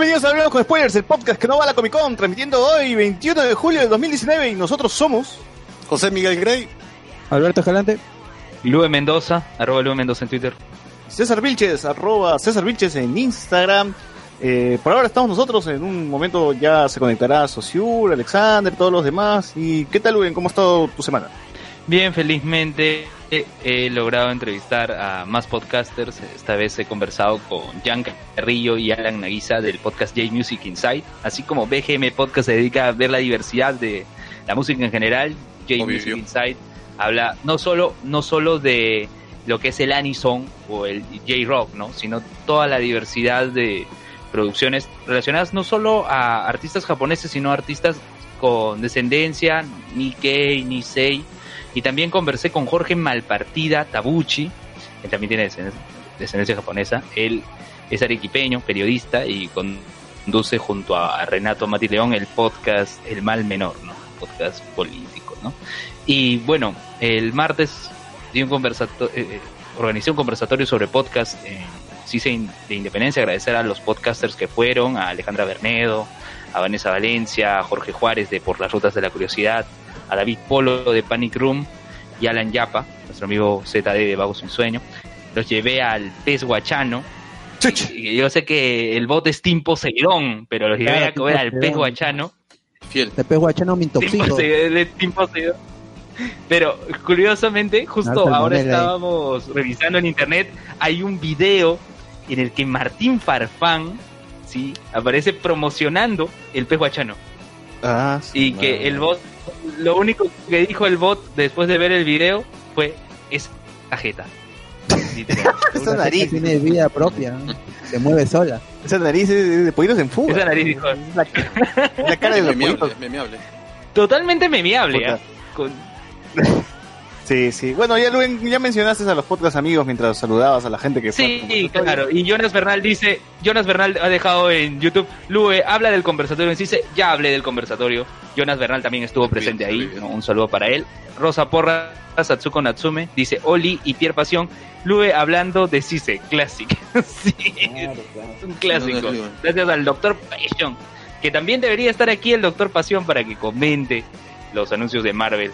Bienvenidos a Hablamos con Spoilers, el podcast que no va a la Comic Con, transmitiendo hoy, 21 de julio de 2019, y nosotros somos José Miguel Grey, Alberto Escalante, Lube Mendoza, arroba Lube Mendoza en Twitter. César Vilches, arroba César Vilches en Instagram. Eh, por ahora estamos nosotros, en un momento ya se conectará Sociur, Alexander, todos los demás. ¿Y qué tal, Luen? ¿Cómo ha estado tu semana? Bien, felizmente he logrado entrevistar a más podcasters. Esta vez he conversado con Jan Carrillo y Alan Naguiza del podcast J Music Inside, así como BGM Podcast se dedica a ver la diversidad de la música en general. J Music Inside habla no solo, no solo de lo que es el Anison o el J-Rock, ¿no? sino toda la diversidad de producciones relacionadas no solo a artistas japoneses, sino a artistas con descendencia, Nikkei, Nisei, y también conversé con Jorge Malpartida Tabuchi, que también tiene descendencia, japonesa. Él es arequipeño, periodista y conduce junto a Renato Mati León el podcast El Mal Menor, ¿no? Podcast político, ¿no? Y bueno, el martes di un eh, eh, organizé un conversatorio sobre podcast en CICE de Independencia, agradecer a los podcasters que fueron, a Alejandra Bernedo, a Vanessa Valencia, a Jorge Juárez de Por las Rutas de la Curiosidad, a David Polo de Panic Room y Alan Yapa, nuestro amigo ZD de Vagos Sin Sueño. Los llevé al Pez Guachano. yo sé que el bot es Tim Poseidón, pero los llevé a comer al Pez Guachano. Fiel. El Pez Guachano me intoxico. Tim Poseidón. Pero curiosamente, justo ahora estábamos revisando en internet, hay un video en el que Martín Farfán ¿sí? aparece promocionando el pez guachano. Ah, y que el bot, lo único que dijo el bot después de ver el video fue es cajeta. Esa nariz tiene vida propia, se mueve sola. Esa nariz es de pollitos en fuga. Esa nariz dijo. La, la cara de memeable, memeable. Totalmente memeable. ¿eh? Con... Sí, sí. Bueno, ya, ya mencionaste a los podcast amigos mientras saludabas a la gente que fue. Sí, claro. Y Jonas Bernal dice, Jonas Bernal ha dejado en YouTube, Lue, habla del conversatorio en CICE, ya hablé del conversatorio. Jonas Bernal también estuvo presente ahí, un saludo para él. Rosa Porra, Satsuko Natsume, dice Oli y Pierre Pasión, Lue hablando de CICE, Classic. sí, es un clásico. Gracias al doctor Pasión, que también debería estar aquí el doctor Pasión para que comente los anuncios de Marvel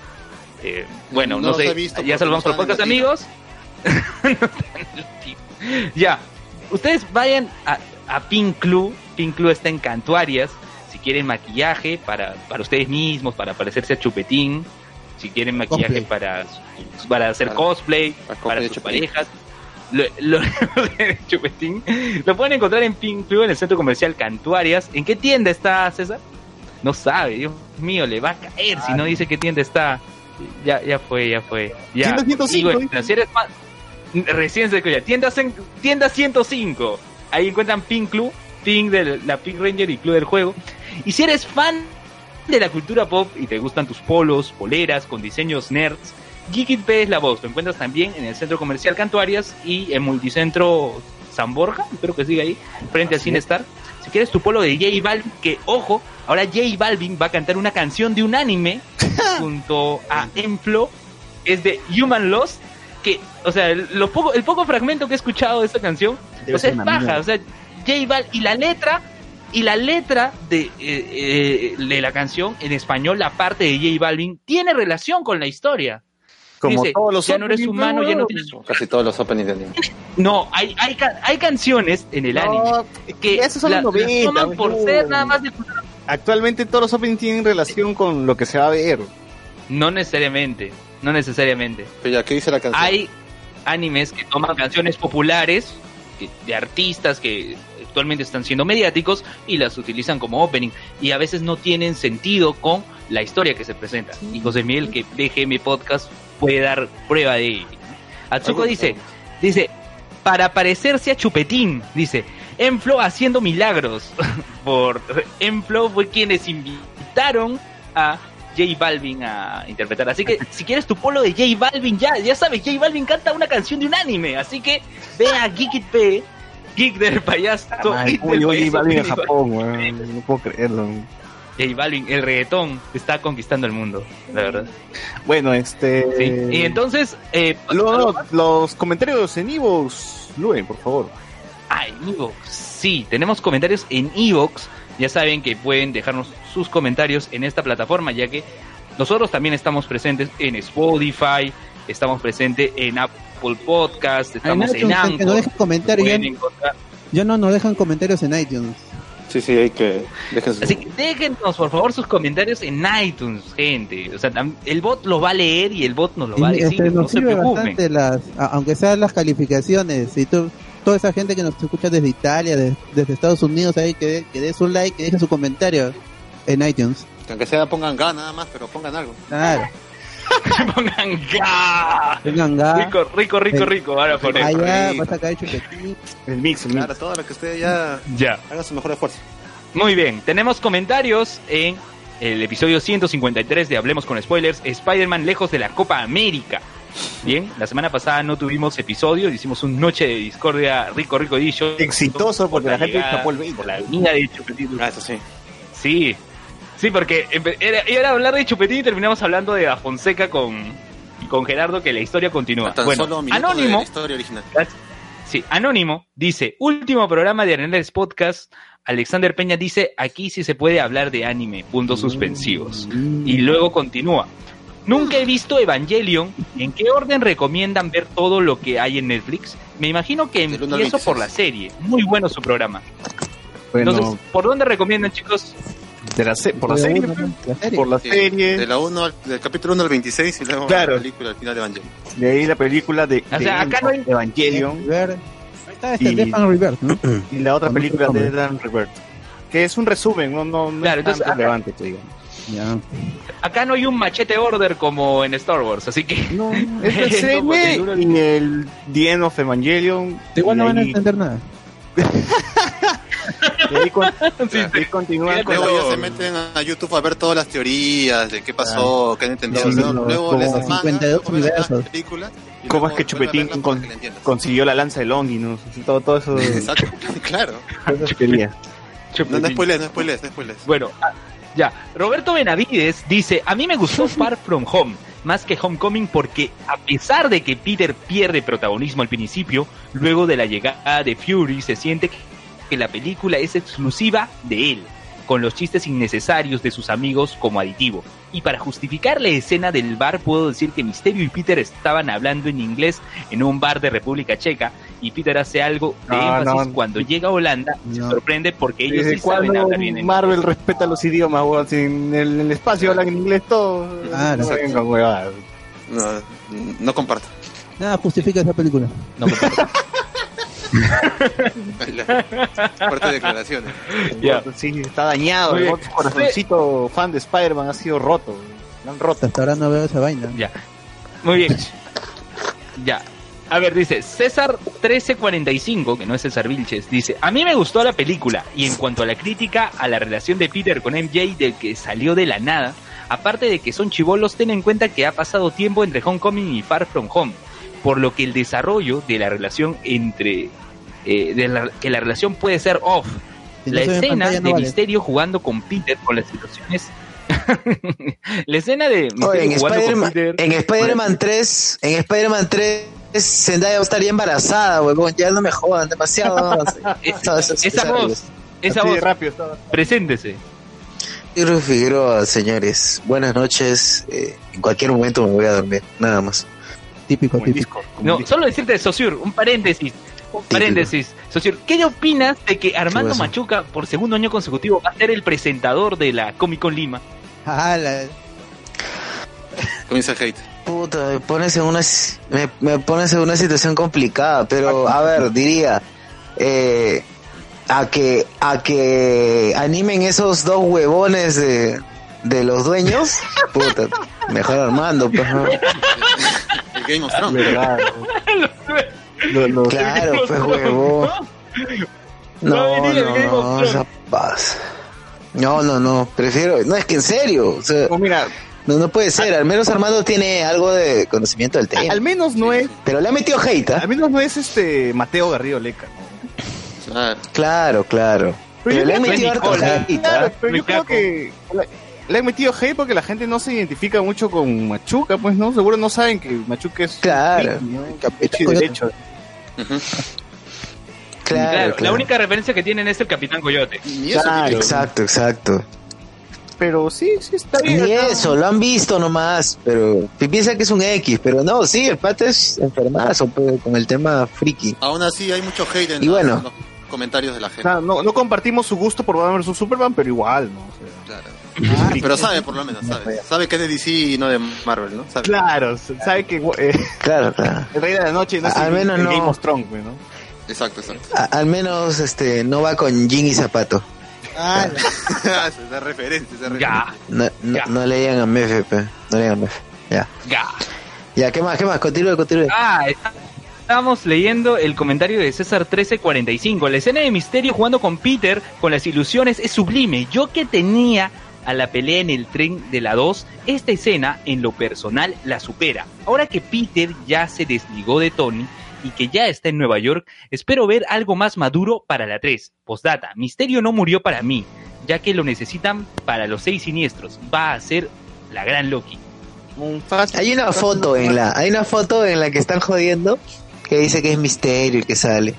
eh, bueno, no, sé, ya saludamos por podcast, amigos. ya, ustedes vayan a, a Pink Club. Pink Club está en Cantuarias. Si quieren maquillaje para, para ustedes mismos, para parecerse a Chupetín. Si quieren maquillaje para, para hacer cosplay, para, sus parejas. Lo, lo, Chupetín, lo pueden encontrar en Pink Club en el centro comercial Cantuarias. ¿En qué tienda está César? No sabe, Dios mío, le va a caer si no dice qué tienda está ya, ya fue, ya fue. Ya. Tienda 105. recién se escucha. Tienda, tienda 105. Ahí encuentran Pink Club, Pink de la Pink Ranger y Club del Juego. Y si eres fan de la cultura pop y te gustan tus polos, poleras con diseños nerds, Geekit P es la voz. Lo encuentras también en el centro comercial Cantuarias y en Multicentro San Borja, espero que siga ahí, frente a Cinestar. Si quieres tu polo de J Balvin, que ojo, ahora J Balvin va a cantar una canción de un anime junto a Enflo, es de Human Lost, que, o sea, lo poco, el poco fragmento que he escuchado de esta canción, o sea, es baja, o sea, J Balvin, y la letra, y la letra de, eh, eh, de la canción en español, la parte de J Balvin, tiene relación con la historia. Como todos los ya no eres humano, ya no tienes... Casi todos los openings No, hay, hay, hay canciones en el anime que esos son los por ser nada más de Actualmente todos los openings tienen relación con lo que se va a ver. No necesariamente, no necesariamente. Pero ya, ¿qué dice la canción? Hay animes que toman canciones populares de artistas que actualmente están siendo mediáticos y las utilizan como opening y a veces no tienen sentido con la historia que se presenta. Y José Miguel, que mi Podcast, puede dar prueba de ello. Atsuko dice, dice, para parecerse a Chupetín, dice, Enflo haciendo milagros. Por Enflo fue quienes invitaron a J Balvin a interpretar. Así que si quieres tu polo de J Balvin, ya, ya sabes, J Balvin canta una canción de un anime. Así que ve a Geekit P, Geek del payaso. Ay, J Balvin en Japón, No puedo creerlo. J Balvin, el reggaetón está conquistando el mundo, la verdad. Bueno, este. Sí. Y entonces. Eh, los, los comentarios en Evox, Luen, por favor. Ay, Evox. sí, tenemos comentarios en Evox. Ya saben que pueden dejarnos sus comentarios en esta plataforma, ya que nosotros también estamos presentes en Spotify, estamos presentes en Apple Podcast, estamos en, iTunes, Anchor. no dejen comentarios, encontrar- Ya no nos dejan comentarios en iTunes. Sí, sí, hay que. Déjense. Así que déjenos por favor sus comentarios en iTunes, gente. O sea, el bot los va a leer y el bot nos lo va a Y, decir, este, no nos se sirve preocupen. bastante las, aunque sean las calificaciones, y tú, toda esa gente que nos escucha desde Italia, de- desde Estados Unidos, ahí que, que dé su like, que deje su comentario en iTunes. Que aunque sea pongan ga nada más, pero pongan algo. Claro, Pongan ga. tengan ga, Rico, rico, rico, rico. Ahora poner. allá vas a caer chupetín. El mix, el mix. Claro, todo lo que usted ya Ya. haga su mejor esfuerzo. Muy bien, tenemos comentarios en el episodio 153 de Hablemos con Spoilers, Spider-Man lejos de la Copa América. Bien, la semana pasada no tuvimos episodio, hicimos un Noche de Discordia Rico Rico Edition. Exitoso porque la gente escapó el béisbol. Por la venida de Chupetín. Ah, eso sí. Sí, sí, porque era, era hablar de Chupetín y terminamos hablando de A Fonseca con, con Gerardo, que la historia continúa. Tan Bueno, solo Anónimo, la historia original. Sí, Anónimo dice, último programa de Arenales Podcast. Alexander Peña dice, aquí sí se puede hablar de anime, puntos suspensivos. Y luego continúa. Nunca he visto Evangelion. ¿En qué orden recomiendan ver todo lo que hay en Netflix? Me imagino que empiezo por 26. la serie. Muy bueno su programa. Bueno, Entonces, ¿por dónde recomiendan, chicos? De la se- por la serie, pues, la serie. por la Sí, serie, De la 1 al, del capítulo 1 al 26 y luego Claro. la película al final de Evangelion. de ahí la película de, O sea, de acá no hay- Evangelion. Ahí está este Y- and Rebirth, ¿no? y la otra película de. Dan Revert, que es un resumen, no, no, no Claro, es tan entonces, acá- relevante que digamos. Ya. Acá no hay un machete order como en Star Wars, así que... No, es porque serie y el The End of Evangelion. Igual no van a entender nada. y ahí con- Sí, y continúan con Luego ya se meten a YouTube a ver todas las teorías de qué pasó, qué no entendieron. Sí, luego como les mandan, 52 luego ven las universos. películas cómo es que Chupetín con- que consiguió la lanza de Longinus, y todo, todo eso. Exacto, claro. Esa chupería. No, no spoilers, no spoilers, no spoilers. Bueno, ah, ya. Roberto Benavides dice, a mí me gustó Far From Home, más que Homecoming, porque a pesar de que Peter pierde protagonismo al principio, luego de la llegada de Fury se siente que la película es exclusiva de él, con los chistes innecesarios de sus amigos como aditivo. Y para justificar la escena del bar puedo decir que Misterio y Peter estaban hablando en inglés en un bar de República Checa y Peter hace algo de No, énfasis no. cuando llega a Holanda y se sorprende porque ellos ¿Desde sí saben cuándo hablar bien en Marvel respeta los idiomas, weón? Si en el, espacio hablan en inglés todo. Ah, no. No comparto. Nada justifica esa película. No, por declaraciones. Ya. Sí, está dañado. El corazoncito fan de Spider-Man ha sido roto. Lo han roto. Hasta ahora no veo esa vaina. Ya. Muy bien. Ya. A ver, dice César 1345, que no es César Vilches, dice, a mí me gustó la película y en cuanto a la crítica a la relación de Peter con MJ del que salió de la nada, aparte de que son chivolos, ten en cuenta que ha pasado tiempo entre Homecoming y Far From Home, por lo que el desarrollo de la relación entre... eh, de la- que la relación puede ser off. La escena no de vale. Misterio jugando con Peter con las situaciones... la escena de Misterio Oye, en Spider-Man Spider-Man 3, en Spider-Man 3, Zendaya va a estar ya embarazada, huevón. Ya no me jodan demasiado. esa esa voz, esa voz, rápido estaba. preséntese. Figueroa, señores. Buenas noches. Eh, en cualquier momento me voy a dormir. Nada más. Típico, Como típico. como No, solo decirte, Sosur, un paréntesis. Un paréntesis. Sosur, ¿qué opinas de que Armando? Machuca, por segundo año consecutivo, va a ser el presentador de la Comic Con Lima? Ah, la- Comienza el hate. Puta, me pones en una, me, me pones en una situación complicada, pero a ver, diría, eh, a que, a que animen esos dos huevones de, de los dueños, puta, mejor Armando, pues, ¿no? Game of Thrones. Verdad. Lo- lo- Claro, pues huevón. No, no, no, esa paz. No, no, no, prefiero, no es que en serio, o sea, Oh, mira, no, no puede ser, al menos Armando tiene algo de conocimiento del tema, al menos no es, pero le ha metido hate, ¿ah? al menos no es este Mateo Garrido Leca. ¿no? Ah, Claro, claro. Pero Pero yo le ha metido harto hate, Claro, pero yo creo que le, han metido hate porque la gente no se identifica mucho con Machuca, pues no, seguro no saben que Machuca es Claro. ¿no? Capitán hecho y Coyote. derecho. Claro, Claro, la única referencia que tienen es el Capitán Coyote. Claro. Piqué. Exacto, exacto. Pero sí, sí está bien. Ni acá. eso, lo han visto nomás, pero pi- piensa que es un X, pero no, sí, el pata es enfermazo pues, con el tema friki. Aún así hay mucho hate en, Y la- bueno. en los comentarios de la O gente. sea, no, no compartimos su gusto por Batman vs Superman, pero igual, ¿no? O sea, Claro. Ah, Pero sabe por lo menos, sabe. Sabe que es de DC y no de Marvel, ¿no? Sabe. Claro, sabe que eh, Claro, claro. el Rey de la Noche no es Al menos el no. Game of Thrones, güey, ¿no? Exacto, exacto. A- al menos este no va con jean y zapato. Ah, esa referencia, esa referencia. Ya, No, no, Ya. no leían a Mefe. No leían a Mefe. Ya. ya. Ya, ¿qué más? ¿Qué más? Continúe, continúe. Ah, está- estábamos leyendo el comentario de César 1345. La escena de Misterio jugando con Peter con las ilusiones es sublime. Yo que tenía a la pelea en el tren de la 2, esta escena en lo personal la supera. Ahora que Peter ya se desligó de Tony y que ya está en Nueva York, espero ver algo más maduro para la 3. Postdata, Misterio no murió para mí, ya que lo necesitan para los seis siniestros. Va a ser la gran Loki. Hay una foto en la, hay una foto en la que están jodiendo que dice que es misterio el que sale.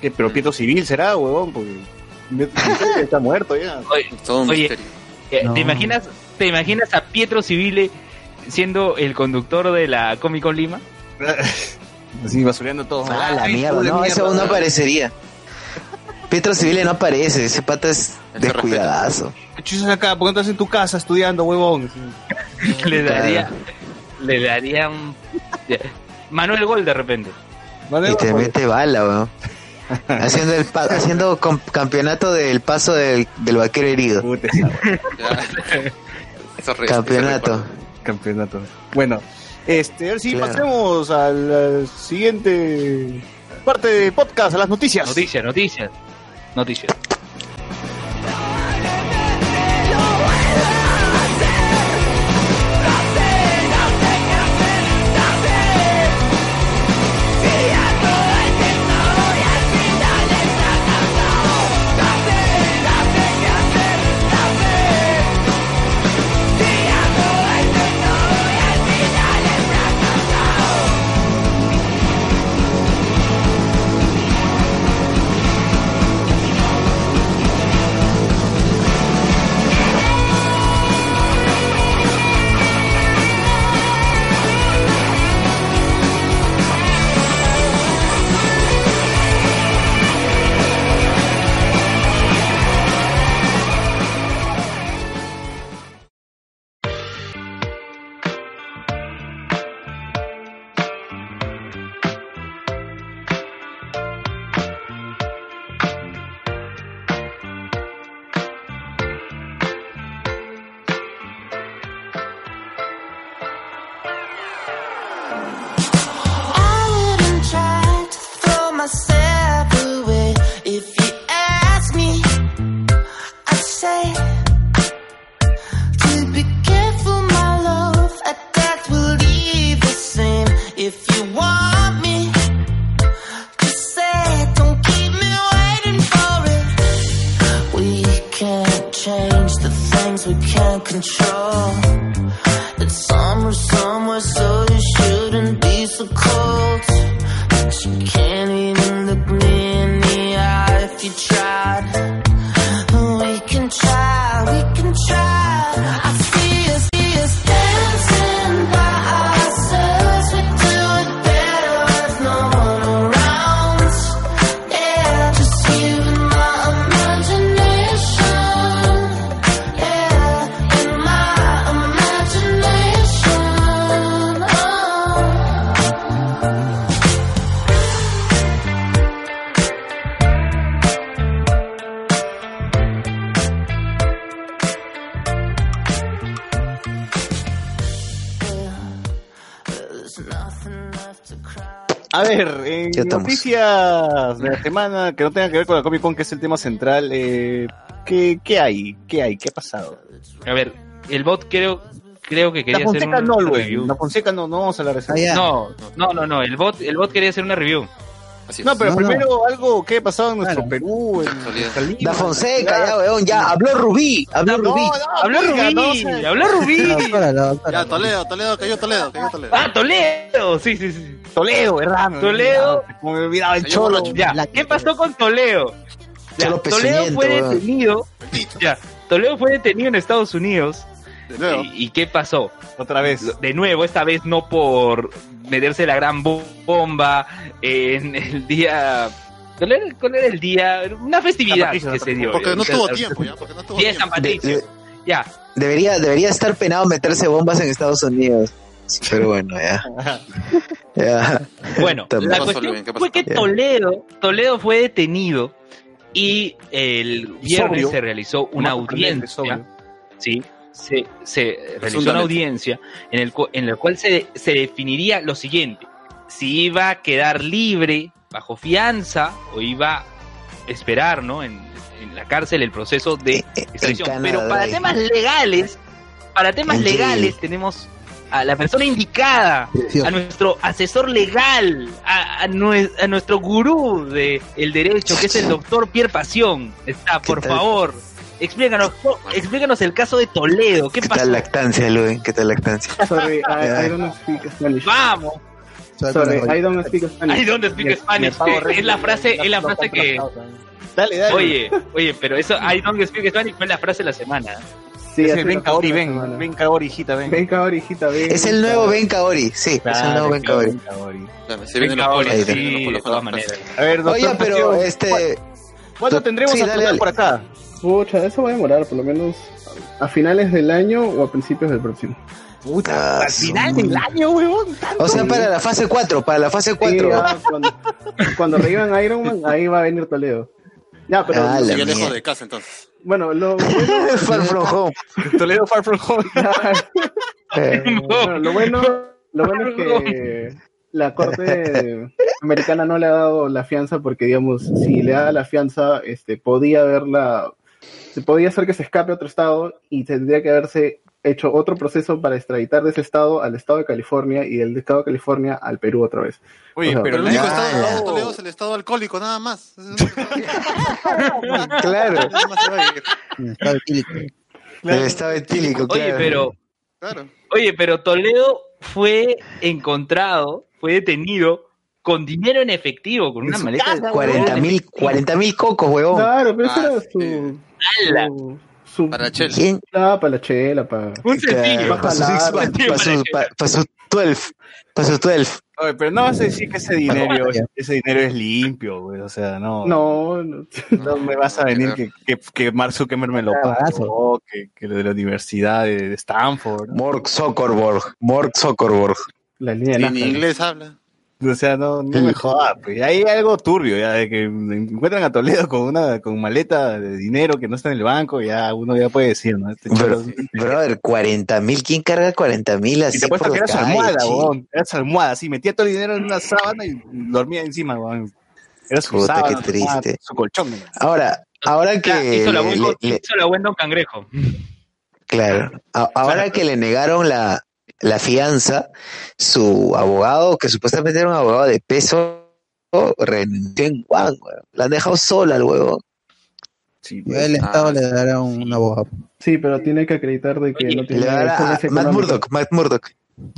¿Qué, pero Pietro Civil será, huevón, porque Misterio está muerto ya. Oye, Todo un Oye, misterio. Eh, No. ¿Te imaginas, te imaginas a Pietro Civile siendo el conductor de la Comic Con Lima? Así basureando todo. Ah, la Ay, mierda. No, eso no aparecería. Pietro Civile no aparece, ese pata es descuidadazo. ¿Qué chuchas acá? ¿Por qué no estás en tu casa estudiando, huevón? le daría, le daría un Manuel Gol de repente. Vale, Y te mete bala, weón. Haciendo el pa- haciendo campeonato del paso del, del vaquero herido. Puta, Campeonato. campeonato. Bueno, este, a ver si Claro. pasemos al, al siguiente parte de podcast, a las noticias. Noticias, noticias, noticias. Ya estamos. noticias de la semana que no tengan que ver con la Comic Con, que es el tema central, eh, ¿qué, ¿qué hay? ¿Qué hay? ¿Qué ha pasado? A ver, el bot creo creo que La quería hacer Fonseca un no, review. La Fonseca no, no vamos a de eso. Ah. No, no, no, no, el bot el bot quería hacer una review. Así No, pero No, primero algo que ha pasado en nuestro Claro. Perú, en Lima. Da Fonseca, ya, weón, ya. Habló Rubí, habló No, Rubí. no, Habló Rubí, no, o sea, habló Rubí. Ya, Toledo, Toledo, cayó Toledo, cayó Toledo. Ah, Toledo, sí, sí, sí. Toledo, ¿verdad? Me Toledo. olvidaba, Me olvidaba el cholo. Ya, ¿qué pasó con Toledo? Ya, Toledo fue detenido. Ya, Toledo fue detenido en Estados Unidos. ¿Y, y qué pasó? Otra vez. De nuevo, esta vez no por meterse la gran bo- bomba en el día. ¿Cuál era, cuál era el día? Una festividad Patricio, que se dio. Porque no tuvo tiempo, ya. Porque no tuvo Día de San tiempo. De- Patricio. de- Ya, debería, debería estar penado meterse bombas en Estados Unidos. Pero bueno, ya. ya. Bueno, la ¿Qué pasó, cuestión fue que. Toledo, Toledo fue detenido y el viernes Sobrio. se realizó una Más audiencia, sí, se, se realizó una audiencia en el cu- en la cual se, se definiría lo siguiente, si iba a quedar libre bajo fianza o iba a esperar, ¿no? En, en la cárcel el proceso de extradición. Canadá, Pero para eh. temas legales, para temas legales tenemos a la persona indicada a nuestro asesor legal, a, a nue- a nuestro gurú de el derecho, que es el doctor Pierre Pasión. Está, por tal? favor, explícanos, explícanos el caso de Toledo. ¿Qué ¿Qué pasó? tal lactancia, Luen? ¿Qué tal lactancia? Sorry, I, I don't speak Spanish. Vamos, Sorry, I don't speak Spanish. I don't speak Yes. Spanish. Es la frase, es la frase que, Dale, dale. oye, oye, pero eso, I don't speak Spanish fue la frase de la semana. Sí, Es así el ven Kaori, ven. Ven Kaori, hijita, ven. Ven Kaori, hijita, ven. Es el nuevo Ben Kaori, sí, es el nuevo Ben Kaori. Kaori. Se polos, se sí, de todas maneras. A ver, doctor Oye, pero este. ¿Cuándo tendremos Sí, a dale. por acá? Pucha, eso va a demorar por lo menos a finales del año o a principios del próximo. ah, Al final del año, huevón. O sea, para la fase 4, para la fase Sí, 4. ya, cuando, cuando revivan Iron Man, ahí va a venir Toledo. Ya, pero Ah, la Sigue lejos de casa entonces. bueno, lo bueno, Far from home. Toledo Far From Home. Eh, bueno, lo bueno, lo bueno es que la corte americana no le ha dado la fianza porque, digamos, si le da la fianza, este, podía haberla, se podía hacer que se escape a otro estado y tendría que haberse hecho otro proceso para extraditar de ese estado al estado de California y del estado de California al Perú otra vez. Oye, pero Pero el el único estado de Toledo es el estado alcohólico, nada más. claro, ir. Estaba etílico. el estado etílico, claro. Oye, pero, Claro. oye, pero Toledo fue encontrado, fue detenido con dinero en efectivo, con una maleta de 40 mil 40 mil cocos, huevón. Claro, pero ese Ah, era sí. su, ¡Hala! su, Para la chela. ¿Quién? Ah, para la chela, para... Un sencillo. Para su, para, la- su, para- para su 12. Para su 12. Oye, pero no vas a decir que ese dinero, ese dinero es limpio, güey. O sea, no. No, no. No me vas a venir que, que, que Mark Zuckerberg me lo pagó, que, que lo de la Universidad de, Stanford. ¿no? Mork Zuckerberg. Mork Zuckerberg. La línea ni inglés habla. O sea, no, no me jodas. Pues. Hay algo turbio, ya, de que encuentran a Toledo con una con maleta de dinero que no está en el banco, ya uno ya puede decir, ¿no? Este Bro, cholo- brother, 40 mil. ¿Quién carga 40 mil así y te puesto por que era su almohada, chico? weón. Era su almohada, así, metía todo el dinero en una sábana y dormía encima, weón. Era su Puta, sábana, qué triste. su colchón. ¿no? Ahora, ahora Ya, que hizo, la le- le- hizo la buen Don Cangrejo. Claro. A- ahora que le negaron la, la fianza, su abogado, que supuestamente era un abogado de peso, renunció en Juan, weón. La han dejado sola al huevo. Sí, el Estado Ah, le dará un abogado. Sí, pero tiene que acreditar de que Oye, no Le tiene va a dar a Matt. Murdock, Matt Murdock.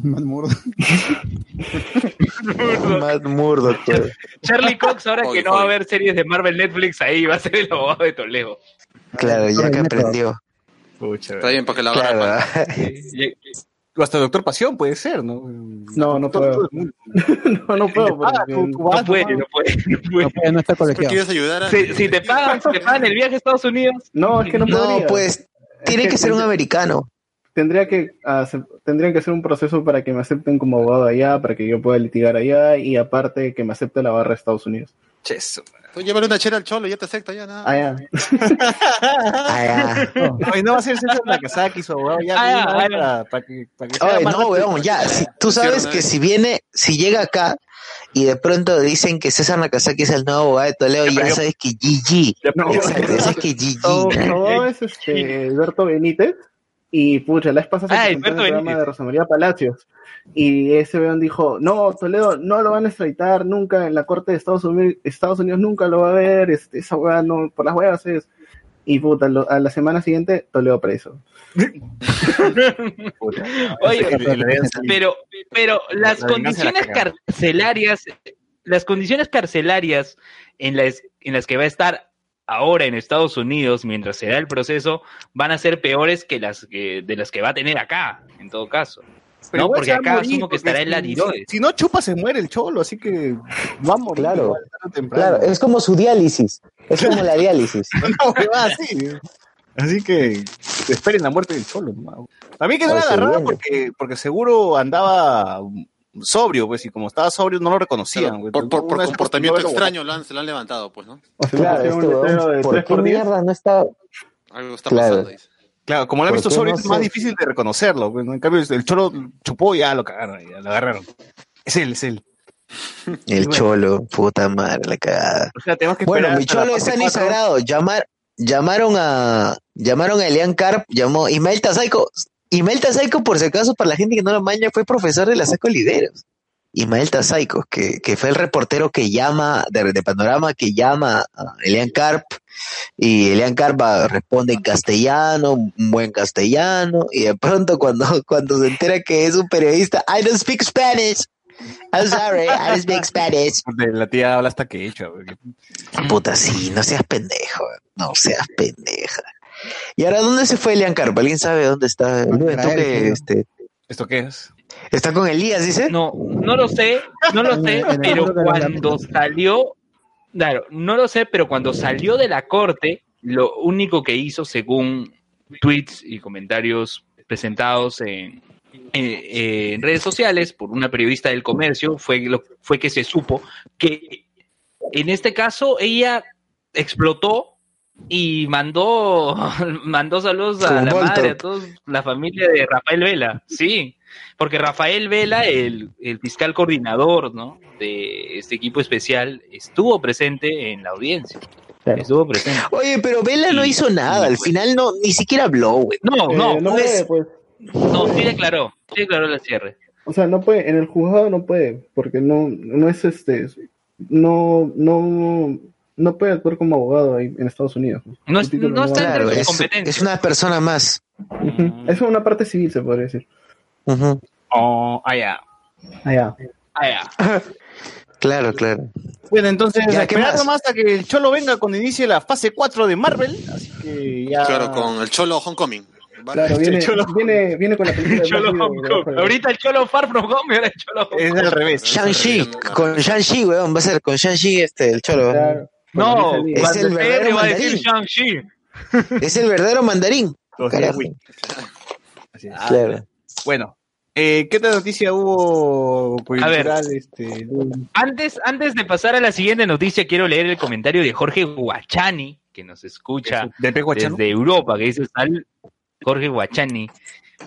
Matt Murdock. Matt Murdock. Charlie Cox, ahora Oye, que no va a haber series de Marvel Netflix, ahí va a ser el abogado de Toledo. Claro, ya que aprendió. Pucha, Está bien, porque la agarra. Claro. O hasta Doctor Pasión puede ser, ¿no? No, no puedo. no, no puedo. Ah, No puede, no puede, no No, puede. no está ¿Por qué colegiado. quieres ayudar a.? Si, si te pagan, si te pagan el viaje a Estados Unidos, No, es que no podría. No, pues, tiene que ser un americano. Tendría que hacer, tendrían que hacer un proceso para que me acepten como abogado allá, para que yo pueda litigar allá y aparte que me acepte la barra de Estados Unidos. Cheso. Tú llévale una chela al cholo y ya te acepta, ya nada. Ah, ya. Oye, no va a ser César Nakazaki su abogado ya. Ah, ah, para, para que, para que Oye, no, weón, ya. si- tú sabes que si viene, si llega acá y de pronto dicen que César Nakazaki es el nuevo abogado de Toledo, Ya ya sabes que GG. Ya. Exacto, ya sabes que GG. todo es este, Alberto Benítez, Y pucha, la vez pasada Ah, se el programa Benítez. de Rosa María Palacios. Y ese weón dijo, no, Toledo no lo van a extraditar nunca en la corte de Estados Unidos, Estados Unidos nunca lo va a ver, este, esa weá no, por las huevas es. Y puta, lo- a la semana siguiente, Toledo preso. Oye, pero, pero las La la condiciones carcelarias, las condiciones carcelarias en las, en las que va a estar ahora en Estados Unidos mientras se da el proceso van a ser peores que las que, de las que va a tener acá, en todo caso. Pero no, porque va a acá morir, asumo que estará en la si- tiroides. Si, no chupa, se muere el cholo, así que va a morir. Claro. Claro, es como su diálisis. Es como la diálisis. Una huevada así. Así que esperen la muerte del cholo. ¿no? También que no la porque, porque seguro andaba sobrio, pues, y como estaba sobrio no lo reconocían. Claro, por, por- por comportamiento extraño lo han, se lo han levantado, pues, ¿no? Claro, este ¿por qué mierda no está? Algo está Claro. pasando. dice. Claro, como lo han ¿Por visto no es más difícil de reconocerlo. ¿no? En cambio, el cholo chupó y ya lo cagaron, ya lo agarraron. Es él, es él. El cholo, puta madre, la cagada. O sea, tenemos que Bueno, mi cholo es cuatro. sagrado. Llamar, llamaron a llamaron a Elian Carp, llamó Ismael Tazaico. Ismael Tazaico, por si acaso, para la gente que no lo maña, fue profesor de la Saco Lideros. Ismael Tazaico, que, que fue el reportero que llama, de, de Panorama, que llama a Elian Carp, y Elian Carp va- responde en castellano, un buen castellano, y de pronto cuando, cuando se entera que es un periodista, I don't speak Spanish. I'm sorry, I don't speak Spanish. La tía habla hasta que hecha. güey. Puta, sí, no seas pendejo, no seas pendeja. ¿Y ahora dónde se fue Elian Carpa? ¿Alguien sabe dónde está? Este, ¿Esto qué es? está con Elías, dice. No, no lo sé, no lo sé, pero cuando salió, claro, no lo sé, pero cuando salió de la corte, lo único que hizo, según tweets y comentarios presentados en, en redes sociales por una periodista del comercio, fue, lo, fue que se supo que en este caso ella explotó y mandó, mandó saludos a Como la madre, a toda la familia de Rafael Vela, sí, porque Rafael Vela, el, el fiscal coordinador ¿no? de este equipo especial, estuvo presente en la audiencia. Claro. Estuvo presente. Oye, pero Vela no hizo nada, al sí, final no, ni siquiera habló, güey. No, Eh, no, no pues, puede, pues. no, sí declaró, sí declaró el cierre. O sea, no puede, en el juzgado no puede, porque no, no es este, no, no, no puede actuar como abogado ahí en Estados Unidos. No, es- no está Claro, es, es una persona más. Ujú. Es una parte civil, se podría decir. Oh, ah. Ah, ya. Ah, ya. Claro, claro. Bueno, entonces, Ya, a ¿qué esperar más? nomás a que el Cholo venga cuando inicie la fase 4 de Marvel. Así que ya. Claro, con el cholo Homecoming. Claro, viene, Cholo. viene, viene con la película Cholo de- Ahorita el Cholo Far From Home y ahora el Cholo Hong Es al revés. Shang-Chi, con Shang-Chi, weón, va a ser con Shang-Chi este, el cholo. Claro, No. Es el verdadero va a decir mandarín. Shang-Chi. Es el verdadero mandarín. Los. Así es. Claro. Bueno, eh, ¿qué otra noticia hubo A ver. este, Antes, antes de pasar a la siguiente noticia, quiero leer el comentario de Jorge Guachani, que nos escucha desde Europa, que dice sal Jorge Guachani,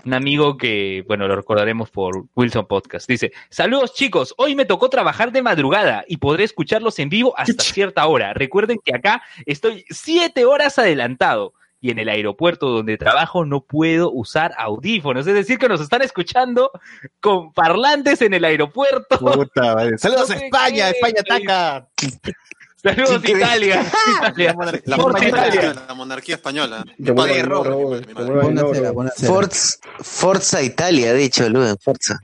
un amigo que, bueno, lo recordaremos por Wilson Podcast. Dice, saludos chicos, hoy me tocó trabajar de madrugada y podré escucharlos en vivo hasta cierta hora. Recuerden que acá estoy siete horas adelantado. Y en el aeropuerto donde trabajo no puedo usar audífonos. Es decir, que nos están escuchando con parlantes en el aeropuerto. Puta, vale. Saludos No a España, qué. España ataca. Saludos ¿Qué? Italia. Italia. La Forza monarquía, Italia. la monarquía española. Forza, Forza Italia, dicho Luen, Forza.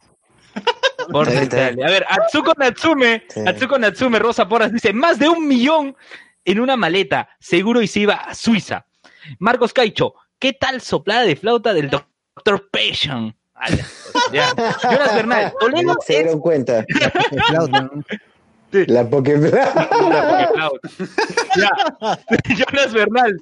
Forza. Italia. A ver, Atsuko Natsume, Sí. Atsuko Natsume Rosa Porras dice, más de un millón en una maleta, seguro y se iba a Suiza. Marcos Caicho, ¿qué tal soplada de flauta del Dr. Passion? Jonas Bernal, Toledo Se es dieron cuenta. De flauta, ¿no? La Pokéflauta. Jonas Bernal.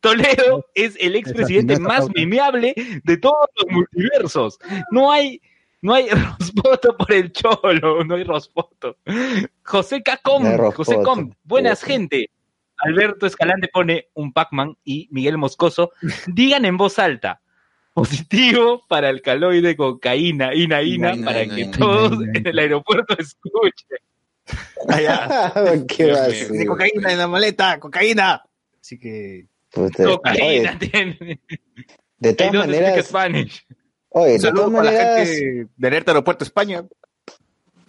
Toledo es el expresidente más memeable de todos los multiversos. No hay, no hay rospoto por el cholo, no hay rospoto. José Cacom, José. Com, buenas Sí. gente. Alberto Escalante pone un Pac-Man y Miguel Moscoso digan en voz alta. Positivo para alcaloide cocaína, ina, ina, Ina, para ina, que ina, todos en el aeropuerto escuchen. ¿Qué va a cocaína en la maleta, cocaína. Así que Puta, Cocaína oye, tiene. de todas maneras, Spanish. oye, Un de saludo todas para la gente de Alerta Aeropuerto España.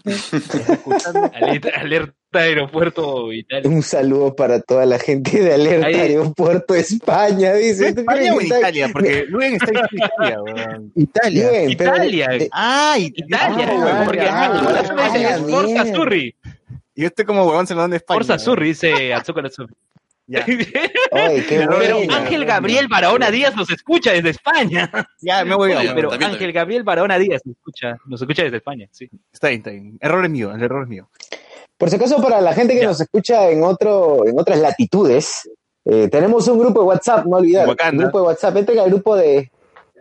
Alerta, alerta aeropuerto Italia. un saludo para toda la gente de Alerta Ahí- Aeropuerto España, dice. ¿Tú España o está- Italia, porque Luen está en Italia, weón. Italia. Bien, pero- Italia. de- Ah, Italia, Ah, güey, porque ah, ah, ah, ah, Forza. Surri. Y este como huevón se lo dan de España. Forza. Surri, dice Azúcar Surri. Ya, qué Pero. Ángel Gabriel Barahona Díaz nos escucha desde España. ya me voy a Oye, Pero también, Ángel también. Gabriel Barahona Díaz nos escucha, nos escucha desde España, sí. Está bien, está bien. Error es mío, el error es mío. Por si acaso, para la gente que Ya. nos escucha en otro, en otras latitudes, eh, tenemos un grupo de WhatsApp, no olvidar. Un grupo de WhatsApp. Entren al grupo de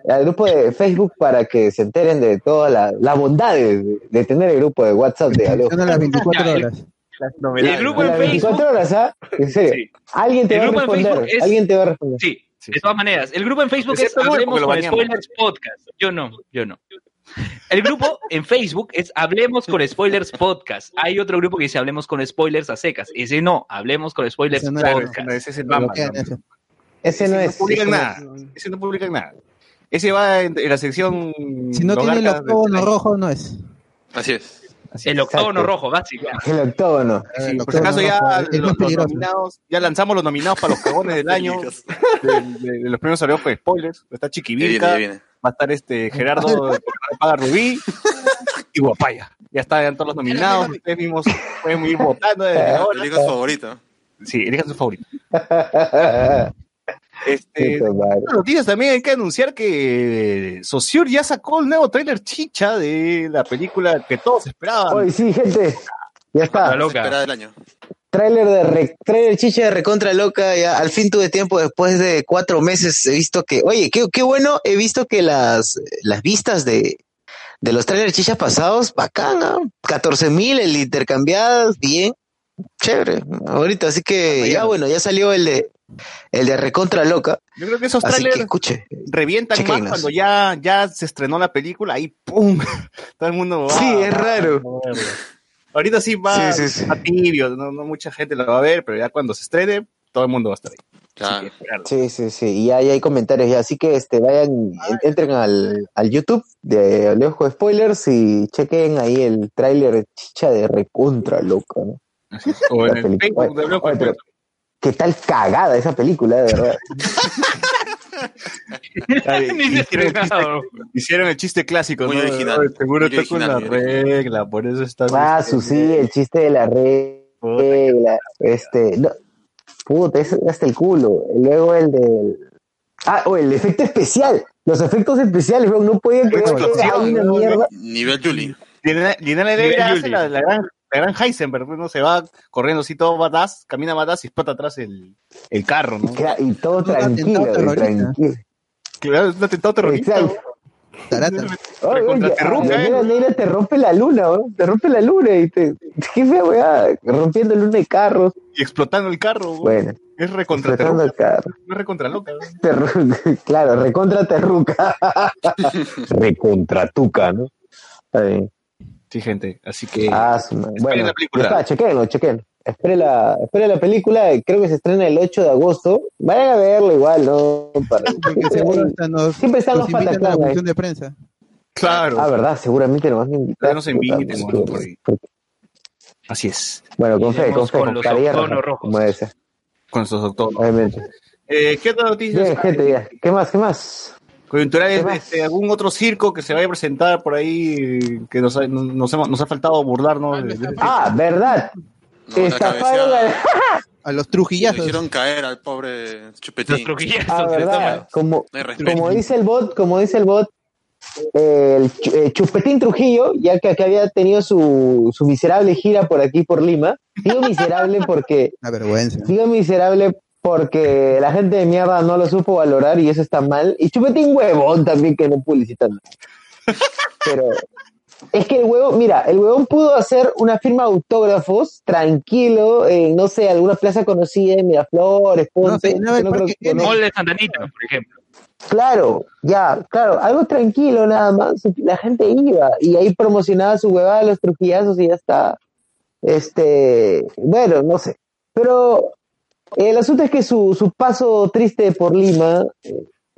al grupo de Facebook para que se enteren de todas las las bondades de, de tener el grupo de WhatsApp de Alejo. Son a las 24 Ya, el- horas. El grupo en Facebook, 24 horas, ¿ah? En serio. sí, Alguien te El va a grupo en responder. Facebook es- Alguien te va a responder. sí, Sí, de todas maneras. El grupo en Facebook es Hablemos con. Spoilers Podcast. Yo no, yo no. El grupo en Facebook es Hablemos con Spoilers Podcast. Hay otro grupo que dice Hablemos con Spoilers a secas. Ese no, Hablemos con Spoilers Ese no, Podcast. ese no es, publican ese no nada. Ese no publican nada. Ese va en, en la sección. Si no tiene el de- octógono rojo, no es. Así es. Así El octógono Exacto. rojo, básico. es. El octógono. Sí, por si acaso ya los, nominados, ya lanzamos los nominados para los cagones del año de, de- de los premios Oreo con spoilers. Está Ya viene, Chiquivilca, ya viene. Va a estar este Gerardo de Paga Rubí y Guapaya. Ya están todos los nominados, ustedes mismos pueden ir votando desde ahora. Elijo su favorito. Sí, elijan su favorito. Este, noticias también hay que anunciar que Sociur ya sacó el nuevo tráiler chicha de la película que todos esperaban. Oye, sí, gente. Ya La está. loca. Espera del año. Trailer de re- trailer chicha de recontra loca. Ya al fin tuve tiempo después de cuatro meses. He visto que, oye, qué, qué bueno. He visto que las, las vistas de, de los trailers chichas pasados, bacán, ¿no? 14 mil el intercambiadas, bien. Chévere. Ahorita, así que ya bueno, ya salió el de, el de recontra loca. Yo creo que esos Así que trailers escuche. revientan más cuando ya, ya se estrenó la película, ahí ¡pum! Todo el mundo va. Sí, es va, raro. va a verlo. Ahorita sí va, Sí, sí, sí. va tibio, no, no mucha gente lo va a ver, pero ya cuando se estrene, todo el mundo va a estar ahí. Claro. Sí, sí, sí. Y ya hay comentarios ya. Así que este vayan, en- entren al, al YouTube de de Spoilers y chequen ahí el tráiler chicha de recontra loca, ¿no? Así es. O en La el película. Facebook de pero- Negro. Qué tal cagada esa película, de verdad. Ay, Ni hicieron, el chiste, hicieron el chiste clásico, Muy ¿no? original, Ay, seguro muy está con la regla, por eso está. Ah, su sí, el chiste de la regla. Este, no, puta, ese hasta el culo. Luego el del. Ah, o el efecto especial. Los efectos especiales, weón, no podía creer que una mierda. Nivel Julie. Lina- Negra hace la, la gran, la gran Heisenberg, pues, ¿no? Se va corriendo así todo badass, camina badass y explota atrás el, el carro, ¿no? Y todo Un tranquilo, tranquilo. Claro, es un atentado terrorista. Tarata. Oye, oye, te rompe, la ¿eh? negra te rompe la luna. Te rompe la luna y te. Qué fea, weá. Rompiendo luna de carros. Y explotando el carro, güey. Bueno, Es recontra explotando terruca, el carro. no es recontra loca. claro, recontra terruca. recontra tuca, ¿no? Está bien. Sí, gente, así que Ah, bueno, la película. está, chequenlo, chequenlo. Espere la, espere la película, creo que se estrena el 8 de agosto. Vayan a verlo igual, ¿no? Para- Porque seguro hasta nos, Siempre están nos los invitan a la ahí. función de prensa. claro, Ah, verdad, seguramente nos van a invitar. Ya nos inviten, bueno, pues, por ahí. así es, Bueno, con fe, con fe, con los octonos rojos. con sus doctores. obviamente. Eh, ¿Qué otras noticias? Bien, gente, ya. ¿Qué más, qué más? Coyunturales, ¿Qué más? este, algún otro circo que se vaya a presentar por ahí que nos ha, nos, hemos- nos ha faltado burlarnos. de- de- Ah, verdad. No, Estafaron a... A los Lo trujillazos. hicieron caer al pobre Los chupetín. truquillazos. Ah, de verdad. Como, dice el bot, como dice el bot, el eh, Chupetín Trujillo, ya que, que había tenido su, su miserable gira por aquí, por Lima, digo miserable porque, Una vergüenza. digo miserable porque la gente de mierda no lo supo valorar y eso está mal. Y Chupetín huevón también que no publicitan. nada. Pero es que el huevón, mira, el huevón pudo hacer una firma de autógrafos tranquilo en, no sé, alguna plaza conocida en Miraflores, Ponce. No sé, no, no el conozca. Mall de Santanita, por ejemplo. Claro, ya, claro, algo tranquilo nada más. La gente iba y ahí promocionaba su huevada los trujillazos y ya está. Este, bueno, no sé. Pero El asunto es que su, su paso triste por Lima, eh,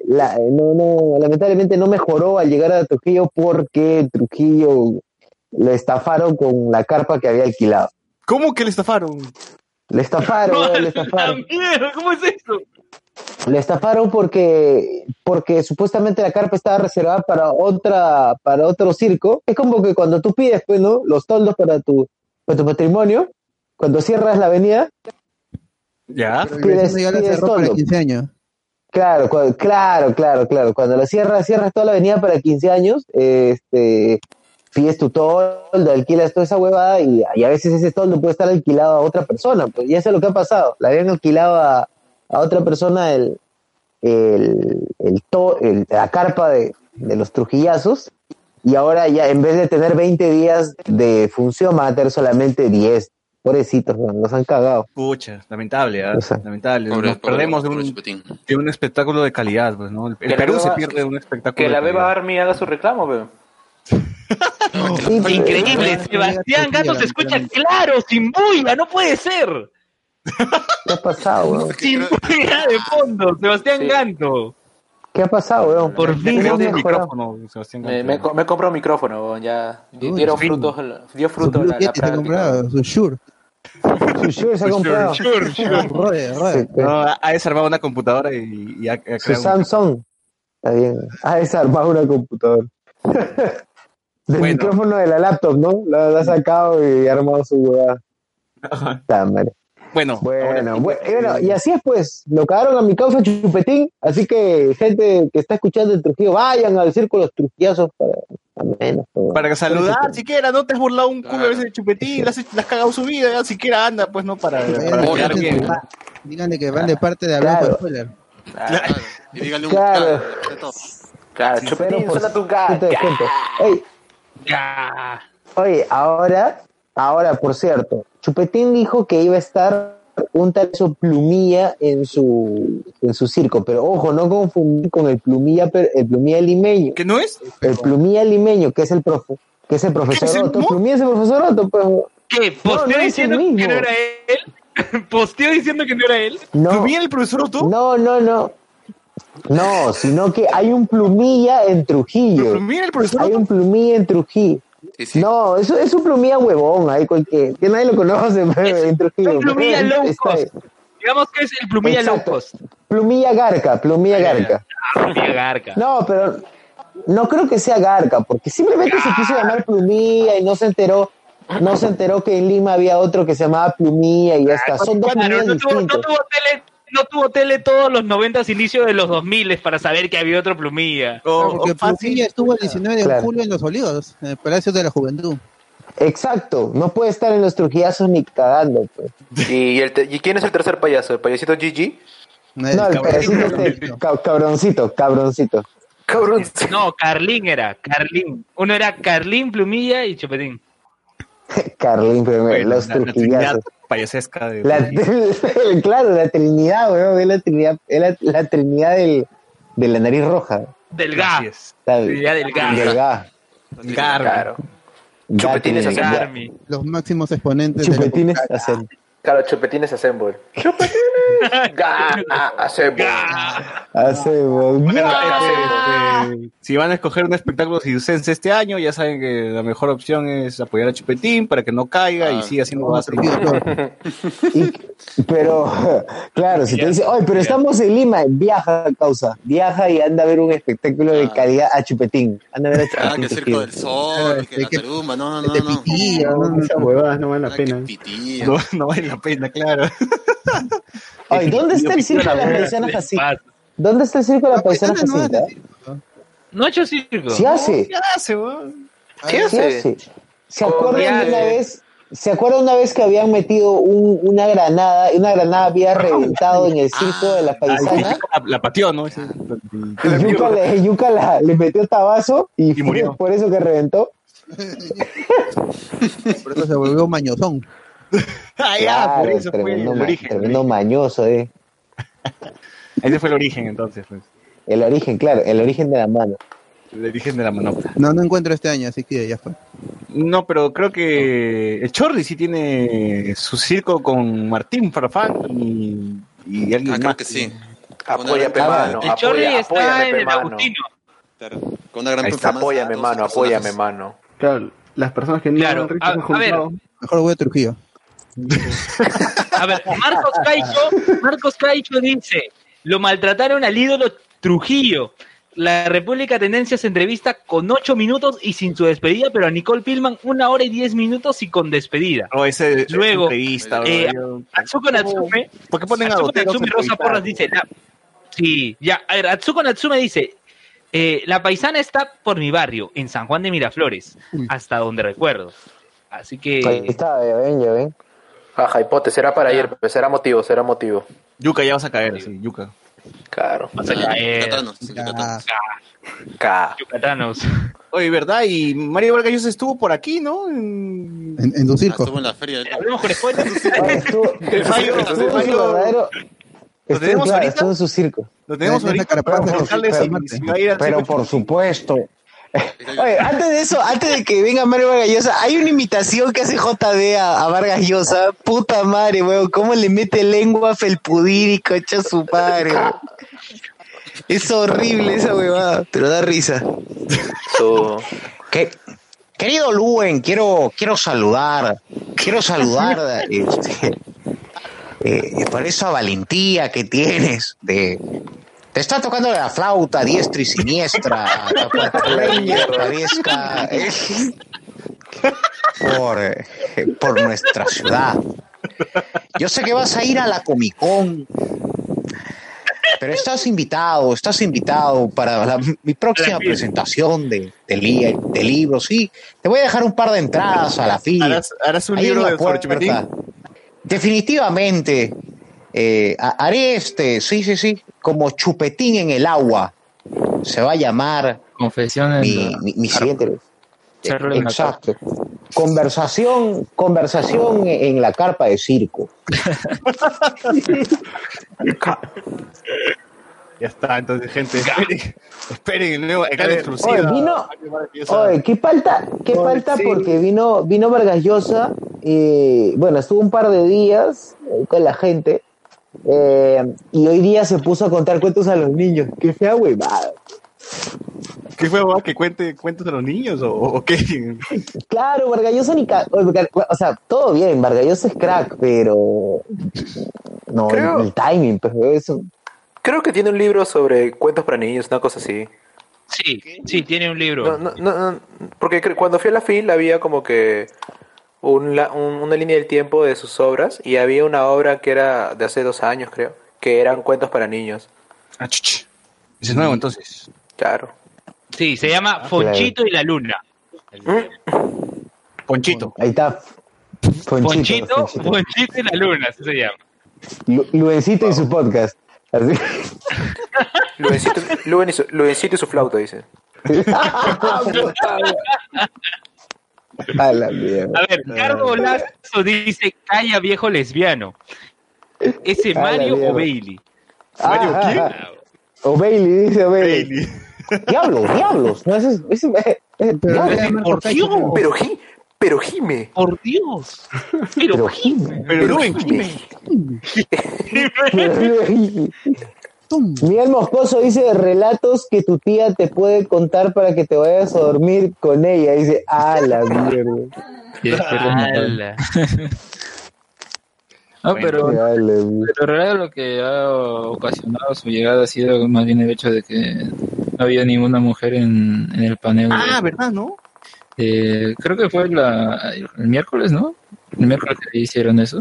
la- no, no, lamentablemente no mejoró al llegar a Trujillo porque Trujillo le estafaron con la carpa que había alquilado. ¿Cómo que le estafaron? Le estafaron, le ¡La estafaron. mierda! ¿Cómo es eso? Le estafaron porque, porque supuestamente la carpa estaba reservada para otra, para otro circo. Es como que cuando tú pides, pues, ¿no? Los toldos para tu, para tu matrimonio, cuando cierras la avenida, ¿Ya? Pero pides- ya la pides cerró para todo. 15 años. Claro, claro, claro, claro. Cuando la cierras, cierras toda la avenida para 15 años, este, pides tu toldo, alquilas toda esa huevada y, y a veces ese toldo puede estar alquilado a otra persona. Pues, y eso es lo que ha pasado. La habían alquilado a, a otra persona el, el, el to- el- la carpa de, de los trujillazos y ahora ya en vez de tener 20 días de función van a tener solamente 10. Pobrecitos, weón, los han cagado. Pucha, lamentable, ¿ah? O sea, lamentable. Pobre- Nos pobre- perdemos de un, de un espectáculo de calidad, pues, ¿no? El, Perú se beba- pierde de un espectáculo Que de la beba calidad. Army haga su reclamo. Sí, pero- Increíble, Sebastián Gato se escucha claro, sin bulla, no puede ser. ¿Qué ha pasado, weón? Sin bulla de fondo, Sebastián Sí. Ganto. ¿Qué ha pasado, weón? Por fin un mejorado. micrófono, Sebastián. Me, Ganto. me, co- me compré un micrófono, weón, ya Uy, dieron fin. frutos, dio Su fruto Blue la, la Yeti se ha comprado. Rode, rode. No, ha desarmado una computadora y, y ha, ha Su creado Samsung. Está bien. Ha desarmado una computadora. Del Bueno. micrófono de la laptop, ¿no? La, la ha sacado y ha armado su huevada. Está mal. Bueno, Bueno, bueno, y bueno, y así es pues, lo cagaron a mi causa Chupetín, así que gente que está escuchando el Trujillo, vayan al círculo los trujillazos para, menos, pero- Para saludar, Pero- siquiera, no te has burlado un culo a Claro. veces de chupetín, le has, cagado su vida, ya siquiera anda, pues no, para, para a quedar casa de bien. su pa- Díganle que van de parte de Hablando Claro. Spoiler. Claro. Y dígale un Claro. claro, de todo. Claro, Pero Chupetín, por suena tu Ya. Oye, ahora, ahora, por cierto, Chupetín dijo que iba a estar un tal eso plumilla en su en su circo, pero ojo, no confundir con el plumilla el plumilla limeño, ¿Qué no es? el plumilla limeño que es el profe, que es el profesor ¿Qué es el Otto, no? plumilla es el profesor Otto, pues ¿Qué? No, ¿Posteó no el diciendo que no era él? ¿Posteó diciendo que no era él? no, ¿Plumilla el profesor Otto? no, no, no, no, sino que hay un plumilla en Trujillo, ¿Plumilla el profesor hay Otto? un plumilla en Trujillo. Sí, sí. No, eso es un plumilla huevón, ahí cualquier, que nadie lo conoce en Trujillo. Un plumilla low cost. Digamos que es el plumilla low Exacto. cost. Plumilla Garca, Plumilla Garca. Ah, plumilla garca. No, pero no creo que sea Garca, porque simplemente se quiso llamar Plumilla y no se enteró, no se enteró que en Lima había otro que se llamaba Plumilla y ya está. Son dos plumillas no tuvo, no distintos. tuvo tele, no tuvo tele todos los 90 inicios de los 2000 para saber que había otro plumilla. O- Claro, porque o fácil. Plumilla estuvo el 19 de Claro. julio en Los Olivos, en el Palacio de la Juventud. Exacto, no puede estar en los trujillazos ni cagando. Pues. ¿Y, el ¿Y quién es el tercer payaso? ¿El payasito GG? No, No, el cabrón. pedacito este, ca- cabroncito, cabroncito. Cabrón. No, Carlín era, Carlín. Uno era Carlín, Plumilla y Chupetín. Carlín, Bueno, los la, la trinidad trujillazos. Payasesca de... La, claro, la Trinidad, weón, es la Trinidad, es la, la Trinidad del, de la nariz roja. Del GA. Así es. La- Trinidad del GA. del ga. Garbo. Claro. Chupetines. Garmi. Los máximos exponentes de la Chupetines época. hacen. Claro, Chupetines Assemble. ¡Chupetines! ¡Ga! Assemble. Este, este, si van a escoger un espectáculo circense este año, ya saben que la mejor opción es apoyar a Chupetín para que no caiga y Ah. siga haciendo Y- pero, claro, si te dice, oye, pero estamos en Lima, viaja, causa. Viaja y anda a ver un espectáculo de Ah. calidad a Chupetín. Anda a ver a Ah, Chupetín. que el circo del sol, Claro, que la que- tarumba, no, no, Este no, no. pitillo, ¿no? No, esas huevadas no valen la Ah, que pena. pitillo. No, no vale la pena, claro. Oye, ¿dónde está el circo de la paisana Jacinta? ¿Dónde está el circo de la La paisana paisana no ha hecho circo. ¿Se hace? ¿Qué hace, weón? ¿Qué ¿Se hace? ¿Se acuerdan de una vez? ¿Se acuerdan una vez que habían metido un- una granada, y una granada había reventado en el circo de la Ah, paisana? la, la pateó, ¿no? Y Yuka, le, Yuka la- le metió tabazo y, Y murió. por eso que reventó. Por eso se volvió mañozón. Ah, ya, por eso fue tremendo, el origen. mañoso, eh. Ese fue el origen, entonces, pues. El origen, claro, el origen de la mano. El origen de la manopla. No, no encuentro este año, así que ya fue. No, pero creo que el Chorri sí tiene su circo con Martín Farfán y, y alguien Ah, creo más. que sí. Apóyame, A ver, mano. El Chorri apoya- está apóyame, en el mano. Agustino. Claro. Con una gran está. Apóyame, mano. Apóyame, mano. Claro, las personas que no Claro, han a- a ver. Mejor voy a Trujillo. A ver, Marcos Caicho, Marcos Caicho dice, lo maltrataron al ídolo Trujillo. La República Tendencia se entrevista con ocho minutos y sin su despedida, pero a Nicole Pillman una hora y diez minutos y con despedida. Oh, ese, Luego, entrevista, eh. Atsuko Natsume, ¿Por qué ponen a Atsuko Natsume Rosa Porras dice, la- sí, ya, a ver, Atsuko Natsume dice, eh, la paisana está por mi barrio, en San Juan de Miraflores, hasta donde recuerdo. Así Ahí que, está, ya ven, ya ven. Ajá, hipote, será para ayer, pero será motivo, será motivo. Yuca ya vas a caer, sí, Yuca. Claro. vas a Ah, caer, Yucatanos, Ah, yucatanos. Ca. yucatanos. Oye, ¿verdad? Y Mario Vargas Llosa estuvo por aquí, ¿no? En- en, en tu Ah, circo. estuvo en la feria. del- Hablemos con spoilers. Ah, estuvo- El estuvo el en su Mario- verdadero- ¿Lo estuvo, tenemos claro, ahorita? estuvo en su circo. Lo tenemos ahorita para ir Pero por supuesto. Oye, antes de eso, antes de que venga Mario Vargas Llosa, hay una imitación que hace JD a, a Vargas Llosa. Puta madre, weón. ¿Cómo le mete lengua a Felpudir y cocha a su padre, weón? Es horrible esa huevada, pero da risa. Que- querido Luen, quiero, quiero saludar, quiero saludar este, eh, por esa valentía que tienes de te está tocando la flauta diestra y siniestra eh, por, eh, por nuestra ciudad. Yo sé que vas a ir a la Comic Con, pero estás invitado, estás invitado para la- mi próxima presentación de, de, li- de libros. Sí, te voy a dejar un par de entradas a la fila. ¿Harás, harás un Ahí libro la de? Definitivamente. Eh, ha- haré este, sí, sí, sí, como chupetín en el agua. Se va a llamar Confesiones. mi, mi, mi siguiente. Exacto. Conversación, conversación en la carpa de circo. Ya está, entonces, gente, esperen, esperen el nuevo, el exclusivo. Oye, vino, oye, qué falta, qué Oye, falta sí. porque vino, vino Vargas Llosa, y bueno, estuvo un par de días eh, con la gente, eh, y hoy día se puso a contar cuentos a los niños. Qué fea huevada. ¿Qué fue, va? ¿Que cuente cuentos a los niños o, o qué? Claro, Vargas Llosa ni ca- o sea, todo bien, Vargas Llosa es crack, pero no, Creo- el, el timing, pero eso. Creo que tiene un libro sobre cuentos para niños, una cosa así. Sí, sí, tiene un libro. No, no, no, no, porque cuando fui a la FIL había como que un la- un- una línea del tiempo de sus obras y había una obra que era de hace dos años, creo, que eran cuentos para niños. Ah, chuch. Ese es nuevo, entonces. Claro. Sí, se llama Fonchito y la Luna. Ponchito. Ahí está. Fonchito, Fonchito, Fonchito. Fonchito y la Luna, así se llama. Lu- Luencito y su podcast. Así. Luencito, Luen y su, Luencito y su flauta, dice. A la mierda. A ver, Carlos Lazo dice, calla viejo lesbiano. ¿Ese Mario o Bailey? ¿Mario Ah, quién? ah, ah. O Bailey, dice Bailey. Bailey. Diablos, diablos. No, ese, ese, eh, eh, Pero diablos. por Dios. Pero, pero Jime. Por Dios. Pero, Pero Jime. Pero Luen, Jime. Tum. Miguel Moscoso dice relatos que tu tía te puede contar para que te vayas a dormir con ella. Dice, ah, la mierda. No, pero, pero realidad lo que ha ocasionado su llegada ha sido más bien el hecho de que no había ninguna mujer en, en el panel. de- Ah, ¿verdad, no? eh, creo que fue la, el miércoles, ¿no? El miércoles que hicieron eso.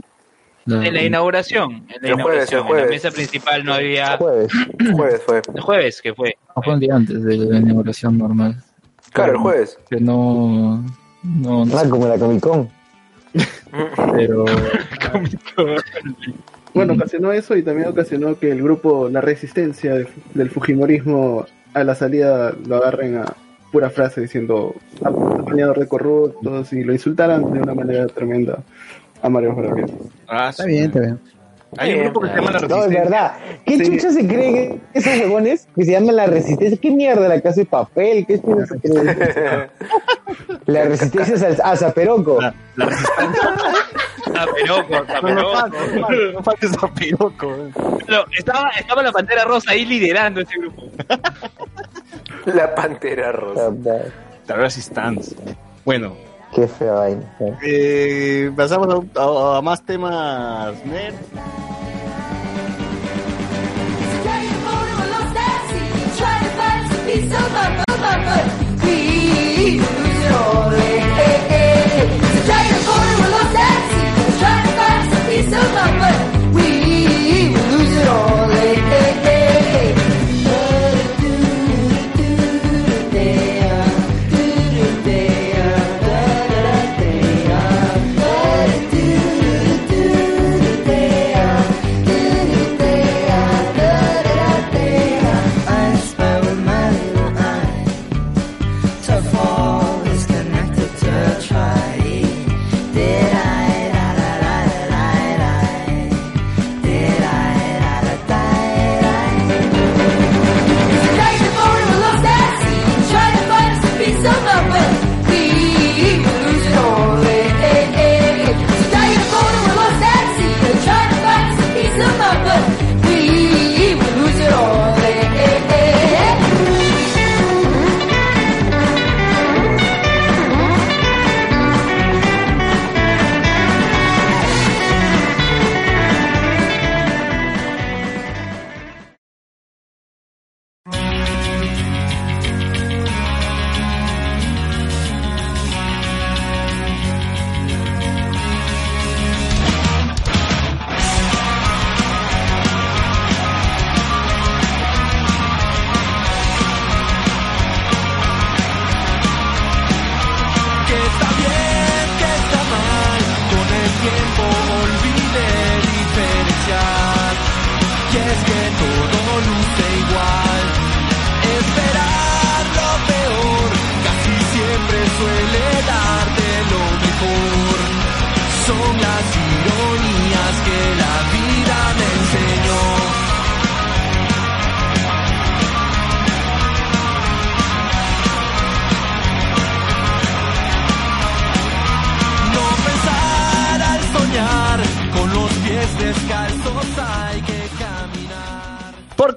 En la inauguración. En la El jueves, inauguración. el jueves. En la mesa principal no había... Jueves. Jueves fue. El jueves, que fue. no fue un día antes de la inauguración normal. Claro, el jueves. Que no. No, no Ah, como la Comic Con. pero. Bueno, ocasionó eso y también ocasionó que el grupo La Resistencia de- del Fujimorismo a la salida lo agarren a pura frase diciendo apañador de corruptos y lo insultaran de una manera tremenda a Mario. Ah, Está bien, está bien. Hay un grupo que se llama La No, es Resistencia. verdad. ¿Qué Sí. chucha se creen esos huevones que se llaman la resistencia? ¿Qué mierda la casa de papel? ¿Qué chucha se creen? La resistencia es a Zaperoco. La, la resistencia. Zaperoco, No, Zaperoco. no falta, no Zaperoco. No, estaba, estaba la Pantera Rosa ahí liderando ese grupo. La pantera rosa. La Resistance. Bueno, Qué fea vaina. eh, pasamos a, a- a más temas nerd.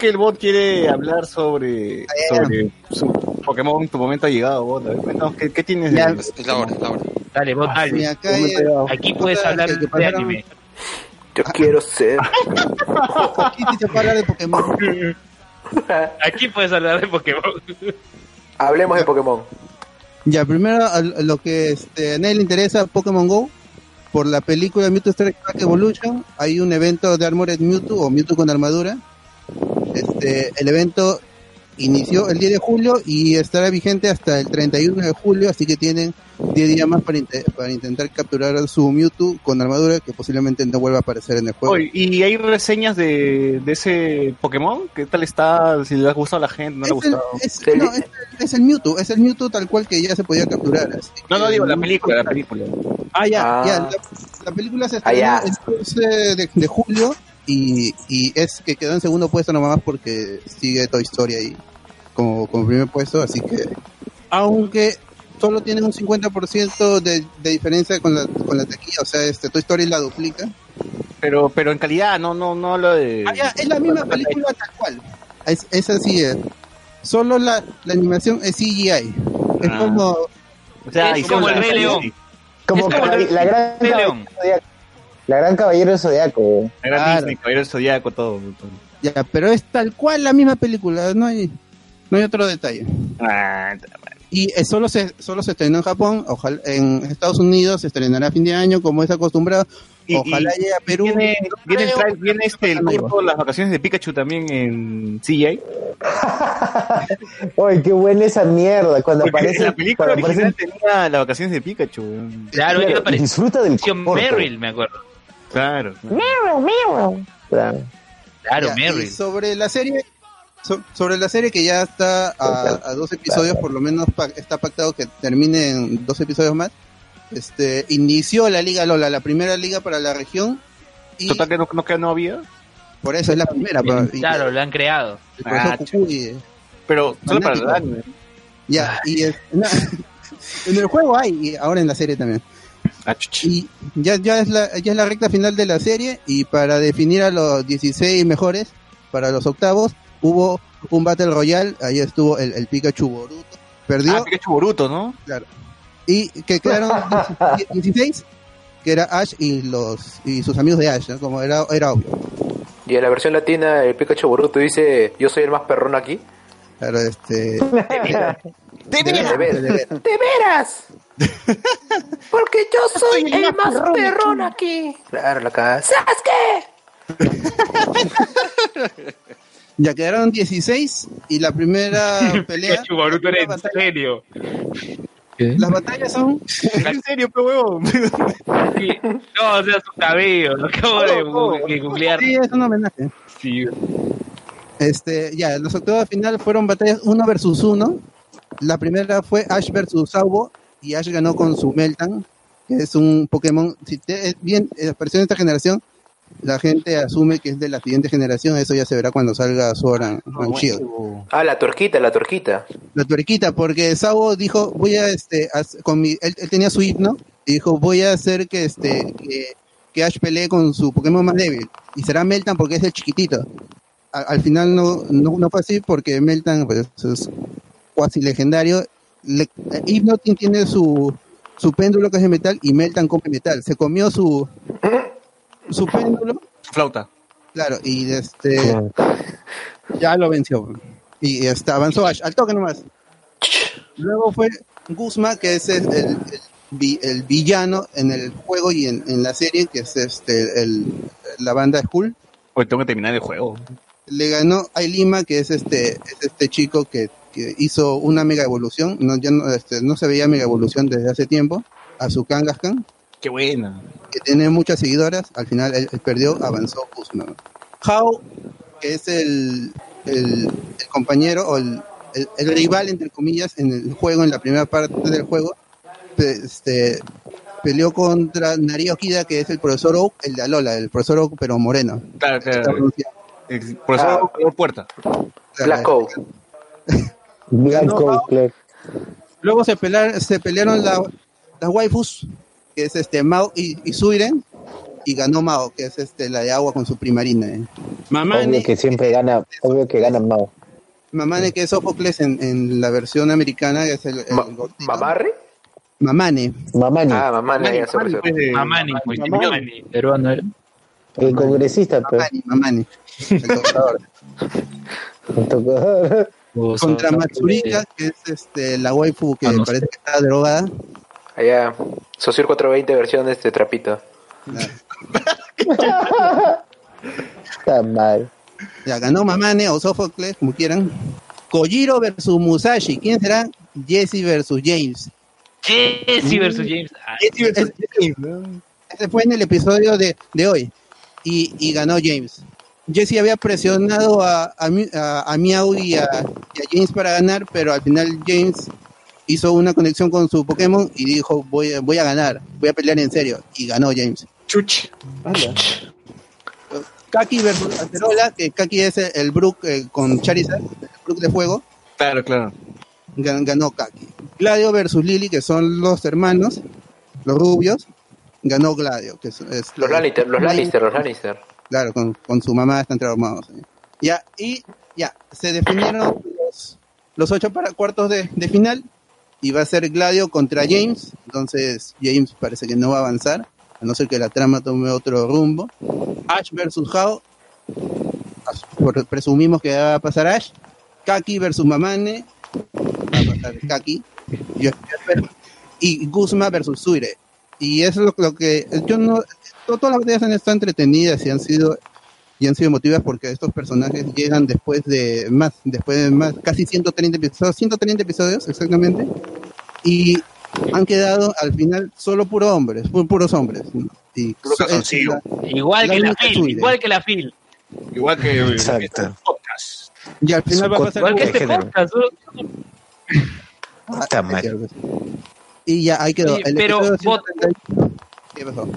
El bot quiere hablar sobre, sobre su Pokémon. Tu momento ha llegado, bot. A ver, cuéntanos, ¿qué, qué tienes de. Es la hora, es la hora. Dale, vos, Sí, dale. acá hay- Aquí puedes hablar de anime. Yo quiero ser. Aquí puede hablar de Pokémon. Aquí puedes hablar de Pokémon. Hablemos de Pokémon. Ya, primero lo que este, a nadie le interesa Pokémon Go. Por la película Mewtwo Strike Back Evolution hay un evento de Armored Mewtwo o Mewtwo con armadura. Este, el evento inició el 10 de julio y estará vigente hasta el 31 de julio, así que tienen 10 días más para, para intentar capturar a su Mewtwo con armadura que posiblemente no vuelva a aparecer en el juego. Oye, ¿Y hay reseñas de, de ese Pokémon? ¿Qué tal está? Si le ha gustado a la gente, no le ha es, el, gustado. es- no, es el- es el Mewtwo, es el Mewtwo tal cual que ya se podía capturar. así No, no digo la película, la película. Ah, ya, Ah. ya. La, la película se Ah, estrenó el 12 de, de julio y, y es que quedó en segundo puesto nomás porque sigue Toy Story ahí como, como primer puesto, así que aunque solo tiene un 50% de, de diferencia con la, con la taquilla, o sea, este Toy Story la duplica. Pero, pero en calidad, no, no, no lo de. Ah, ya, es la misma película tal cual. Es, es así, es. Solo la, la animación es CGI. Es Ah. como... O sea, Es como el Rey León. Como Es como caballo- el la gran Rey caballero León. zodiaco. La gran zodiaco. Claro. Disney, Caballero del Zodíaco, todo. Ya, pero es tal cual la misma película, no hay, no hay otro detalle. Ah, Y eh, solo se solo se estrenó en Japón, ojalá en Estados Unidos se estrenará a fin de año como es acostumbrado. Y- Ojalá y- llegue a Perú. Viene, No viene, el viene este, el corto, las vacaciones de Pikachu también en CGI. Oye, qué buena esa mierda. Cuando Porque aparece. la película cuando original aparece- tenía las vacaciones de Pikachu. Claro, Claro, apareció disfruta del. Merrill, me acuerdo. Claro. Claro. Claro, Ya, y Merrill. sobre la serie so- sobre la serie que ya está a, a dos episodios, por lo menos pa- está pactado que termine en dos episodios más. Este inició la Liga Lola, la primera liga para la región y Total que no, no, que no había. por eso es la primera. Claro, lo han creado. Ah, Cucuy, eh, Pero solo para el. Ya, y es- no, En el juego hay, y ahora en la serie también. Ah. Y ya, ya, es la, ya es la recta final de la serie y para definir a los 16 mejores, para los octavos, hubo un Battle Royale, ahí estuvo el, el Pikachu Boruto, perdió Ah, Pikachu Boruto, ¿no? Claro. Y que quedaron 16, que era Ash y los y sus amigos de Ash, ¿no? como era, era obvio. Y en la versión latina, el Pikachu Boruto dice: Yo soy el más perrón aquí. Claro, este. ¡De veras! de veras. Porque yo soy el más perrón aquí. Claro, la cara. ¿Sabes qué? Ya quedaron 16 y la primera pelea. Era en serio. Las batallas son. En serio, pero huevón. No, o sea, su cabello. Lo acabo de, de googlear. Sí, es un homenaje. Sí. Este, ya, los octavos de final fueron batallas 1 versus 1. La primera fue Ash versus Saubo y Ash ganó con su Meltan, que es un Pokémon, si te, es bien, eh, apareció en esta generación, la gente asume que es de la siguiente generación, eso ya se verá cuando salga Sword and, and Shield. Ah, la tuerquita, la tuerquita. La tuerquita, porque Saubo dijo, voy a, este, con mi, él, él tenía su hipno, y dijo, voy a hacer que, este, que, que Ash pelee con su Pokémon más débil, y será Meltan porque es el chiquitito. A- al final no, no, no fue así porque Meltan pues, es cuasi legendario. Le, Hypno tiene su, su péndulo que es de metal y Meltan come metal. Se comió su, su péndulo, Su flauta. claro, y este ya lo venció. Y este, avanzó Ash, al toque nomás. Luego fue Guzma, que es el, el- el vi- el villano en el juego y en, en la serie, que es este el, la banda Skull. Pues tengo que terminar el juego. Le ganó a Lima, que es este, es este chico que, que hizo una mega evolución. No, ya no, este, no se veía mega evolución desde hace tiempo. A su Kangaskhan, Qué buena. que tiene muchas seguidoras. Al final él, él perdió, avanzó Guzma. Hao, que es el, el, el compañero o el, el, el rival, entre comillas, en el juego, en la primera parte del juego, este, peleó contra Nari Okida, que es el profesor Oak, el de Alola, el profesor Oak, pero moreno. Claro, claro. El profesor color puerta. Black Coat. Hao. Luego se pelearon, se pelearon la- las waifus, que es este Mao y, y Suiren, y ganó Mao, que es este la de agua con su primarina. eh. Mamane, Obvio que siempre gana, obvio que gana Mao. Mamane que es Sófocles en, en la versión americana, que es el, el gordito. ¿Mamarre? Mamane. Mamani, Ah, Mamani, ya se Mamani, ofreció. pues, Mamani, pues, Mamani. Peruano era. el congresista, pues. Mamani, Mamani. El tocador. El tocador. Contra Matsurika, que es este la waifu que Ah, no parece que está drogada. Allá. Sociur 420 versión de este trapito. Está mal. Ya ganó Mamane o Sófocles, como quieran. Kojiro versus Musashi. ¿Quién será? Jesse versus James. Jesse versus James. Ah, Ese, ese fue en el episodio de, de hoy. Y, y ganó James. Jesse había presionado a, a, Mi- a, a Miau y a, y a James para ganar, pero al final James hizo una conexión con su Pokémon y dijo, voy, a- voy a ganar, voy a pelear en serio. Y ganó James. Chuch. Kaki versus Acerola, que Kaki es el, el Brook eh, con Charizard, el Brook de fuego. Claro, claro. gan- ganó Kaki. Gladio versus Lily, que son los hermanos, los rubios, ganó Gladio. Que es, es- Los Lannister, los Lannister, los Lannister. Claro, con, con su mamá están traumados. Ya, y ya, se definieron los, los ocho para cuartos de, de final y va a ser Gladio contra James. Entonces, James parece que no va a avanzar, a no ser que la trama tome otro rumbo. Ash versus Hao, presumimos que va a pasar Ash. Kaki versus Mamane, va a pasar Kaki. Y Guzma versus Suire. Y eso es lo, lo que yo no to- todas las batallas han estado entretenidas y han sido y han sido emotivas porque estos personajes llegan después de más después de más casi 130 episodios 130 episodios exactamente y han quedado al final solo puros hombres pu- puros hombres Igual que la Suire. igual que la Phil. Igual que eh, Exacto. este podcast. y al final va a pasar Igual que este podcast. ¿no? Y ya ahí quedó Sí, El pero episodio vos- 131 ¿Qué pasó?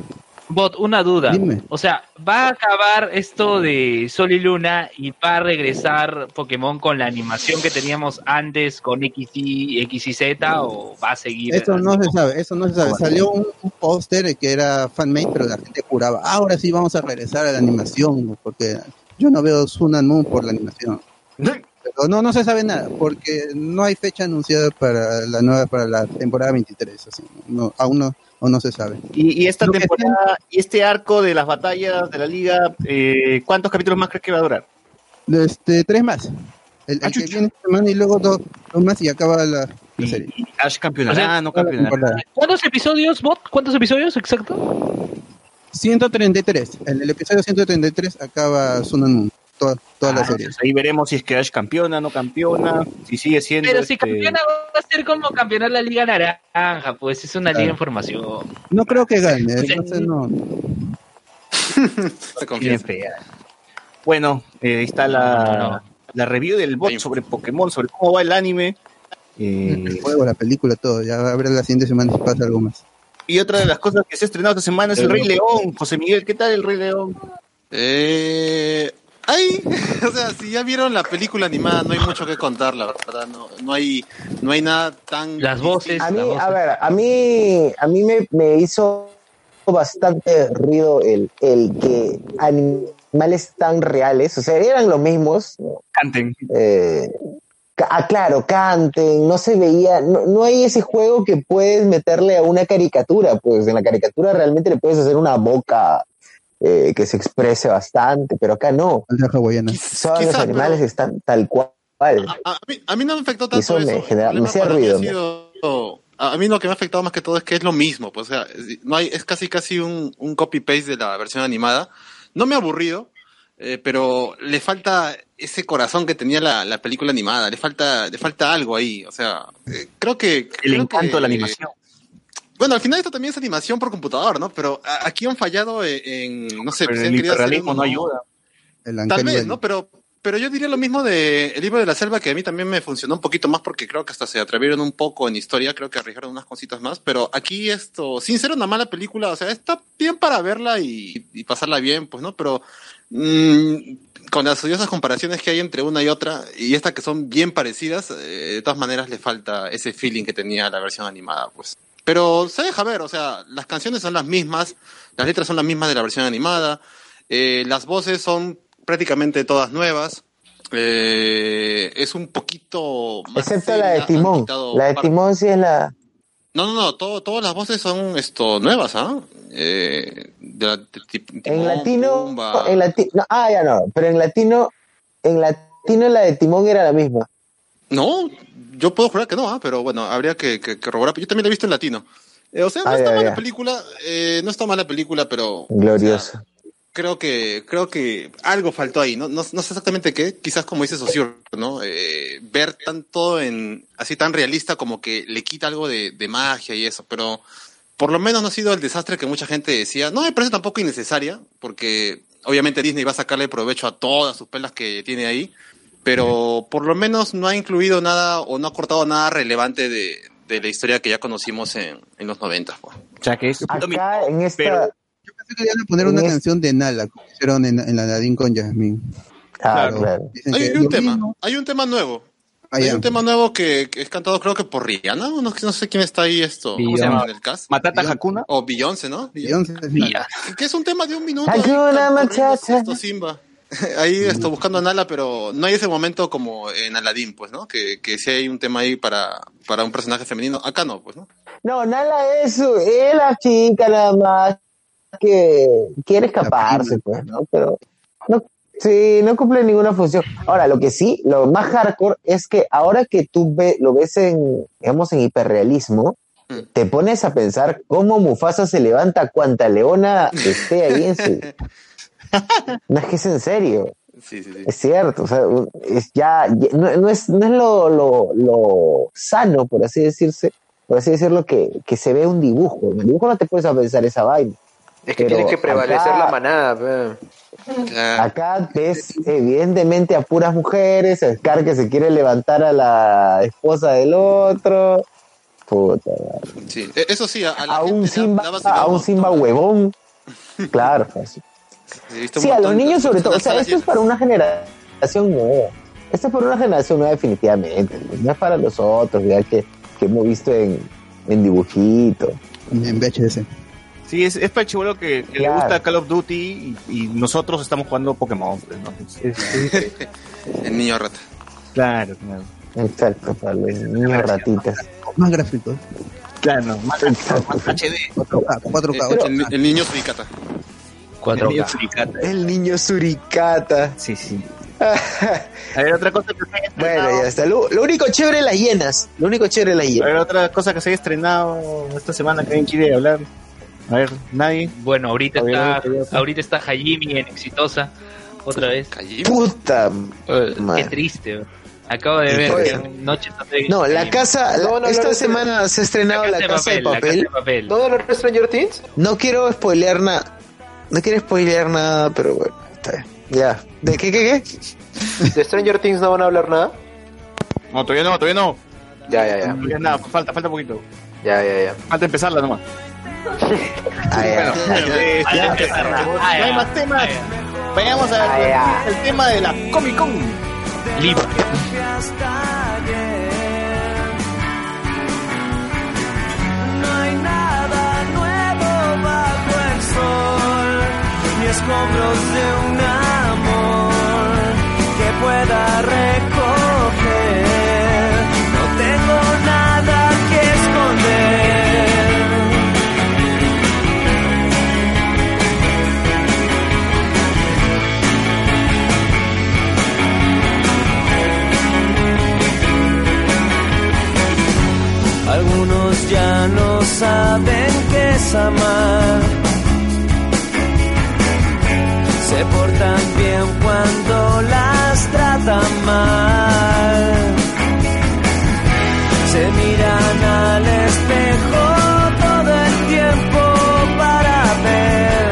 Bot, una duda. Dime. O sea, ¿va a acabar esto de Sol y Luna y va a regresar Pokémon con la animación que teníamos antes con X y, X y Z o va a seguir? Eso no se sabe, eso no se sabe. Salió un, un póster que era fanmade, pero la gente juraba, ahora sí vamos a regresar a la animación, porque yo no veo Sun and Moon por la animación. Pero no, no se sabe nada, porque no hay fecha anunciada para la nueva, para la temporada 23, así, no, aún no, aún no se sabe. Y, y esta Lo que temporada, y este arco de las batallas de la liga, eh, ¿cuántos capítulos más crees que va a durar? Este, tres más. El, el que viene esta semana y luego dos, dos más y acaba la, la serie. Y Ash campeonará, O sea, no Toda la campeonará. ¿Cuántos episodios, Bot? ¿Cuántos episodios exacto? 133. En el episodio 133 acaba Sun and Moon, toda, toda la Ah, serie. Ahí veremos si es que Ash campeona, no campeona, si sigue siendo. Pero si este, campeona va a ser como campeonar la Liga Naranja, pues es una Claro. liga en formación. No creo que gane, entonces no. Se. Bueno, eh, ahí está la, la review del bot sobre Pokémon, sobre cómo va el anime. Eh, El juego, la película, todo. Ya ver la siguiente semana si pasa algo más. y otra de las cosas que se ha estrenado esta semana es El Rey León. José Miguel, ¿qué tal El Rey León? Eh, ay, o sea, si ya vieron la película animada, no hay mucho que contar, la verdad. No, no hay, no hay nada tan. Las voces. A mí, voces. a ver, a mí, a mí me, me hizo bastante ruido el, el que animales tan reales, o sea, eran los mismos. Canten. eh, ah, claro, canten, no se veía, no, no hay ese juego que puedes meterle a una caricatura, pues en la caricatura realmente le puedes hacer una boca eh, que se exprese bastante, pero acá no, todos los animales pero- están tal cual. A, a mí, a mí no me afectó tanto Eso eso. me genera- me hacía ruido, sido- a a mí lo que me ha afectado más que todo es que es lo mismo. Pues, o sea, es- no hay, es casi casi un, un copy-paste de la versión animada. No me ha aburrido, eh, pero le falta ese corazón que tenía la, la película animada. Le falta, le falta algo ahí. O sea, eh, creo que... El creo encanto que- de la animación. Bueno, al final esto también es animación por computador, ¿no? Pero aquí han fallado en, en- no sé, Pero pues, el han querido hacer hiperrealismo no ayuda. El Tal vez. ¿no? Pero, pero yo diría lo mismo de El libro de la selva, que a mí también me funcionó un poquito más porque creo que hasta se atrevieron un poco en historia, creo que arriesgaron unas cositas más, pero aquí esto, sin ser una mala película, o sea, está bien para verla y, y pasarla bien, pues, ¿no? Pero mm, con las odiosas comparaciones que hay entre una y otra, y esta que son bien parecidas, eh, de todas maneras le falta ese feeling que tenía la versión animada, pues. Pero se deja ver, o sea, las canciones son las mismas, las letras son las mismas de la versión animada, eh, las voces son prácticamente todas nuevas. eh, es un poquito más Excepto la de Timón. La de Timón sí es la... No, no, no, todo, todas las voces son esto nuevas, ¿ah? Eh, de la- de ti- En latino, Pumba. en latino, no, ah, ya no, pero en latino, en latino la de Timón era la misma. No, yo puedo jurar que no, ¿ah? pero bueno, habría que, que, que corroborar. Yo también la he visto en latino. Eh, o sea, no Ah, está mala ya. película, eh, no está mala película, pero Glorioso. creo que creo que algo faltó ahí, no, no, no sé exactamente qué, quizás como dice Socio, ¿no? Eh, ver tanto en así tan realista como que le quita algo de, de magia y eso, pero por lo menos no ha sido el desastre que mucha gente decía. No me parece tampoco innecesaria, porque obviamente Disney va a sacarle provecho a todas sus pelas que tiene ahí, pero por lo menos no ha incluido nada o no ha cortado nada relevante de, de la historia que ya conocimos en, en los 90. Pues. O sea que es Acá en esta... pero- Yo pensé que iban a poner una es- canción de Nala, como hicieron en, en la Nadine con Jasmine. Ah, claro. Hay un tema, mismo. hay un tema nuevo. Ah, Hay un tema nuevo que, que es cantado creo que por Rihanna, o no, no sé quién está ahí esto, ¿cómo se llama el cast? Matata. Hakuna. O Beyoncé, ¿no? Beyoncé. Que- es un tema de un minuto. Hay ahí una corriendo muchacha. Esto Simba. Ahí esto buscando a Nala, pero no hay ese momento como en Aladdin, pues, ¿no? Que, que sí hay un tema ahí para, para un personaje femenino. Acá no, pues, ¿no? No, Nala es, es la chica nada más que quiere escaparse, pues, ¿no? Pero no, sí, no cumple ninguna función. Ahora, lo que sí, lo más hardcore es que ahora que tú ve, lo ves en, digamos, en hiperrealismo, Mm. te pones a pensar cómo Mufasa se levanta cuanta leona esté ahí en su... No es que es en serio. Sí, sí, sí. Es cierto, o sea, es ya, ya- no, no es, no es lo, lo, lo sano, por así decirse, por así decirlo, que, que se ve un dibujo. En el dibujo no te puedes pensar esa vaina. Es que tiene que prevalecer acá- la manada. Claro. Acá ves evidentemente a puras mujeres, a Scar que se quiere levantar a la esposa del otro, puta. Sí. E- Eso sí, a, a la a un Simba, a un. Simba huevón, Claro, fácil. Sí, a los niños sobre todo. O sea, esto es para una generación nueva. Esto es para una generación nueva definitivamente. No es para los otros, ya que, que hemos visto en, en dibujito. En VHS. Sí, es, es para el chivolo que, que le Claro. gusta Call of Duty y, y nosotros estamos jugando Pokémon. pues, ¿no? Es- es-. El niño rata. claro, claro. Exacto, para los niños ratitas. Más gráficos. Claro, no, más, más HD. 4K, 4K, Eh, 8K. el, el niño suricata. 4K. El niño suricata. Sí, sí. A ver, otra cosa que se haya estrenado. Bueno, ya está. Lo, lo único chévere es las hienas. Lo único chévere es las A hienas. ver, otra cosa que se haya estrenado esta semana que alguien quiere hablar. A ver, nadie. Bueno, ahorita está, ahorita está Hajimi en Exitosa. Otra vez. Puta Qué madre. triste. bro. Acabo de ver Oye. que Noche No, la casa. No, no, esta no, no, semana se ha estrenado la casa, de La papel. Casa de papel. ¿No de los Stranger Things? No quiero spoilear nada. No quiero spoilear nada, pero bueno, está bien. Ya. ¿De qué, qué, qué? ¿De Stranger Things no van a hablar nada? No, todavía no, todavía no. Ya, ya, ya. Todavía nada, falta, falta poquito. Ya, ya, ya. Falta empezarla nomás. Ah, Hay no Ah, hay más temas. Vayamos Ah, al ya. el tema de la Comic Con. Libre. hasta ayer. No hay nada nuevo bajo el sol, escombros de un amor que pueda recoger. No tengo nada que esconder. Algunos ya no saben qué es amar. Se portan bien cuando las tratan mal. Se miran al espejo todo el tiempo para ver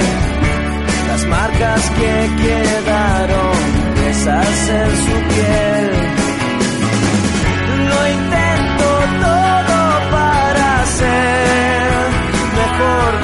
las marcas que quedaron esas en su piel. Lo intento todo para ser mejor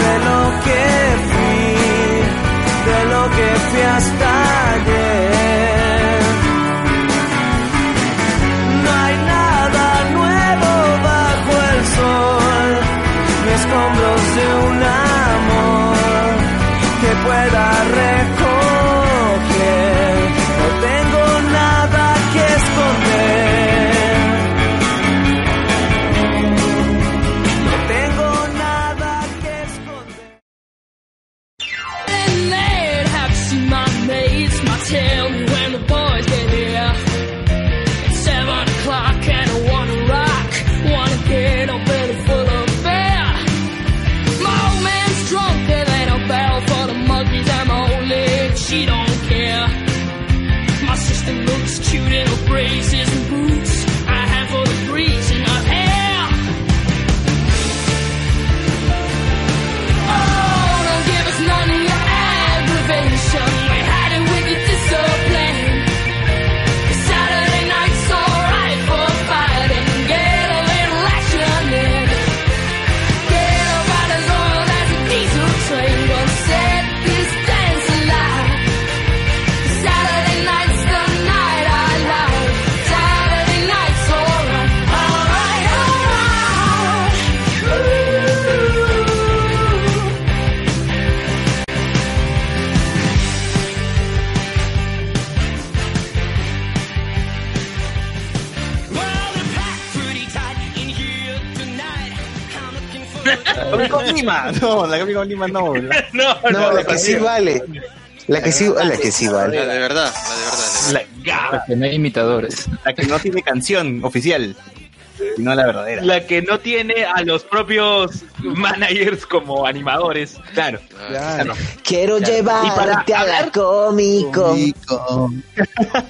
Con Lima. No, la Comic Con Lima no. La- No, No, la que sí vale. La que sí, la que sí La vale. de verdad, la de verdad. la de verdad. la, Que no hay imitadores. La que no tiene canción oficial. Sino la verdadera. la que no tiene a los propios managers como animadores. Claro. Claro. Quiero Y llevarte para a la. Comico.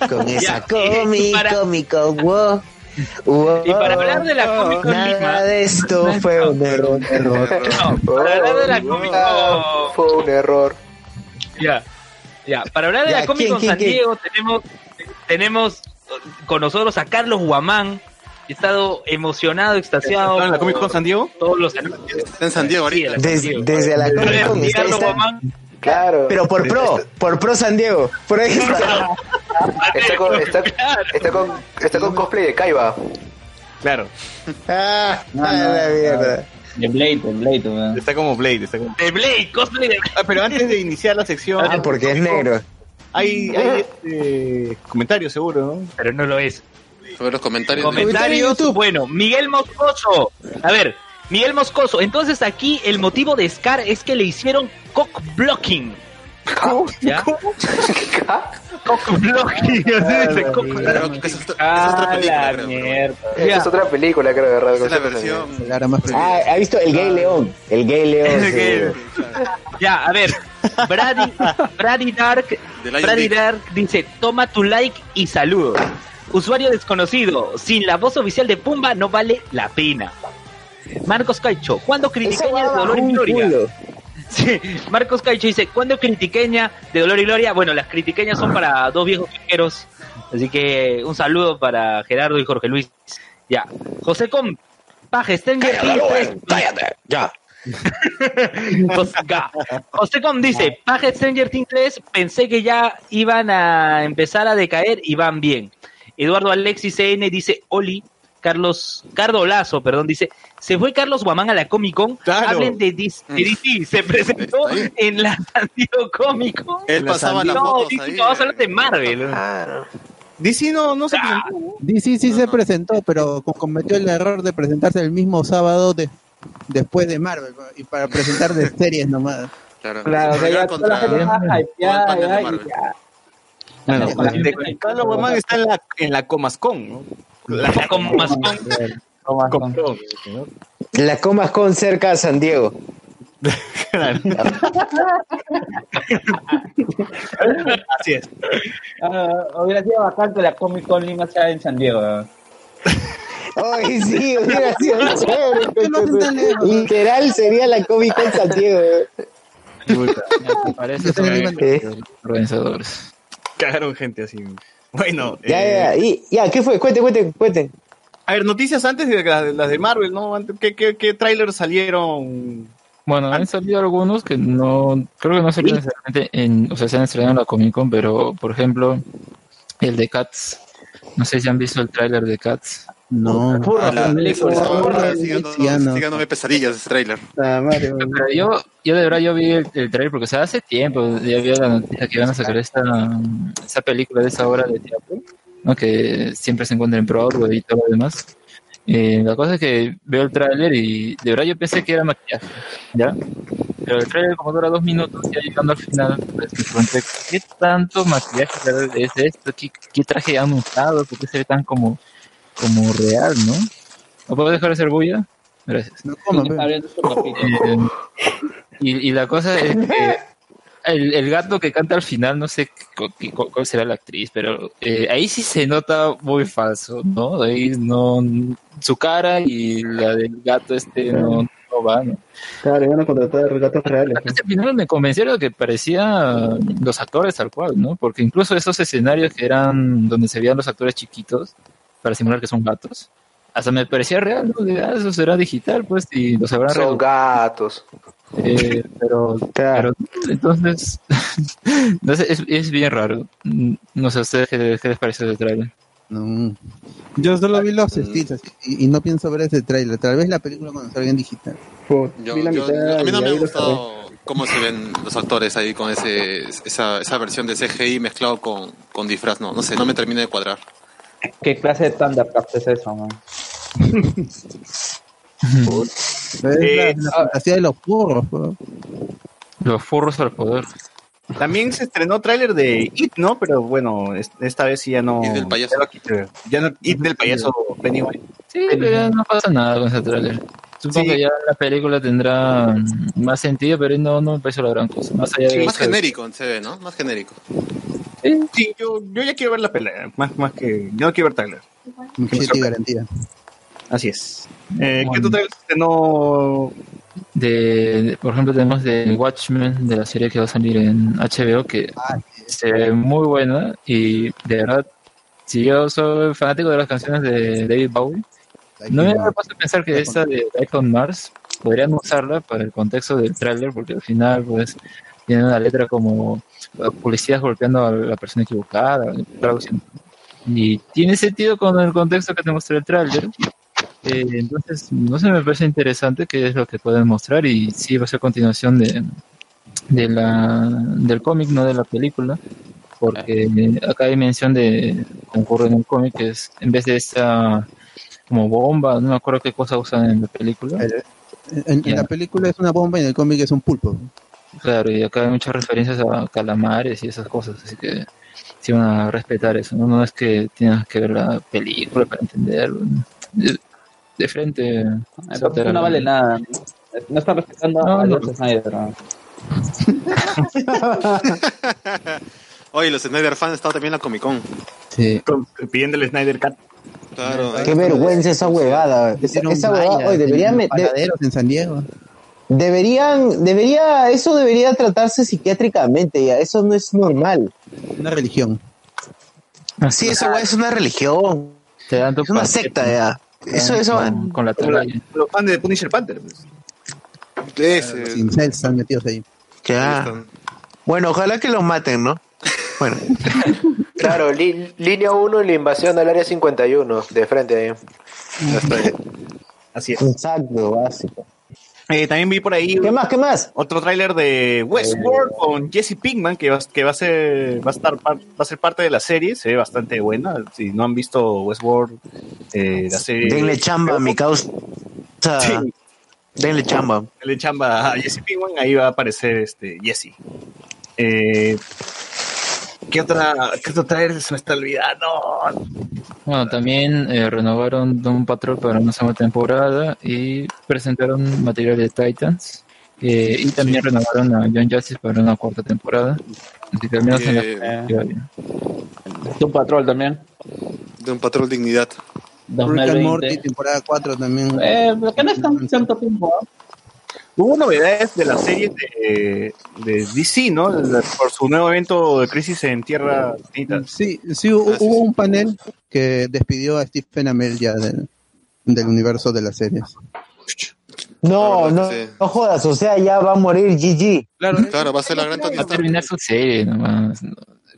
Con esa cómico, para- cómico, wow. Wow. Y para hablar de la Comic Con Nada Lima. de esto fue un error. No, para hablar de la Comic Ah, Con. fue un error. Ya. Ya. Para hablar de Ya, la Comic ¿quién, Con San? Diego, tenemos, tenemos con nosotros a Carlos Guamán. He estado emocionado, extasiado. ¿Está en la Comic Con San Diego? Todos los Está en San Diego Sí, ahorita. la San Diego. desde la Comic Con está, Carlos está- Claro. Pero por pro, por pro San Diego. Por ahí está. Está con, está, está con, está con cosplay de Kaiba. Claro. Ah, ah, la mierda. De Blade, de Blade. Está como Blade, está como... De Blade, cosplay de Ah, pero antes de iniciar la sección... Ah, porque es negro. Hay, hay este, comentarios seguro, ¿no? Pero no lo es. Sobre los comentarios. de- Comentarios, bueno, Miguel Moscoso. A ver, Miguel Moscoso. Entonces aquí el motivo de Scar es que le hicieron cock blocking. ¿Ya? Cock blocking. así dice, cock blocking. es, otra película, creo. es otra película, creo, de es la versión. Ah, ¿ha visto el gay león? El gay león. El sí. gay. Ya, a ver. Brady, Brady Dark, Brady. Dark dice, toma tu like y saludos. Usuario desconocido, sin la voz oficial de Pumba no vale la pena. Marcos Caicho, ¿cuándo critiqueña de Dolor y Gloria? Sí, Marcos Caicho dice, ¿cuándo critiqueña de Dolor y Gloria? Bueno, las critiqueñas son para dos viejos viajeros, así que un saludo para Gerardo y Jorge Luis. Ya, José Com, Paje, Stranger Things tres- Cállate, ya. José, Com dice, Paja Stranger Things 3, pensé que ya iban a empezar a decaer y van bien. Eduardo Alexis CN dice, Oli, Carlos, Cardo Lazo, perdón, dice, se fue Carlos Guamán a la Comic Con, Claro. hablen de DC, de DC, se presentó en la San Diego Comic Con. Él pasaba las no, fotos dice ahí. que vamos a hablar de Marvel. Claro. DC no, no se Ah. presentó, ¿no? DC sí se presentó, pero co- cometió el error de presentarse el mismo sábado de, después de Marvel, ¿no? y para presentar de series nomás. Claro. Claro, que ya toda la gente está todo el hypeada, panel de ya, y Marvel. ya. Bueno, Con la gente de- hypeada, Carlos Guamán está en la, en la Comascon, ¿no? La La Comascon. Toma. ¿no? La comas con cerca a San Diego. Así es. Ah, hubiera sido bastante la Comic Con Lima sea en San Diego. Ay, sí, hubiera sido chévere. ¿Qué lo hacen tan lejos? Literal sería la Comic Con San Diego. Organizadores. Cagaron gente así. Bueno, Ya, eh, ya, y, ya, ¿qué fue? Cuente, cuente, cuente. A ver, noticias antes de las, de las de Marvel, ¿no? Antes- ¿Qué, qué, qué trailers salieron? Bueno, han salido algunos que no, creo que no salieron necesariamente en, o sea, se han estrenado en la Comic Con, pero por ejemplo, el de Cats. No sé si han visto el tráiler de Cats. No. Burro, La- la película. esa- Burro, sigue dándonos- sí, ya no. sigue dándome pesadillas ese trailer. Ah. Pero yo, yo de verdad yo vi el, el trailer porque o sea, hace tiempo ya había la noticia que iban a sacar esta, esa película de esa obra de teatro, ¿no? que siempre se encuentra en Broadway y todo lo demás. Eh, la cosa es que veo el tráiler y de verdad yo pensé que era maquillaje, ¿ya? Pero el tráiler como dura dos minutos y ya llegando al final, pues me pregunté, ¿qué tanto maquillaje es esto? ¿Qué, qué traje han usado? ¿Por qué se ve tan como, como real, no? ¿No puedo dejar de ser bulla? Gracias. No su capítulo. Eh, y, y la cosa es que el, el gato que canta al final, no sé cu- cu- cu- cuál será la actriz, pero eh, ahí sí se nota muy falso, ¿no? Ahí no, su cara y la del gato este no, no van. ¿no? Claro, iban a contratar gatos reales. Hasta el final me convencieron que parecía los actores tal cual, ¿no? Porque incluso esos escenarios que eran donde se veían los actores chiquitos para simular que son gatos, hasta me parecía real, ¿no? De, ah, eso será digital, pues, y los habrán Son gatos. Eh, pero, pero entonces, no sé, es, es bien raro. No sé, ¿a ustedes qué, qué les parece el trailer? No. Yo solo vi los stilos y, y no pienso ver ese trailer. Tal vez la película cuando salga en digital. Yo- vi la yo- mitad a mí no me ha gustado cómo se ven los actores ahí con ese, esa, esa versión de CGI mezclado con, con disfraz. No, no sé, no me termina de cuadrar. ¿Qué clase de Thundercats es eso, man? Es la, Eh, la fantasía de los porros. po. Los furros al poder. También se estrenó tráiler de It, ¿no? Pero bueno, es- esta vez sí ya no. It del payaso. Ya, no, It del payaso Pennywise. Sí, pero ya no pasa nada con ese trailer. Supongo Sí. que ya la película tendrá más sentido, pero no, no me parece la gran cosa. Más allá de Más genérico se ve, ¿no? Más genérico. Sí, yo, yo ya quiero ver la pelea. Más, más que. Yo no quiero ver y garantía. Así es. Eh, ¿Qué se estrenó? de, de- por ejemplo, tenemos de Watchmen, de la serie que va a salir en HBO, que se ve muy buena y de verdad, si yo soy fanático de las canciones de David Bowie, no me había puesto a pensar que esta de Life on Mars podrían usarla para el contexto del tráiler, porque al final, pues, tiene una letra como eh, policías golpeando a la persona equivocada, traducción. Y tiene sentido con el contexto que te mostré el tráiler. Eh, entonces, no sé, me parece interesante que es lo que pueden mostrar y sí va a ser continuación de, de la, del cómic, no de la película, porque acá hay mención de, como ocurre en el cómic, que es en vez de esta como bomba, no me acuerdo qué cosa usan en la película. En, en la película es una bomba y en el cómic es un pulpo. Claro, y acá hay muchas referencias a calamares y esas cosas, así que sí van a respetar eso, no, no es que tengas que ver la película para entenderlo. De, de frente. No vale nada. No está respetando No, a no. Zack Snyder. ¿no? Oye, los Snyder fans han estado también en la Comic Con. Sí. Con- pidiendo el Snyder Cut. Claro. Qué vergüenza esa huevada. Esa, esa huevada, oye, deberían, de- en San Diego. deberían, debería, eso debería tratarse psiquiátricamente ya, eso no es normal. Una religión. Sí, eso güey, es una religión, Te dan tu es una secta ya. Eso, eso, con, con la atalaya. los fans de Punisher Panther. pues. Ese. Sin cells están metidos ahí. ya. Bueno, ojalá que los maten, ¿no? Bueno, Claro, li- línea 1 en la invasión al área 51, de frente ahí. Así es. exacto, básico. Eh, también vi por ahí ¿Qué más, qué más? otro tráiler de Westworld con Jesse Pinkman que va, que va a ser va a estar va a ser parte de la serie se ve bastante buena si no han visto Westworld eh, la serie Denle chamba, mi causa. Sí. Denle chamba. le chamba a Jesse Pinkman ahí va a aparecer este Jesse eh, ¿qué otra qué otro trailer se me está olvidando Bueno, también eh, renovaron Doom Patrol para una segunda temporada y presentaron material de Titans. eh, y también renovaron a John Justice para una cuarta temporada. Así que al menos en la Eh. Doom Patrol también. de un patrón dignidad. Rick and Morty, 2020. temporada 4 también. Eh, que no es tan- tanto tiempo. Hubo novedades de la serie de, de DC, ¿no? Por su nuevo evento de Crisis en Tierra Infinita. Sí, sí, hu- sí, hubo sí. un panel que despidió a Stephen Amell ya del, del universo de las series. No, no, sí. no jodas, o sea, ya va a morir GG. Claro, Claro, va a ser la gran Va a terminar su serie nomás.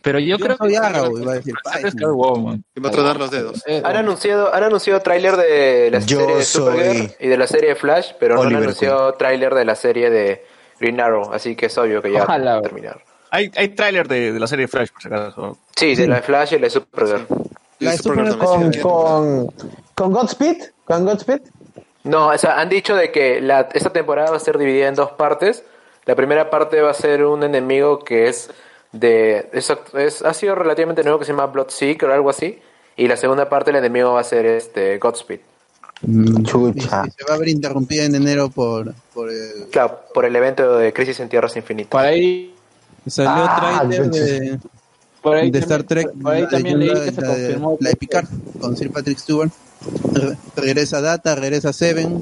Pero yo, Yo creo soy que Arrow, iba a decir. a ser Catwoman. Y va a tronar los dedos. Eh, Han anunciado, han anunciado tráiler de la Yo serie de Supergirl y de la serie de Flash, pero no han anunciado tráiler de la serie de Green Arrow, así que es obvio que ya Ojalá. va a terminar. Hay, hay tráiler de, de la serie Flash, por si acaso. Sí, de la de Flash y la de Supergirl. La de Supergirl. Con, con, con Godspeed, con Godspeed. No, o sea, han dicho de que la, esta temporada va a ser dividida en dos partes. La primera parte va a ser un enemigo que es de... Es, es- ha sido relativamente nuevo que se llama Bloodseeker o algo así. Y la segunda parte el enemigo va a ser este Godspeed. Mm, Chucha. y- y se va a ver interrumpida en enero por, por el... Claro, por el evento de Crisis en Tierras Infinitas. Por ahí, Salió Ah, trailer de, por ahí de también- Star Trek, Por ahí la de también leí Yula, que se la de- confirmó. la de que- Picard, con Sir Patrick Stewart. Re- regresa Data, regresa Seven.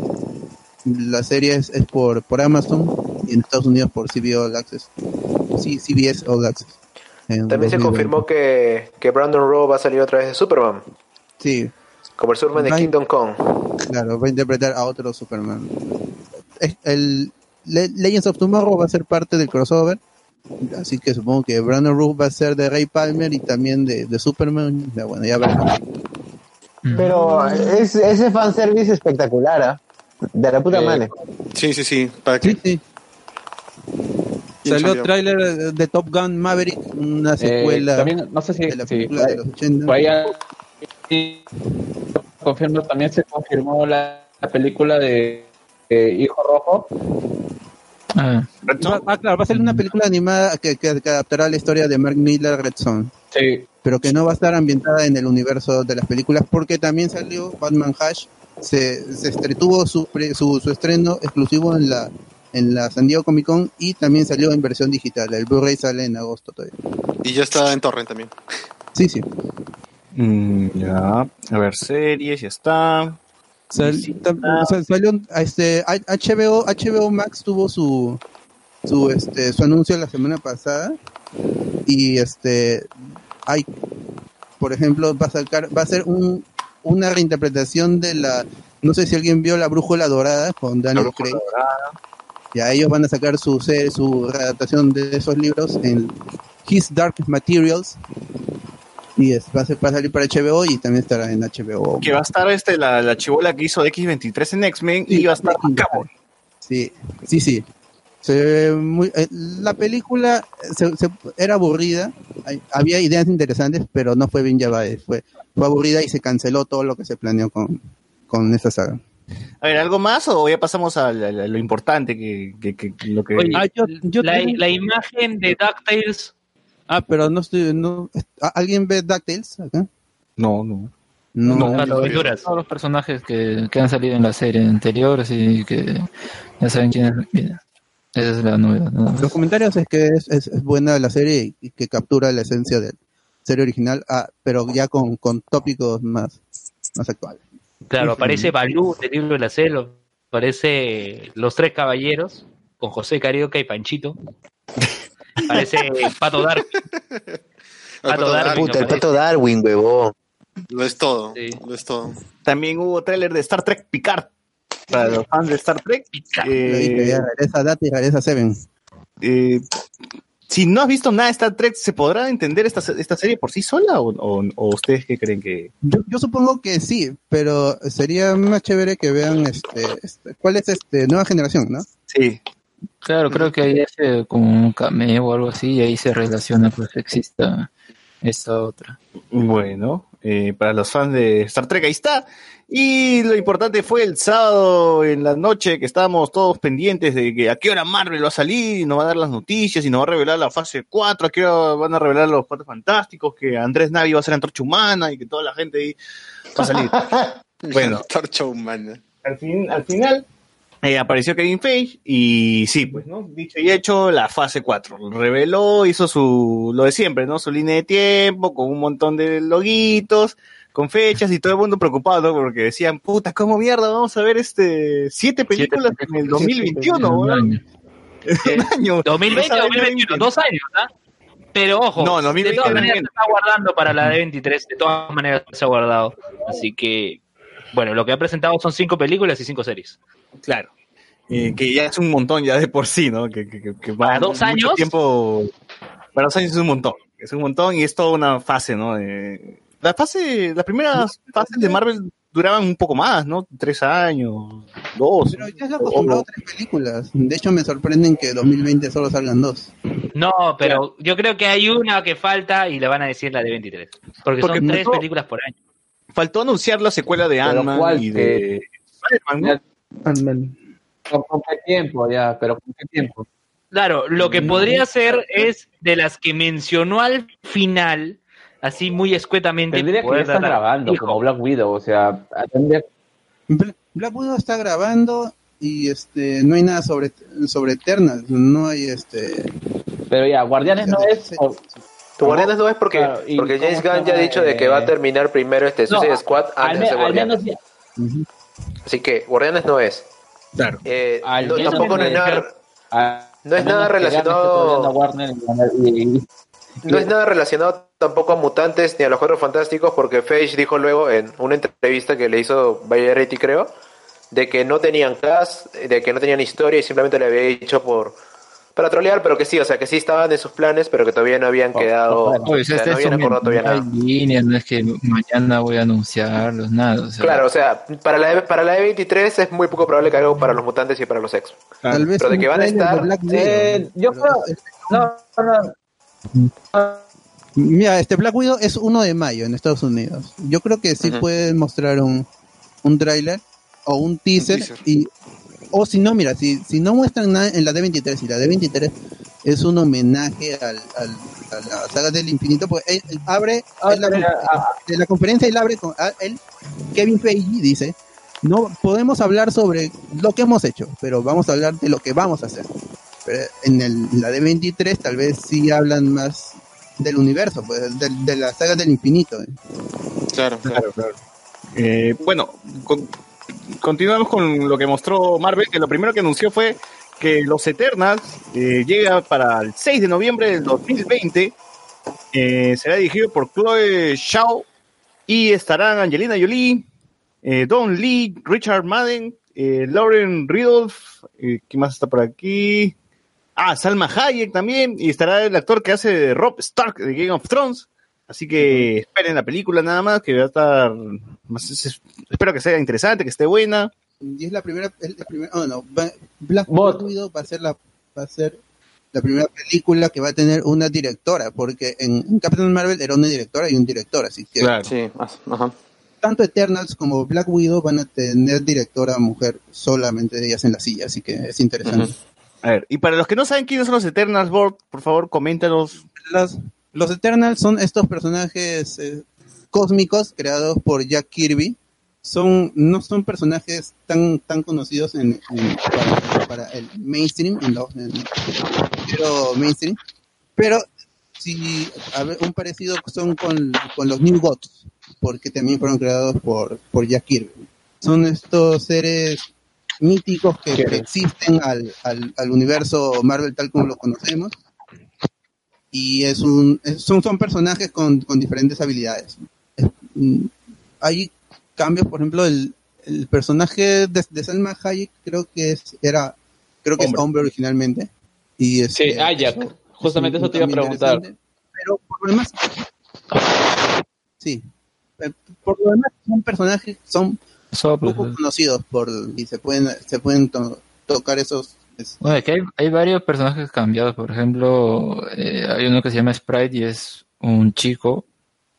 La serie es, es por, por Amazon y en Estados Unidos por CBS All Access. Sí, CBS All Access. También se 2020. confirmó que, que Brandon Rowe va a salir otra vez de Superman, Sí, como el Superman de. Kingdom Come. claro, va a interpretar a otro Superman. El Le- Legends of Tomorrow va a ser parte del crossover. Así que supongo que Brandon Rook va a ser de Ray Palmer y también de, de Superman. Ya, bueno, ya veremos. Pero es, ese fanservice espectacular, ¿ah? De la puta Eh, madre. Sí, sí, sí. ¿Para qué? Sí, sí. Salió chambeado. tráiler de Top Gun Maverick, una Eh, secuela también, no sé si, de la película de los 80. por ahí sí, confirmo, también se confirmó la, la película de, de Hijo Rojo. Ah, Va- ah, claro, va a ser una película animada que, que- que adaptará la historia de Mark Miller Red Son, Sí, pero que no va a estar ambientada en el universo de las películas porque también salió Batman Hash, se, se estre- tuvo su, pre- su, su estreno exclusivo en la en la San Diego Comic Con y también salió en versión digital. El Blu-ray sale en agosto todavía. Y ya está en Torrent también. Sí, sí. Mm, ya. A ver, series, ya está. Sal- Sí, tam- sal- salió este HBO HBO Max tuvo su su este su anuncio la semana pasada y este hay por ejemplo va a sacar va a ser un una reinterpretación de la no sé si alguien vio la brújula dorada con Daniel Craig Ya ellos van a sacar su su adaptación de esos libros en His Dark Materials. Y es, va, a ser, va a salir para HBO y también estará en HBO. Que va a estar este, la, la chivola que hizo de X23 en X-Men y va a estar Cabo. Sí, sí, sí. Se ve muy- eh, la película se- se- era aburrida, hay- había ideas interesantes, pero no fue bien llevada. Fue, fue aburrida y se canceló todo lo que se planeó con, con esta saga. A ver, ¿algo más o ya pasamos a, la- la- lo importante que, que- que- lo que... Oye, Ah, yo- yo la, tengo- la imagen de DuckTales, Ah, pero no estoy. No, ¿a- ¿Alguien ve DuckTales acá? No, no. No, No, no, todos los personajes que, que han salido en la serie anterior, así que ya saben quién es. quién. Esa es la novedad. Los comentarios es que es, es- es buena la serie y que captura la esencia de la serie original, ah, pero ya con, con tópicos más, más actuales. Claro, aparece Balú del libro de la selva, aparece Los Tres Caballeros, con José Carioca y Panchito. Aparece Pato Darwin. Pato Darwin. Puta, el pato Darwin, huevón. Lo es todo. Sí. Lo es todo. También hubo tráiler de Star Trek Picard. Para los fans de Star Trek. Dije, Eh, regresa Data y regresa Seven. eh, si no has visto nada de Star Trek, ¿se podrá entender esta, esta serie por sí sola o, o- o ustedes qué creen que...? Yo, yo supongo que sí, pero sería más chévere que vean este, este cuál es este nueva generación, ¿no? Sí. Claro, creo que ahí hace como un cameo o algo así, y ahí se relaciona pues que exista esta otra. Bueno, eh, para los fans de Star Trek ahí está. Y lo importante fue el sábado en la noche que estábamos todos pendientes de que a qué hora Marvel va a salir y nos va a dar las noticias y nos va a revelar la fase 4, a qué hora van a revelar los cuatro fantásticos, que Andrés Navi va a ser antorcha humana y que toda la gente ahí va a salir. Bueno. Torcha humana. al, fin, al final eh, apareció Kevin Feige y sí, pues, ¿no? Dicho y hecho, la fase 4. Reveló, hizo su, lo de siempre, ¿no? Su línea de tiempo con un montón de loguitos, con fechas y todo el mundo preocupado. Porque decían, puta, ¿cómo mierda vamos a ver este siete películas en el 2021, Un weón? año. Un año. 2020 Esa 2021, dos años, ¿ah? Pero ojo, No, 2020 de todas maneras se está guardando para la de 23, de todas maneras se ha guardado. Así que, bueno, lo que ha presentado son cinco películas y cinco series. Claro. Eh, que ya es un montón ya de por sí, ¿no? Que, que, que- ¿Para dos años? tiempo. Para dos años es un montón. Es un montón y es toda una fase, ¿no? Eh, la fase, las primeras fases de Marvel duraban un poco más, ¿no? Tres años, dos. Pero ya se ha acostumbrado a tres películas. De hecho, me sorprenden que 2020 solo salgan dos. No, pero yo creo que hay una que falta y le van a decir la de 23. Porque, Porque son tres películas por año. Faltó anunciar la secuela de Ant-Man y de. ¿Con, qué tiempo ya? ¿Pero con qué tiempo? Claro, lo que podría ser es de las que mencionó al final, así muy escuetamente. Tendría que estar grabando, como Black Widow, o sea, Black Widow está grabando y este no hay nada sobre sobre Eternals, no hay este Pero ya, Guardianes no es... o- Tu Guardianes no es porque, Claro, ¿y porque James Gunn ya ha dicho de que va a terminar primero este no, Suicide Squad antes de al Guardianes. menos ya- Así que Guardianes no es. Claro. Eh, Al no, tampoco no es nada, no es nada relacionado- trayendo a Warner y- y- no es nada relacionado tampoco a Mutantes ni a los Cuatro Fantásticos porque Feige dijo luego en una entrevista que le hizo Variety creo de que no tenían cast, de que no tenían historia y simplemente le había dicho por para trolear, pero que sí, o sea, que sí estaban en sus planes, pero que todavía no habían quedado, Oye, o o sea, sea, este no es habían acordado todavía no nada. no es que mañana voy a anunciarlos, nada. O sea, Claro, o sea, para la, para la E23 es muy poco probable que haga algo para los mutantes y para los X. tal vez Pero de que van a estar. Eh, yo creo... es- No, no, Mira, este Black Widow es 1 de mayo en Estados Unidos. Yo creo que sí Ujú. pueden mostrar un, un tráiler o un teaser, teaser. y o si no, mira, si, si no muestran nada en la D23 y la D23 es un homenaje al, al- a la saga del infinito, pues él, él abre Ah, él la, ah, de la conferencia él abre con él, Kevin Feige dice no podemos hablar sobre lo que hemos hecho, pero vamos a hablar de lo que vamos a hacer. Pero en el, la D23 tal vez sí hablan más del universo, pues, de, de la saga del infinito. eh. Claro, claro. Eh, bueno, con- continuamos con lo que mostró Marvel, que lo primero que anunció fue que Los Eternals eh, llega para el 6 de noviembre del 2020. Eh, será dirigido por Chloe Shao y estarán Angelina Jolie, eh, Don Lee, Richard Madden, eh, Lauren Ridolph, eh, ¿quién más está por aquí? Ah, Salma Hayek también, y estará el actor que hace de Rob Stark de Game of Thrones. Así que esperen la película nada más, que va a estar, más- es- es- espero que sea interesante, que esté buena. Y es la primera, es la primera, oh, no, va- Black Widow va a ser la, va a ser la primera película que va a tener una directora, porque en, en Captain Marvel era una directora y un director, así que Sí, más- ajá. tanto Eternals como Black Widow van a tener directora mujer solamente ellas en la silla, así que es interesante. A ver, y para los que no saben quiénes son los Eternals, Board, por favor, coméntanos. Los, los Eternals son estos personajes eh, cósmicos creados por Jack Kirby. Son, no son personajes tan, tan conocidos en, para, el mainstream, en los, pero mainstream. Pero sí, a un parecido son con, con los New Gods, porque también fueron creados por, por Jack Kirby. Son estos seres míticos que existen al, al, al universo Marvel tal como lo conocemos y es un es- son, son personajes con, con diferentes habilidades. Es- mm, hay cambios, por ejemplo, el, el personaje de, de Selma Hayek creo que es era creo que es hombre originalmente y Sí, este, Ajax. Justamente es eso te iba a preguntar. Pero por lo demás, sí, Eh, por lo demás son personajes son Poco pues. conocidos por y se pueden se pueden to- tocar esos es- Bueno, es que hay, hay varios personajes cambiados. Por ejemplo, eh, hay uno que se llama Sprite y es un chico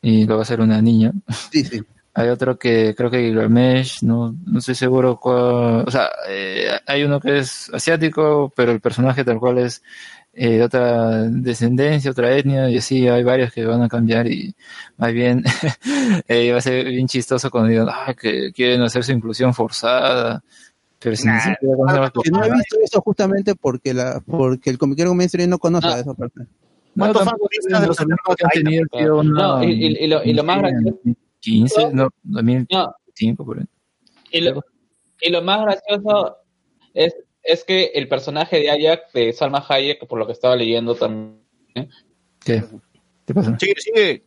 y lo va a ser una niña. sí, sí. Hay otro que creo que Gilgamesh, no, no estoy seguro cuál. O sea, eh, hay uno que es asiático, pero el personaje tal cual es eh, de otra descendencia, otra etnia, y así hay varios que van a cambiar y más bien eh, va a ser bien chistoso cuando digan ah, que quieren hacer su inclusión forzada. Pero sin Nah, ni siquiera conocer a los que no he visto eso justamente porque la porque el comiquero mainstream no conoce a esos personajes. No, No, y, y- y lo, y lo más gracioso. 15, no, 2005 por ahí. Y lo, y lo más gracioso es, es que el personaje de Ajax, de Salma Hayek, por lo que estaba leyendo también, ¿Qué? ¿Qué pasa? Sigue, sigue.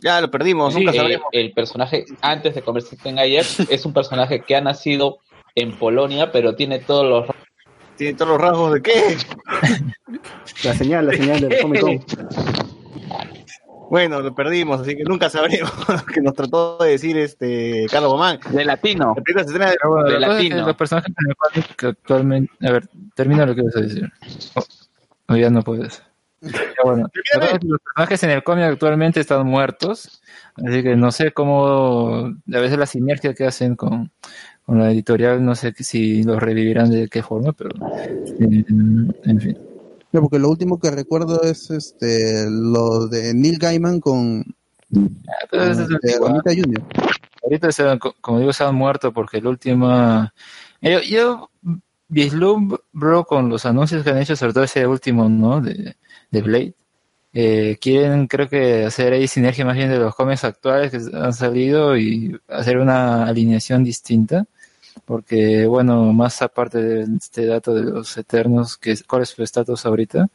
Ya lo perdimos, sí, nunca eh, sabremos. el personaje, antes de convertirse en Ajax, es un personaje que ha nacido en Polonia, pero tiene todos los Tiene todos los rasgos de qué. La señal, la señal del Comic Con. Bueno, lo perdimos, así que nunca sabremos lo que nos trató de decir este Carlos Gomán. De latino. La película se estrena de- Pero bueno, de es latino. los personajes en el cómic que actualmente. A ver, termina lo que vas a decir. O o ya no puedes. Ya bueno, los personajes en el cómic actualmente están muertos. Así que no sé cómo. A veces la sinergia que hacen con, con la editorial, no sé si los revivirán de qué forma, pero. eh, en fin. No, porque lo último que recuerdo es este lo de Neil Gaiman con, pero con, ese es este, antiguo. Romita Jr. Ahorita, se han- como digo, se han muerto porque la última... Yo, yo vislumbro con los anuncios que han hecho, sobre todo ese último, ¿no? De, de Blade. Eh, quieren, creo que, hacer ahí sinergia más bien de los cómics actuales que han salido y hacer una alineación distinta. Porque, bueno, más aparte de este dato de los Eternos, que ¿cuál es su estatus ahorita?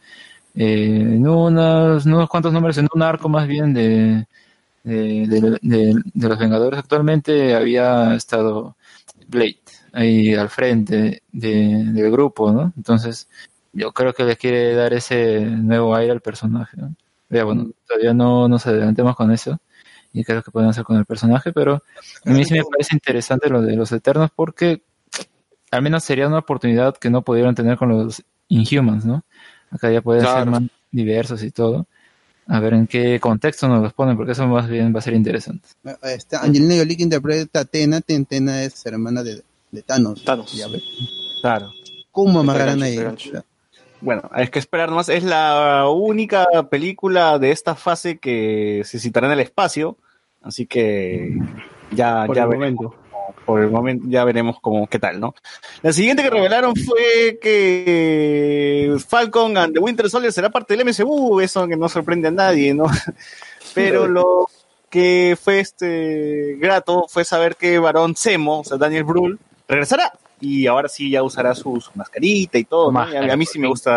Eh, en unos, unos cuantos números, en un arco más bien de, de, de- de- de los Vengadores actualmente había estado Blade ahí al frente de- del grupo, ¿no? Entonces, yo creo que le quiere dar ese nuevo aire al personaje, ¿no? Ya, bueno, todavía no nos adelantemos con eso y creo que pueden hacer con el personaje, pero a mí sí me parece interesante lo de los Eternos porque al menos sería una oportunidad que no pudieron tener con los Inhumans, ¿no? Acá ya pueden ser más diversos y todo. A ver en qué contexto nos los ponen, porque eso más bien va a ser interesante. Este, Angelina Jolie que interpreta a Tena, Ten- Tena es hermana de, de Thanos. Thanos. Ya ves. Claro. ¿Cómo amarrarán gancho, ahí? Bueno, hay que esperar nomás. Es la única película de esta fase que se citará en el espacio. Así que ya, Por ya el veremos momento. por el momento ya veremos cómo qué tal, ¿no? La siguiente que revelaron fue que Falcon and the Winter Soldier será parte del MCU, eso que no sorprende a nadie, ¿no? Pero lo que fue este grato fue saber que Barón Zemo, o sea, Daniel Brühl, regresará y ahora sí ya usará su, su mascarita y todo, ¿no? Y a, a mí sí me gusta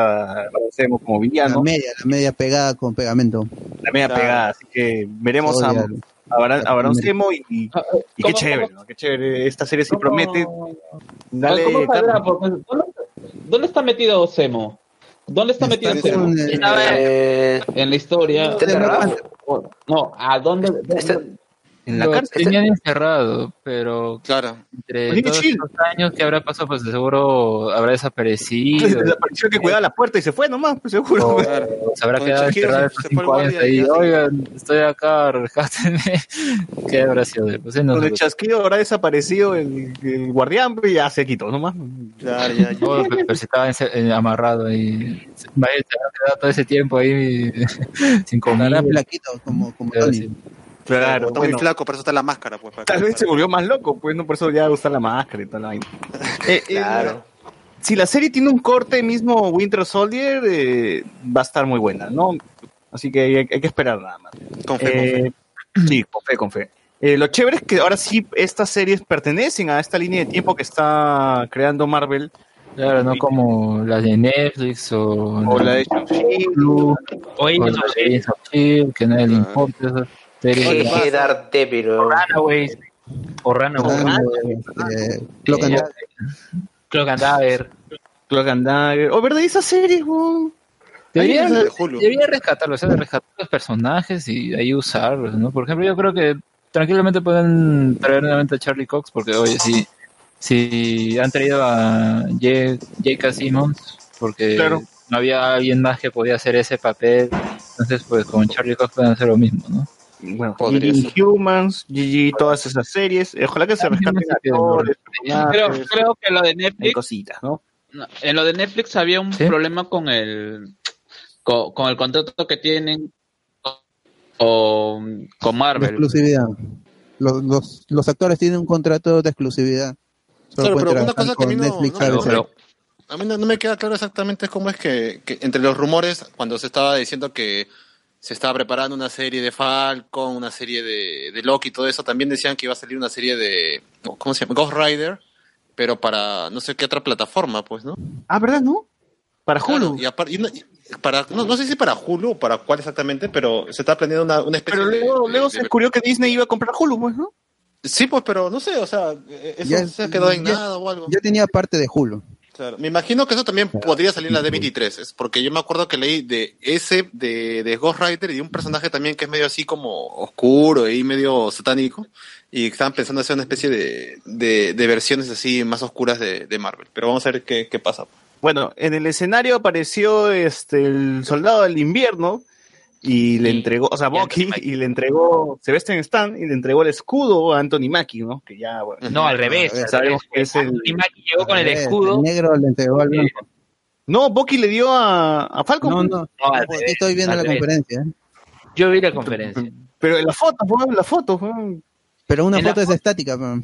Barón Zemo como La villano, media, la media pegada con pegamento. la media Claro. pegada, así que veremos a, Abraham Semo y, y- y qué ¿cómo- chévere, ¿no? Qué chévere. Esta serie sí promete. Dale, ¿dónde, está metido Semo? ¿Dónde está metido Está Semo? Eh, En la historia. No, ¿a dónde? Está- En la Lo cárcel. tenían encerrado, pero Claro. entre Pues, todos chill. estos años que habrá pasado, pues de seguro habrá desaparecido. Desapareció que cuidaba la puerta y se fue nomás, pues seguro. o se habrá Con quedado encerrado se- estos se años y ahí. se- Oigan, estoy acá, rescátenme. ¿Qué habrá sido de pues, sí, Con el chasquido habrá desaparecido el, el guardián y ya se quitó nomás. Claro, ya, ya. Oh, pero, si estaba eh, amarrado ahí. Vaya, se habrá quedado todo ese tiempo ahí sin comer. Estará flaquito como, como Tony. Claro, Está bueno, muy flaco, por eso está la máscara, pues. para tal que- vez se volvió más loco, pues no por eso ya usa la máscara y toda la vaina. Eh, eh, Claro. si la serie tiene un corte mismo Winter Soldier, eh, va a estar muy buena, ¿no? Así que hay, hay que esperar nada más. Con fe, con fe. Sí, con fe, con fe. Eh, lo chévere es que ahora sí estas series pertenecen a esta línea de tiempo que está creando Marvel. Claro, no como la de Netflix o, O la de Shang-Chi. Oye, o la de of Shield, que nadie le importa esas Jeje, Eh, Daredevil. ¿no? Runaways. O Runaways. Ah, este, Cloak and Eh, Dagger. Cloak and Dagger. Cloak and Dagger. Oh, ¿verdad? Esa serie, weón. Debería, de debería rescatarlos, o sea, rescatar los personajes y ahí usarlos, ¿no? Por ejemplo, yo creo que tranquilamente pueden traer nuevamente a Charlie Cox, porque, oye, si, si han traído a J.K. Simmons, porque Claro. no había alguien más que podía hacer ese papel, entonces, pues con Charlie Cox pueden hacer lo mismo, ¿no? Bueno, Podría GG Humans, GG, todas esas series. Ojalá que se rescaten actores, Creo, que lo de hay Netflix, cositas, ¿no? no, en lo de Netflix había un ¿Sí? problema con el con, con el contrato que tienen con, con Marvel. exclusividad. Los, los, los actores tienen un contrato de exclusividad. Solo Claro, pero una cosa que a mí no- Netflix no Pero- A mí no, no me queda claro exactamente cómo es que, que entre los rumores, cuando se estaba diciendo que se estaba preparando una serie de Falcon, una serie de, de Loki y todo eso, también decían que iba a salir una serie de, ¿cómo se llama? Ghost Rider, pero para no sé qué otra plataforma, pues, ¿no? Ah, ¿verdad, no? Para Claro, Hulu. y apar- y no, y para, no, no sé si para Hulu o para cuál exactamente, pero se está planeando una, una especie Pero de- luego, de- luego de- se descubrió que Disney iba a comprar Hulu, pues, ¿no? Sí, pues, pero no sé, o sea, eh, eso Ya- se quedó en ya- nada o algo. Ya tenía parte de Hulu. Claro, me imagino que eso también podría salir en la D23, es porque yo me acuerdo que leí de ese, de, de Ghost Rider y de un personaje también que es medio así como oscuro y medio satánico, y estaban pensando hacer una especie de, de, de versiones así más oscuras de, de Marvel, pero vamos a ver qué, qué pasa. Bueno, en el escenario apareció este el soldado del invierno y le entregó, o sea, Bucky, y le entregó Sebastian Stan y le entregó el escudo a Anthony Mackie, ¿no? Que ya, bueno, No, al revés. revés. al Sabemos revés. que es el- Anthony Mackie llegó con el Eh, escudo. El negro le entregó al blanco. No, Bucky le dio a, a Falcon. No, no. No, al Aquí revés, estoy viendo al la revés. conferencia. ¿eh? Yo vi la conferencia. Pero en la foto, fue la foto, fue. Pero una En foto es estática. pero-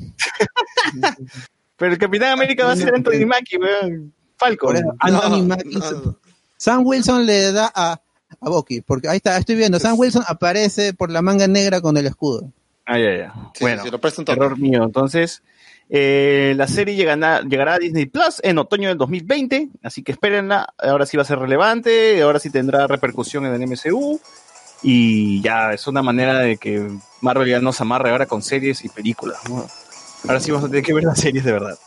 Pero el Capitán América va a ser Anthony Mackie, weón. Falcon. Anthony No, Mackie- no. Sam Wilson le da a, a Bucky. Porque ahí está, estoy viendo. Sam Wilson aparece por la manga negra con el escudo. Ah, ya, ya. Sí, bueno, sí, sí, lo error mío. Entonces, eh, la serie llegará, llegará a Disney Plus en otoño del 2020, así que espérenla. Ahora sí va a ser relevante, ahora sí tendrá repercusión en el MCU. Y ya, es una manera de que Marvel ya nos amarre ahora con series y películas. ¿no? Ahora sí vamos a tener que ver las series de verdad.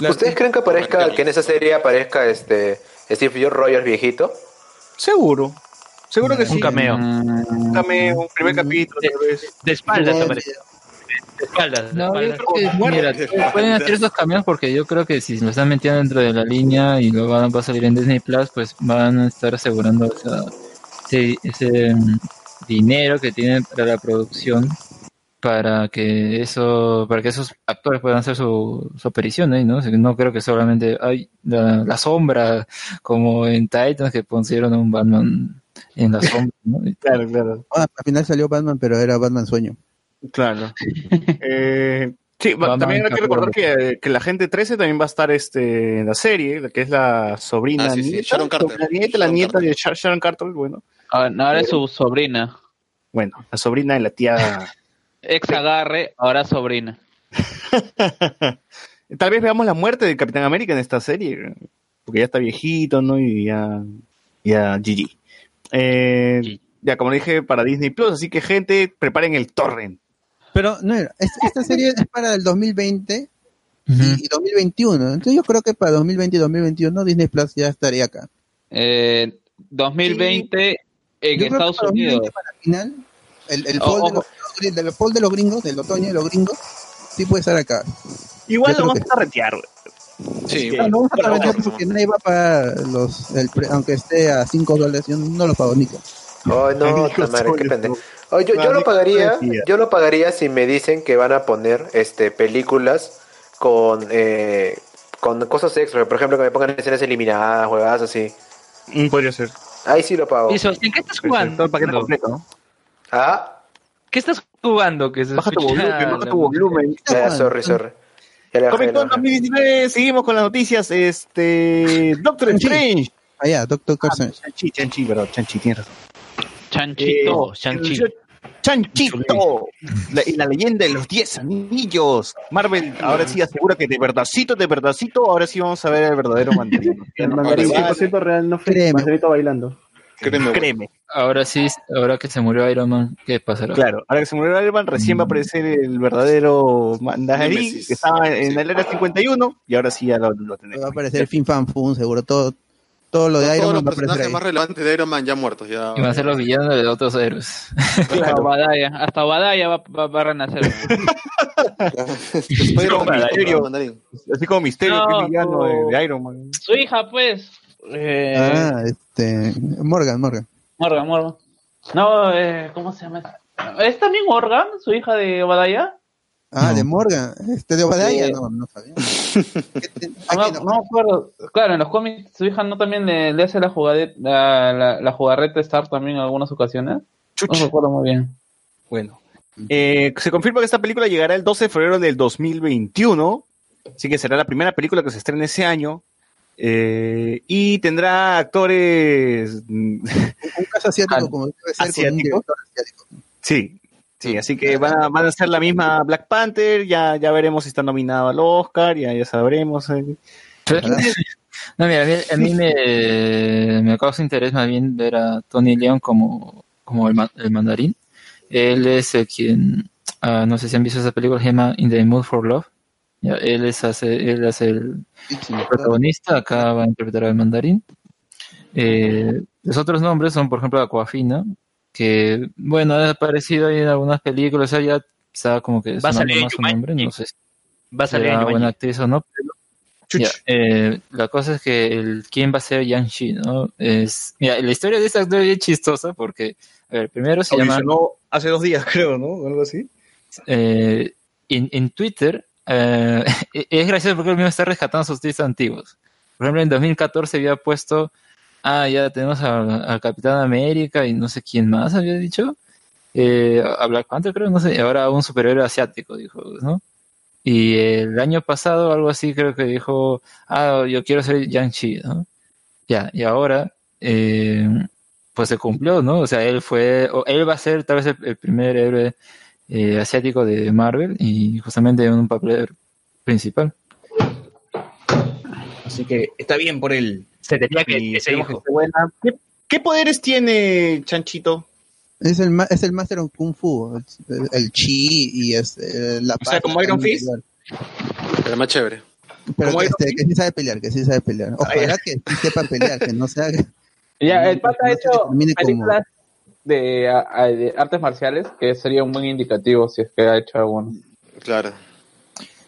¿Ustedes creen que aparezca, que en esa serie aparezca este Steve George Rogers viejito? Seguro, seguro que sí. Un cameo. Un cameo, un primer capítulo, tal vez. De espaldas aparece. De espaldas. de No, yo espaldas. creo que, mira, pueden hacer esos cambios porque yo creo que si lo están metiendo dentro de la línea y lo van, va a salir en Disney Plus, pues van a estar asegurando esa- ese, ese mm, dinero que tienen para la producción para que eso para que esos actores puedan hacer su, su aparición ahí, ¿no? O sea, que no creo que solamente hay la, la sombra como en Titans que pusieron a un Batman en la sombra, ¿no? Claro, claro. Ah, al final salió Batman, pero era Batman Sueño. Claro. Eh, sí, Batman también hay que recordar que, que la gente 13 también va a estar este, en la serie, que es la sobrina Ah, sí, sí, nieta, Sharon Carter. La nieta, la Sharon nieta Carter. de Sha- Sharon Carter, bueno. Ahora ahora es su sobrina. Bueno, la sobrina de la tía. Ex agarre, ahora sobrina. Tal vez veamos la muerte del Capitán América en esta serie, porque ya está viejito, ¿no? Y ya, ya GG. Eh, ya, como dije, para Disney Plus, así que gente, preparen el torrent. Pero no, es- esta serie es para el 2020 y, y 2021. Entonces yo creo que para 2020 y 2021 Disney Plus ya estaría acá. Eh, 2020 en Yo creo que Estados para 2020 Unidos. para el final, el, el Oh, fall, de los, fall de los gringos, del otoño de los gringos, sí puede estar acá. Igual Yo lo vamos a retear, güey. Sí, No, no vamos a Bueno, pagar porque nadie va a pagar los, el pre- aunque esté a 5 dólares, yo no lo pago, Nico. Ay, no, Ay, ta madre, qué pendejo. Ay, yo, yo lo pagaría, yo lo pagaría si me dicen que van a poner este películas con eh, con cosas extra, por ejemplo que me pongan escenas eliminadas, juegadas así. Mm, Podría ser. Ahí sí lo pago. Y Sebastián, ¿qué estás jugando? Todo el paquete completo, ¿no? Ah, ¿Qué estás jugando? Que se Baja tu volumen, baja tu volumen. ya, sorry, sorry. Ya bajé, Comic Con bajé. 2019, seguimos con las noticias. Este. Doctor Chanchi. Strange. Allá, Doctor Ah, Strange. Chanchi, Chanchi, verdad, Chanchi, tienes razón. Chanchito, Eh, Chanchi. Chanchito. La, y la leyenda de los 10 anillos. Marvel, ahora sí asegura que de verdadcito, de verdadcito, ahora sí vamos a ver el verdadero mandarino. El mandarín 100% real no fue mandarito bailando. Créeme. Ahora sí, ahora que se murió Iron Man, ¿qué pasará? Claro, ahora que se murió Iron Man, recién va a aparecer el verdadero mandarín Némesis. que estaba en Sí. el era 51 y ahora sí ya lo, lo tenemos. Va a aparecer Fin Fan Fun, seguro. Todo, todo lo de Todos Iron los Man va a aparecer personajes más relevantes de Iron Man ya muertos. Ya, Y van a ser los villanos de otros héroes. Hasta Obadiah, hasta Obadiah va, va- va a renacer. Spider-Man, como Misterio. Así como Misterio, No, que es villano de, no. de Iron Man. Su hija, pues. Eh, Ah, este. Morgan, Morgan. Morgan, Morgan. No, eh, ¿cómo se llama? ¿Es también Morgan, su hija de Obadiah? Ah, No. de Morgan. Este de Obadiah, Sí. no, no sabía. ¿Qué te- No, ah, no. no me acuerdo. Claro, en los cómics su hija no también le, le hace la jugadeta, la, la, la jugarreta Star también en algunas ocasiones. No recuerdo muy bien. Bueno, eh, se confirma que esta película llegará el 12 de febrero del 2021, así que será la primera película que se estrene ese año. Eh, y tendrá actores. mm, Un caso asiático, como debe ser con un ¿Asiático? asiático. sí, sí, así que van a, van a ser la misma Black Panther. Ya, ya veremos si está nominado al Oscar, ya, ya sabremos. eh. No, mira, a mí, a mí me, me causa interés más bien ver a Tony Leon como, como el, ma- el mandarín. Él es el quien, ah, no sé si han visto esa película, se llama In the Mood for Love. Ya, él es hace, él es el sí, protagonista, acá va a interpretar al mandarín. Eh, los otros nombres son, por ejemplo, Aquafina, que, bueno, ha aparecido ahí en algunas películas, o sea, ya está como que Va a salir más su nombre, no sé si Va a salir buena actriz o no, pero ya, eh, la cosa es que el quién va a ser Yang-Chi, ¿no? Es, mira, la historia de este actor es bien chistosa porque, a ver, primero se llama, hace dos días, creo, ¿no? Algo así. eh, en, en Twitter, eh, es gracioso porque él mismo está rescatando sus tweets antiguos. Por ejemplo, en 2014 había puesto, ah, ya tenemos al Capitán América y no sé quién más había dicho, eh, a Black Panther creo, no sé, y ahora un superhéroe asiático, dijo, ¿no? Y el año pasado, algo así, creo que dijo, ah, yo quiero ser Yang-Chi, ¿no? Ya, y ahora, eh, pues se cumplió, ¿no? O sea, él fue, o él va a ser tal vez el, el primer héroe eh, asiático de Marvel y justamente en un papel principal. Así que está bien por él. Se tenía que Y ese que buena. ¿Qué, qué poderes tiene Chanchito? Es el, ma- es el Master of Kung Fu, el, el chi y es, eh, la O sea, como Iron Fist. Pero más chévere. Pero que, este, que sí sabe pelear, que sí sabe pelear. Ojalá que sí sepa pelear, que no sea... Ya, el pata ha hecho películas de, a- de artes marciales, que sería un buen indicativo si es que ha hecho alguno. Claro.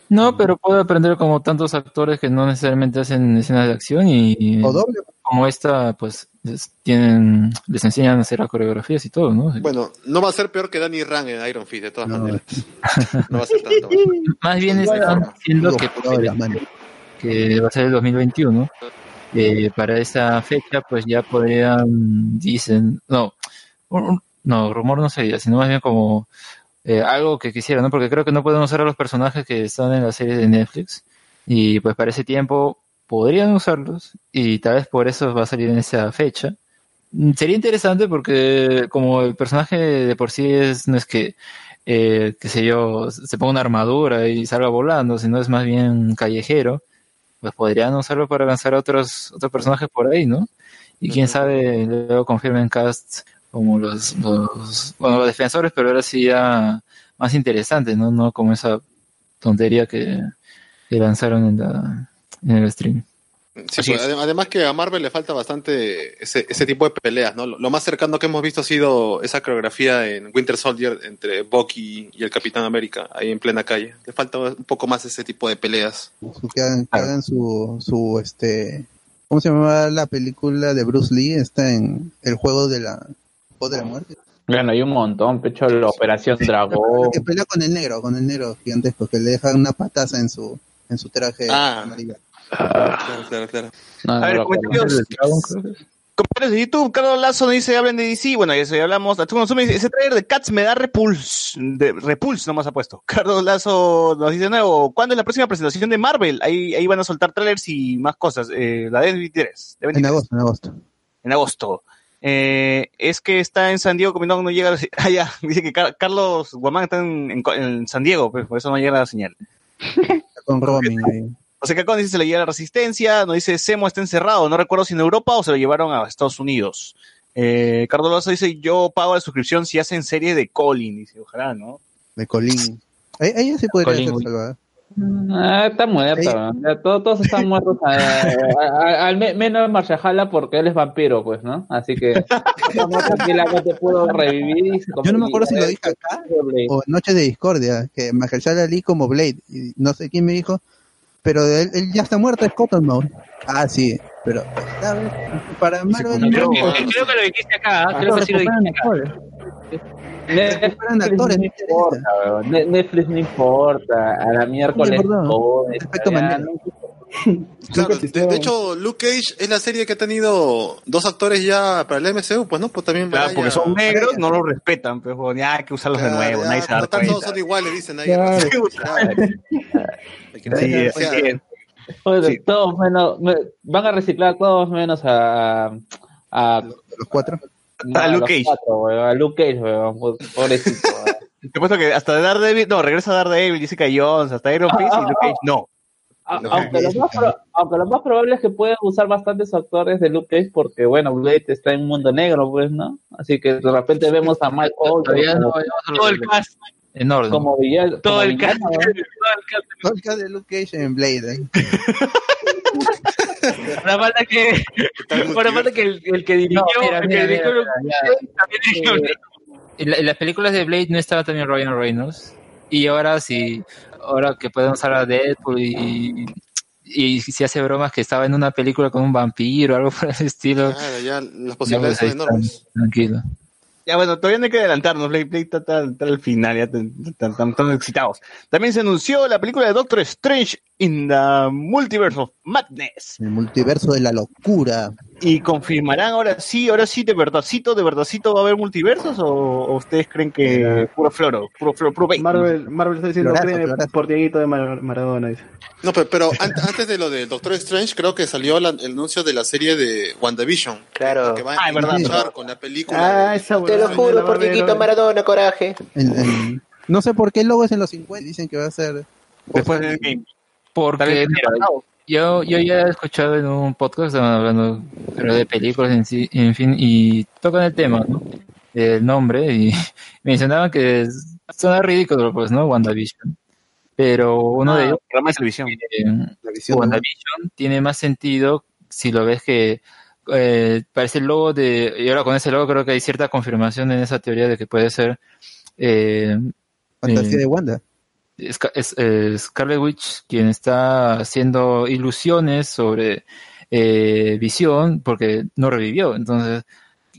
No, pero puede aprender como tantos actores que no necesariamente hacen escenas de acción y O doble. como esta, pues les tienen, les enseñan a hacer las coreografías y todo, ¿no? Bueno, no va a ser peor que Danny Rand en Iron Fist, de todas No. maneras. No va a ser tanto. Más bien están diciendo que va a ser el 2021. Eh, para esa fecha, pues ya podrían, dicen, no, un- no, rumor no sería, sino más bien como eh, algo que quisieran, ¿no? Porque creo que no pueden usar a los personajes que están en la serie de Netflix. Y pues para ese tiempo podrían usarlos y tal vez por eso va a salir en esa fecha. Mm, Sería interesante porque como el personaje de por sí es, no es que, eh, qué sé yo, se ponga una armadura y salga volando, sino es más bien callejero, pues podrían usarlo para lanzar a otros, otros personajes por ahí, ¿no? Y quién sabe, luego confirmen cast como los, los, bueno, los defensores, pero ahora sí ya más interesantes, ¿no? No como esa tontería que, que lanzaron en, la, en el stream. Sí, pues, adem- además que a Marvel le falta bastante ese, ese tipo de peleas, ¿no? Lo, lo más cercano que hemos visto ha sido esa coreografía en Winter Soldier entre Bucky y el Capitán América, ahí en plena calle. Le falta un poco más ese tipo de peleas. Que hagan, que hagan su, su, este, ¿cómo se llama la película de Bruce Lee? Está en el juego de la, juego de la muerte. Bueno, hay un montón, pecho, la Operación Dragón. Que pelea con el negro, con el negro gigantesco, que le deja una pataza en su, en su traje Ah. amarillo. Claro, claro, claro. No, A no ver, comentarios. Comentarios de YouTube, Carlos Lazo nos dice, hablen de DC, bueno, ya eso ya hablamos. Ese trailer de Cats me da repulse, de, repulse nomás ha puesto. Carlos Lazo nos dice de nuevo, ¿cuándo es la próxima presentación de Marvel? Ahí, ahí van a soltar trailers y más cosas, eh, la de 23, de 23, En agosto, en agosto. en agosto. Eh, es que está en San Diego, como no, no llega, ah, ya, dice que Car- Carlos Guamán está en, en- en San Diego, pues, por eso no llega la señal. Con roaming ahí. José Cacón dice se le llega la resistencia, nos dice Semo está encerrado, no recuerdo si en Europa o se lo llevaron a Estados Unidos. Eh, Carlos Lazo dice yo pago la suscripción si hacen serie de Colin, dice, ojalá, ¿no? De Colín. Ahí- Ella sí podría uy. salvada. Ah, está muerto. ya todos, todos están muertos. eh, a- a- al me- menos Marshall porque él es vampiro, pues, ¿no? Así que tranquilamente pudo revivir. Yo no me acuerdo si lo dije acá o en Noches de Discordia, que Mahershala Ali como Blade, y no sé quién me dijo, pero él, él ya está muerto, es Cottonmouth. Ah, sí, pero ¿sabes? para Marvel Creo no- creo que lo dijiste acá, ¿ah? creo que sí lo dijiste acá. Netflix actores, no importa, weón. Netflix no importa. A la miércoles. Claro, de, de hecho, Luke Cage es la serie que ha tenido dos actores ya para el MCU, pues no, pues también Claro, porque son negros, no los respetan, pues bueno, ya hay que usarlos de nuevo, ya, nadie se da todos son iguales, dicen ahí. Claro. Sí, todos menos, me- van a reciclar todos menos a, a los cuatro. No, A Luke Cage. cuatro, weón, a Luke Cage, weón, po- pobrecito. weón. Te he puesto que hasta Daredevil, no, regresa Daredevil, Jessica Jones, hasta Iron Fist y Luke Cage, no. A- aunque, lo más pro- aunque lo más probable es que puedan usar bastantes actores de Luke Cage porque, bueno, Blade está en un mundo negro, pues, ¿no? Así que de repente vemos a Mike Todavía no Todo el cast, En orden. como villano. todo como el villano, cast, todo el cast. Todo el caso de Luke Cage en Blade. ¿eh? Ahora falta que, ahora falta que el, el que dirigió, en, la- en las películas de Blade no estaba también Ryan Reynolds. Y ahora sí, ahora que podemos usar a Deadpool y, y si hace bromas que estaba en una película con un vampiro o algo por el estilo. Claro, ya las Ya, posibilidades son enormes. Tranquilo. Ya bueno, todavía no hay que adelantarnos, Blade Blade está, está- está al final, ya estamos excitados. También se anunció la película de Doctor Strange in the Multiverse of Madness. El multiverso de la locura. Y confirmarán ahora sí, ahora sí, de verdadcito, de verdadcito va a haber multiversos o, o ustedes creen que puro floro, puro floro, puro bait? Marvel, Marvel está diciendo Florazo, créeme florazo. por Dieguito de Mar- Maradona. Dice. No, pero, pero an- antes de lo de Doctor Strange, creo que salió la- el anuncio de la serie de WandaVision. Claro. Que va Ah, a es verdad. con la película. Ah, esa Te lo juro por Dieguito. Maradona, coraje. El- el- no sé por qué el logo es en los 50. Dicen que va a ser. Después del game. Porque, yo, yo ya he escuchado en un podcast, estaban hablando pero de películas en sí, en fin, y tocan el tema, ¿no? El nombre, y mencionaban que es- suena ridículo, pues, ¿no? WandaVision. Pero uno de Ah, ellos, televisión. eh, La visión, ¿no? WandaVision tiene más sentido si lo ves que eh, parece el logo de, y ahora con ese logo creo que hay cierta confirmación en esa teoría de que puede ser eh, Fantasía eh, de Wanda. Sca- es, eh, Scarlet Witch quien está haciendo ilusiones sobre eh, Visión porque no revivió. Entonces,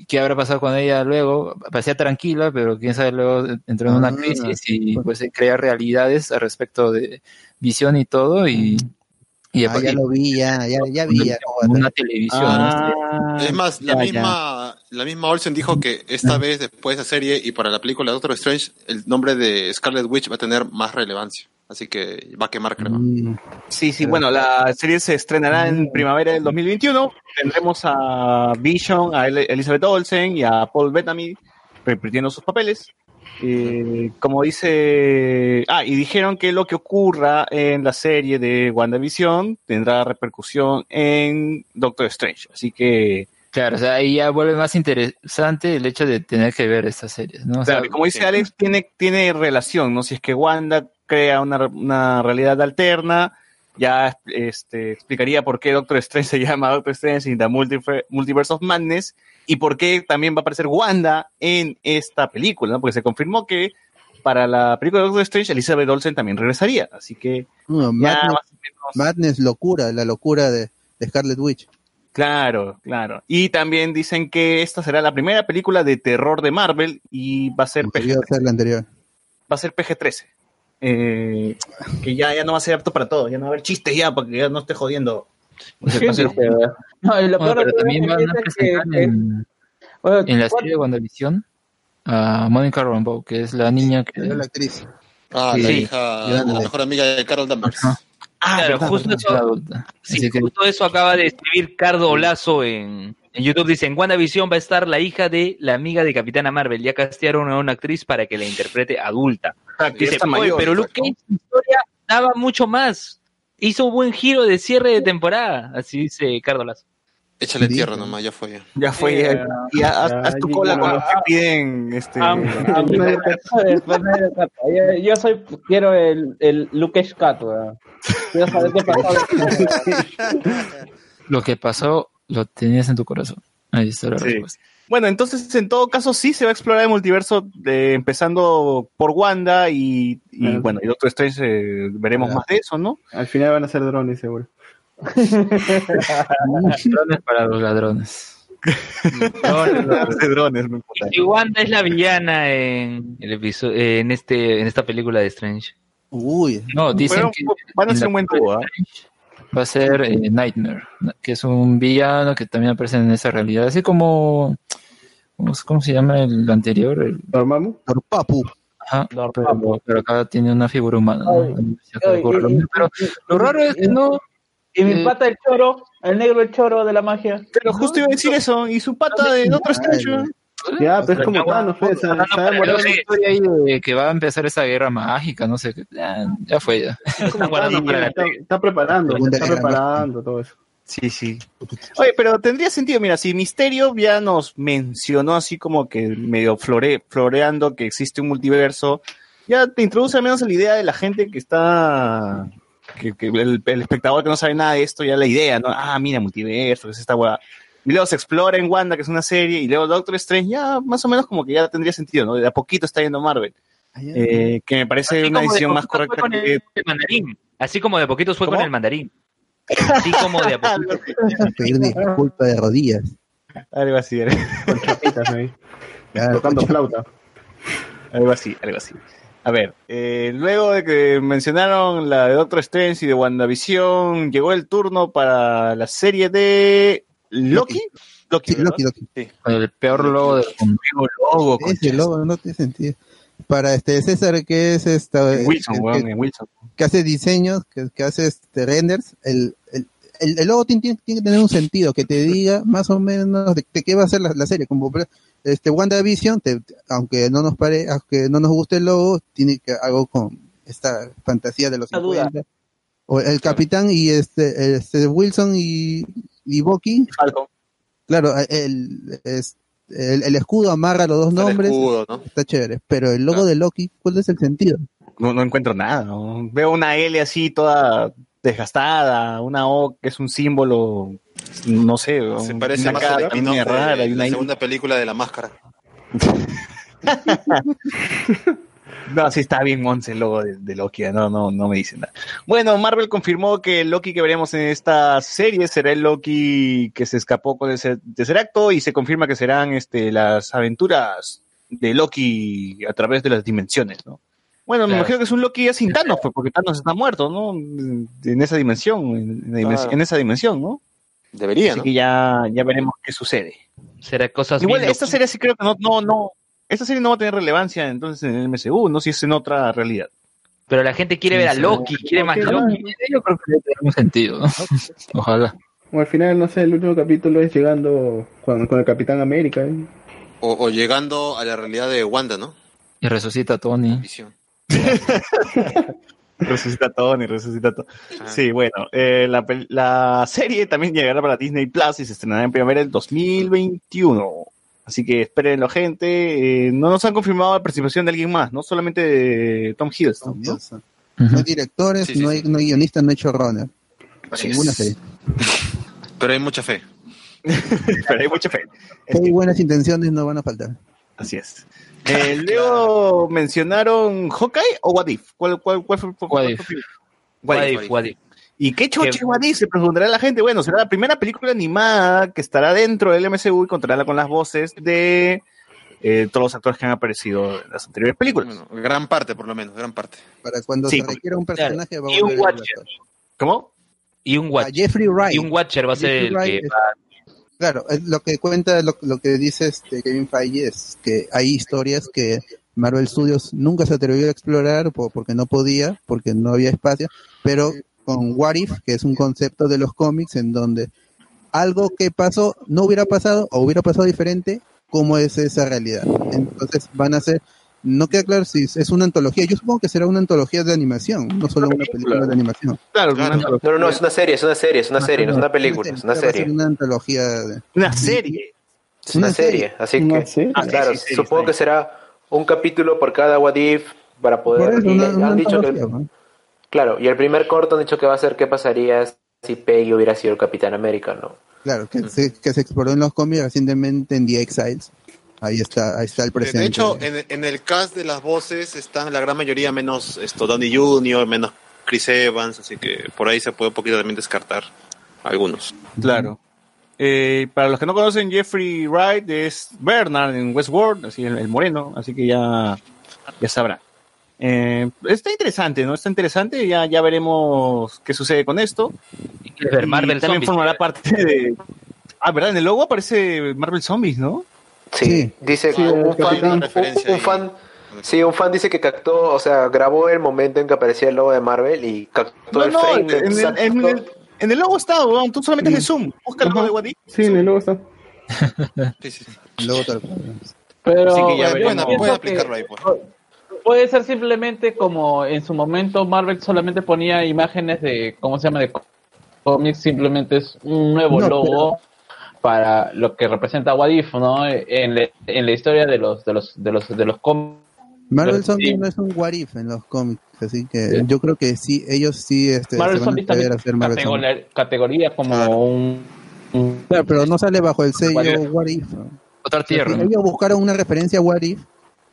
¿qué habrá pasado con ella luego? Parecía tranquila, pero quién sabe, luego entró en una Ah. crisis y pues crea realidades al respecto de Visión y todo y, y Ah, ya lo vi, ya, ya, ya vi. Ya, una televisión. Ah, Es más, la ya, misma, la misma Olsen dijo que esta vez, después de esa serie y para la película de Doctor Strange, el nombre de Scarlet Witch va a tener más relevancia. Así que va a quemar crema. Mm, Sí, sí, bueno, la serie se estrenará en primavera del 2021. Tendremos a Vision, a El- Elizabeth Olsen y a Paul Bettany repitiendo sus papeles. Eh, como dice. Ah, y dijeron que lo que ocurra en la serie de WandaVision tendrá repercusión en Doctor Strange. Así que Claro, o sea, ahí ya vuelve más interesante el hecho de tener que ver estas series, ¿no? O sea, Claro, y como dice Alex, tiene, tiene relación, ¿no? Si es que Wanda crea una, una realidad alterna, ya este, explicaría por qué Doctor Strange se llama Doctor Strange in the Multiver- Multiverse of Madness y por qué también va a aparecer Wanda en esta película, ¿no? Porque se confirmó que para la película de Doctor Strange, Elizabeth Olsen también regresaría, así que No, Madness, más o menos- Madness, locura, la locura de, de Scarlet Witch. Claro, claro. Y también dicen que esta será la primera película de terror de Marvel y va a ser PG, Debió ser la anterior. va a ser PG-13. Eh, que ya, ya no va a ser apto para todo, ya no va a haber chistes ya, porque ya no esté jodiendo. Ser- No, y lo Bueno, peor pero también van que a que- presentar que- en, bueno, en la ¿cuál- serie de WandaVision a Monica Rambeau, que es la niña que... La actriz. Ah, Sí. la hija, la mejor amiga de Carol Danvers. Ah, claro, verdad, justo verdad. eso, adulta. sí, Así que- justo eso acaba de escribir Cardo Lazo en, en YouTube. Dice, en WandaVision va a estar la hija de la amiga de Capitana Marvel. Ya castearon a una actriz para que la interprete adulta. Ah, Dice, está "Oye, mayor, pero Luke ¿no? Cage, su historia daba mucho más. Hizo un buen giro de cierre de temporada. Así dice Cardo Lazo. Échale tierra nomás, ya fue. ya. Ya fue, ya, ya, haz, ya, haz tu cola ya. con los que piden este. Yo, yo soy, quiero el, el Luke Cat, weón. Quiero saber qué pasó. Lo que pasó lo tenías en tu corazón. Ahí está la Sí. respuesta. Bueno, entonces en todo caso sí se va a explorar el multiverso de- empezando por Wanda y, y, bueno, y Doctor Strange eh, veremos Ah. más de eso, ¿no? Al final van a ser drones, seguro. Drones para los ladrones. Drones, no. Y Wanda es la villana en el episodio, en este, en esta película de Strange. Uy, No, dicen Bueno, que van a ser un buen ¿ah? Va a ser eh, Nightmare, que es un villano que también aparece en esa realidad, así como ¿cómo, cómo se llama el anterior? El- ¿Dormammu? por Papu. ajá, pero, pero acá tiene una figura humana. ¿no? Ay, Si acá Ay, ocurre lo y- mismo, pero lo raro es que no Y mi Eh, pata el choro, el negro el choro de la magia. Pero justo iba a decir eso, y su pata de Strange. ¿no? Ya, pero es como Thanos, pues, historia ahí de que va a empezar esa guerra mágica, no sé, ya, ya fue ya. Están guardando para la está, está preparando, está guerra preparando todo eso. Sí, sí. Oye, pero tendría sentido, mira, si Misterio ya nos mencionó así como que medio flore, floreando que existe un multiverso, ya te introduce al menos la idea de la gente que está, que, que el, el espectador que no sabe nada de esto, ya la idea, ¿no? Ah, mira, multiverso, que es esta hueá. Y luego se explora en Wanda, que es una serie, y luego Doctor Strange, ya más o menos como que ya tendría sentido, ¿no? De a poquito está yendo Marvel. Eh, que me parece Así una de decisión más correcta con que... el, mandarín. Así como de poquitos fue ¿Cómo? con el mandarín. Así como de a poquito. A pedir disculpas de rodillas. Algo así, Con chapitas ahí, Claro, tocando flauta. Algo así, algo así. A ver, eh, luego de que mencionaron la de Doctor Strange y de WandaVision, llegó el turno para la serie de Loki. Loki, Sí. Loki, Loki. Con el peor logo del mundo. logo, Ese logo no tiene sentido. Para este César, que es esta, En Wilson, el- weón, Wilson. que hace diseños, que, que hace este renders, el, el, el, el logo tiene, tiene- que tener un sentido, que te diga más o menos de, de qué va a ser la, la serie. Como este WandaVision, te, aunque no nos pare, aunque no nos guste el logo, tiene que algo con esta fantasía de los Una duda. 50. O el capitán y este, este Wilson y, y Bucky, Falcon. claro, el, es- el, el escudo amarra los dos El nombres, escudo, ¿no? está chévere, pero el logo Claro. de Loki, ¿cuál es el sentido? No, no encuentro nada. ¿no? Veo una L así toda desgastada, una O que es un símbolo, no sé. Se un- parece una más cara media rara una la segunda película de La Máscara. No, sí está bien Monse el logo de, de Loki, no, no, no me dicen nada. Bueno, Marvel confirmó que el Loki que veremos en esta serie será el Loki que se escapó con ese tercer acto y se confirma que serán este, las aventuras de Loki a través de las dimensiones, ¿no? Bueno, me Claro. imagino que es un Loki ya sin Thanos, pues, porque Thanos está muerto, ¿no? En esa dimensión, Claro. en esa dimensión, ¿no? Debería, Así ¿no? que ya, ya veremos qué sucede. Será cosas Igual bien esta serie sí creo que no, no, no, esta serie no va a tener relevancia entonces en el MCU, no si es en otra realidad. Pero la gente quiere ver a Loki, quiere más Loki. Yo creo que un sentido, ¿no? Ojalá. O al final, no sé, el último capítulo es llegando con, con el Capitán América. ¿eh? O, o llegando a la realidad de Wanda, ¿no? Y resucita a Tony. Resucita a Tony, resucita a Tony. Sí, bueno, eh, la, serie también llegará para Disney Plus y se estrenará en primavera del 2021. Así que espérenlo, gente. Eh, no nos han confirmado la participación de alguien más, no solamente de Tom Hiddleston, ¿no? No hay directores, Sí, sí, no, hay, no hay guionistas, no hay showrunner. Así Ninguna es. serie. Pero hay mucha fe. Pero hay mucha fe. Hay buenas intenciones, no van a faltar. Así es. Eh, luego mencionaron Hawkeye o What If. ¿Cuál, cuál, cuál fue? What fue-. What What If. if, what if. ¿Y qué choche. What If? Se preguntará la gente. Bueno, será la primera película animada que estará dentro del MCU y contará con las voces de eh, todos los actores que han aparecido en las anteriores películas. Bueno, gran parte, por lo menos, gran parte. Para cuando Sí, se requiera un personaje, va a Y un el Watcher. ¿Cómo? Y un A Watcher. Jeffrey Wright. Y un Watcher va a ser Jeffrey el Wright que es- va Claro, es lo que cuenta, lo, que dice este Kevin Feige es que hay historias que Marvel Studios nunca se atrevió a explorar po- porque no podía, porque no había espacio, pero con What If, que es un concepto de los cómics en donde algo que pasó no hubiera pasado o hubiera pasado diferente, ¿cómo es esa realidad? Entonces van a ser, no queda claro si es- es una antología, yo supongo que será una antología de animación, no solo una película de animación. Claro, Claro. Una, No, no, no, es una serie, es una serie, es una serie, no es una película, es una serie. una antología de... una serie. Es una una serie, así Una que, serie. ah, claro, Sí, sí, sí, supongo que será un capítulo por cada What If para poder. eso, y una, una han dicho que, claro, y el primer corto han dicho que va a ser qué pasaría si Peggy hubiera sido el Capitán América, ¿no? Claro, que, se, que se exploró en los cómics recientemente en The Exiles. Ahí está, ahí está el presente. De hecho, en, en el cast de las voces están la gran mayoría menos esto Downey Jr., menos Chris Evans, así que por ahí se puede un poquito también descartar algunos. Claro. Eh, para los que no conocen, Jeffrey Wright es Bernard en Westworld, así el, el moreno, así que ya, ya sabrán. Eh, está interesante, ¿no? Está interesante, ya, ya veremos qué sucede con esto. ver, Marvel Y también Zombies. formará parte de... Ah, ¿verdad? En el logo aparece Marvel Zombies, ¿no? Sí, Sí. dice Sí, un, fan, un- fan, sí, un fan dice que captó, o sea, grabó el momento en que aparecía el logo de Marvel y captó No, el no, frame en, en en el- en el logo está, weón, tú solamente es de Zoom. Busca el logo de What If. Sí, en el logo está. Sí, sí, sí. Luego tal cual. Pero Así que ya aplicarlo ahí, pues. Puede ser simplemente como en su momento Marvel solamente ponía imágenes de, ¿cómo se llama? De cómics, simplemente es un nuevo No, logo para lo que representa What If, ¿no? En, la- en la historia de los de los de los de los cómics. Marvel Zombies sí. no es un what if en los cómics, así que Sí. yo creo que sí, ellos sí este, Marvel se van a Zombies atrever también a hacer Marvel Zombies. categoría, categoría como Claro. un, un- Claro, pero no sale bajo el sello What If. What If. ¿no? Otra Si tierra. ellos buscaron una referencia a What If,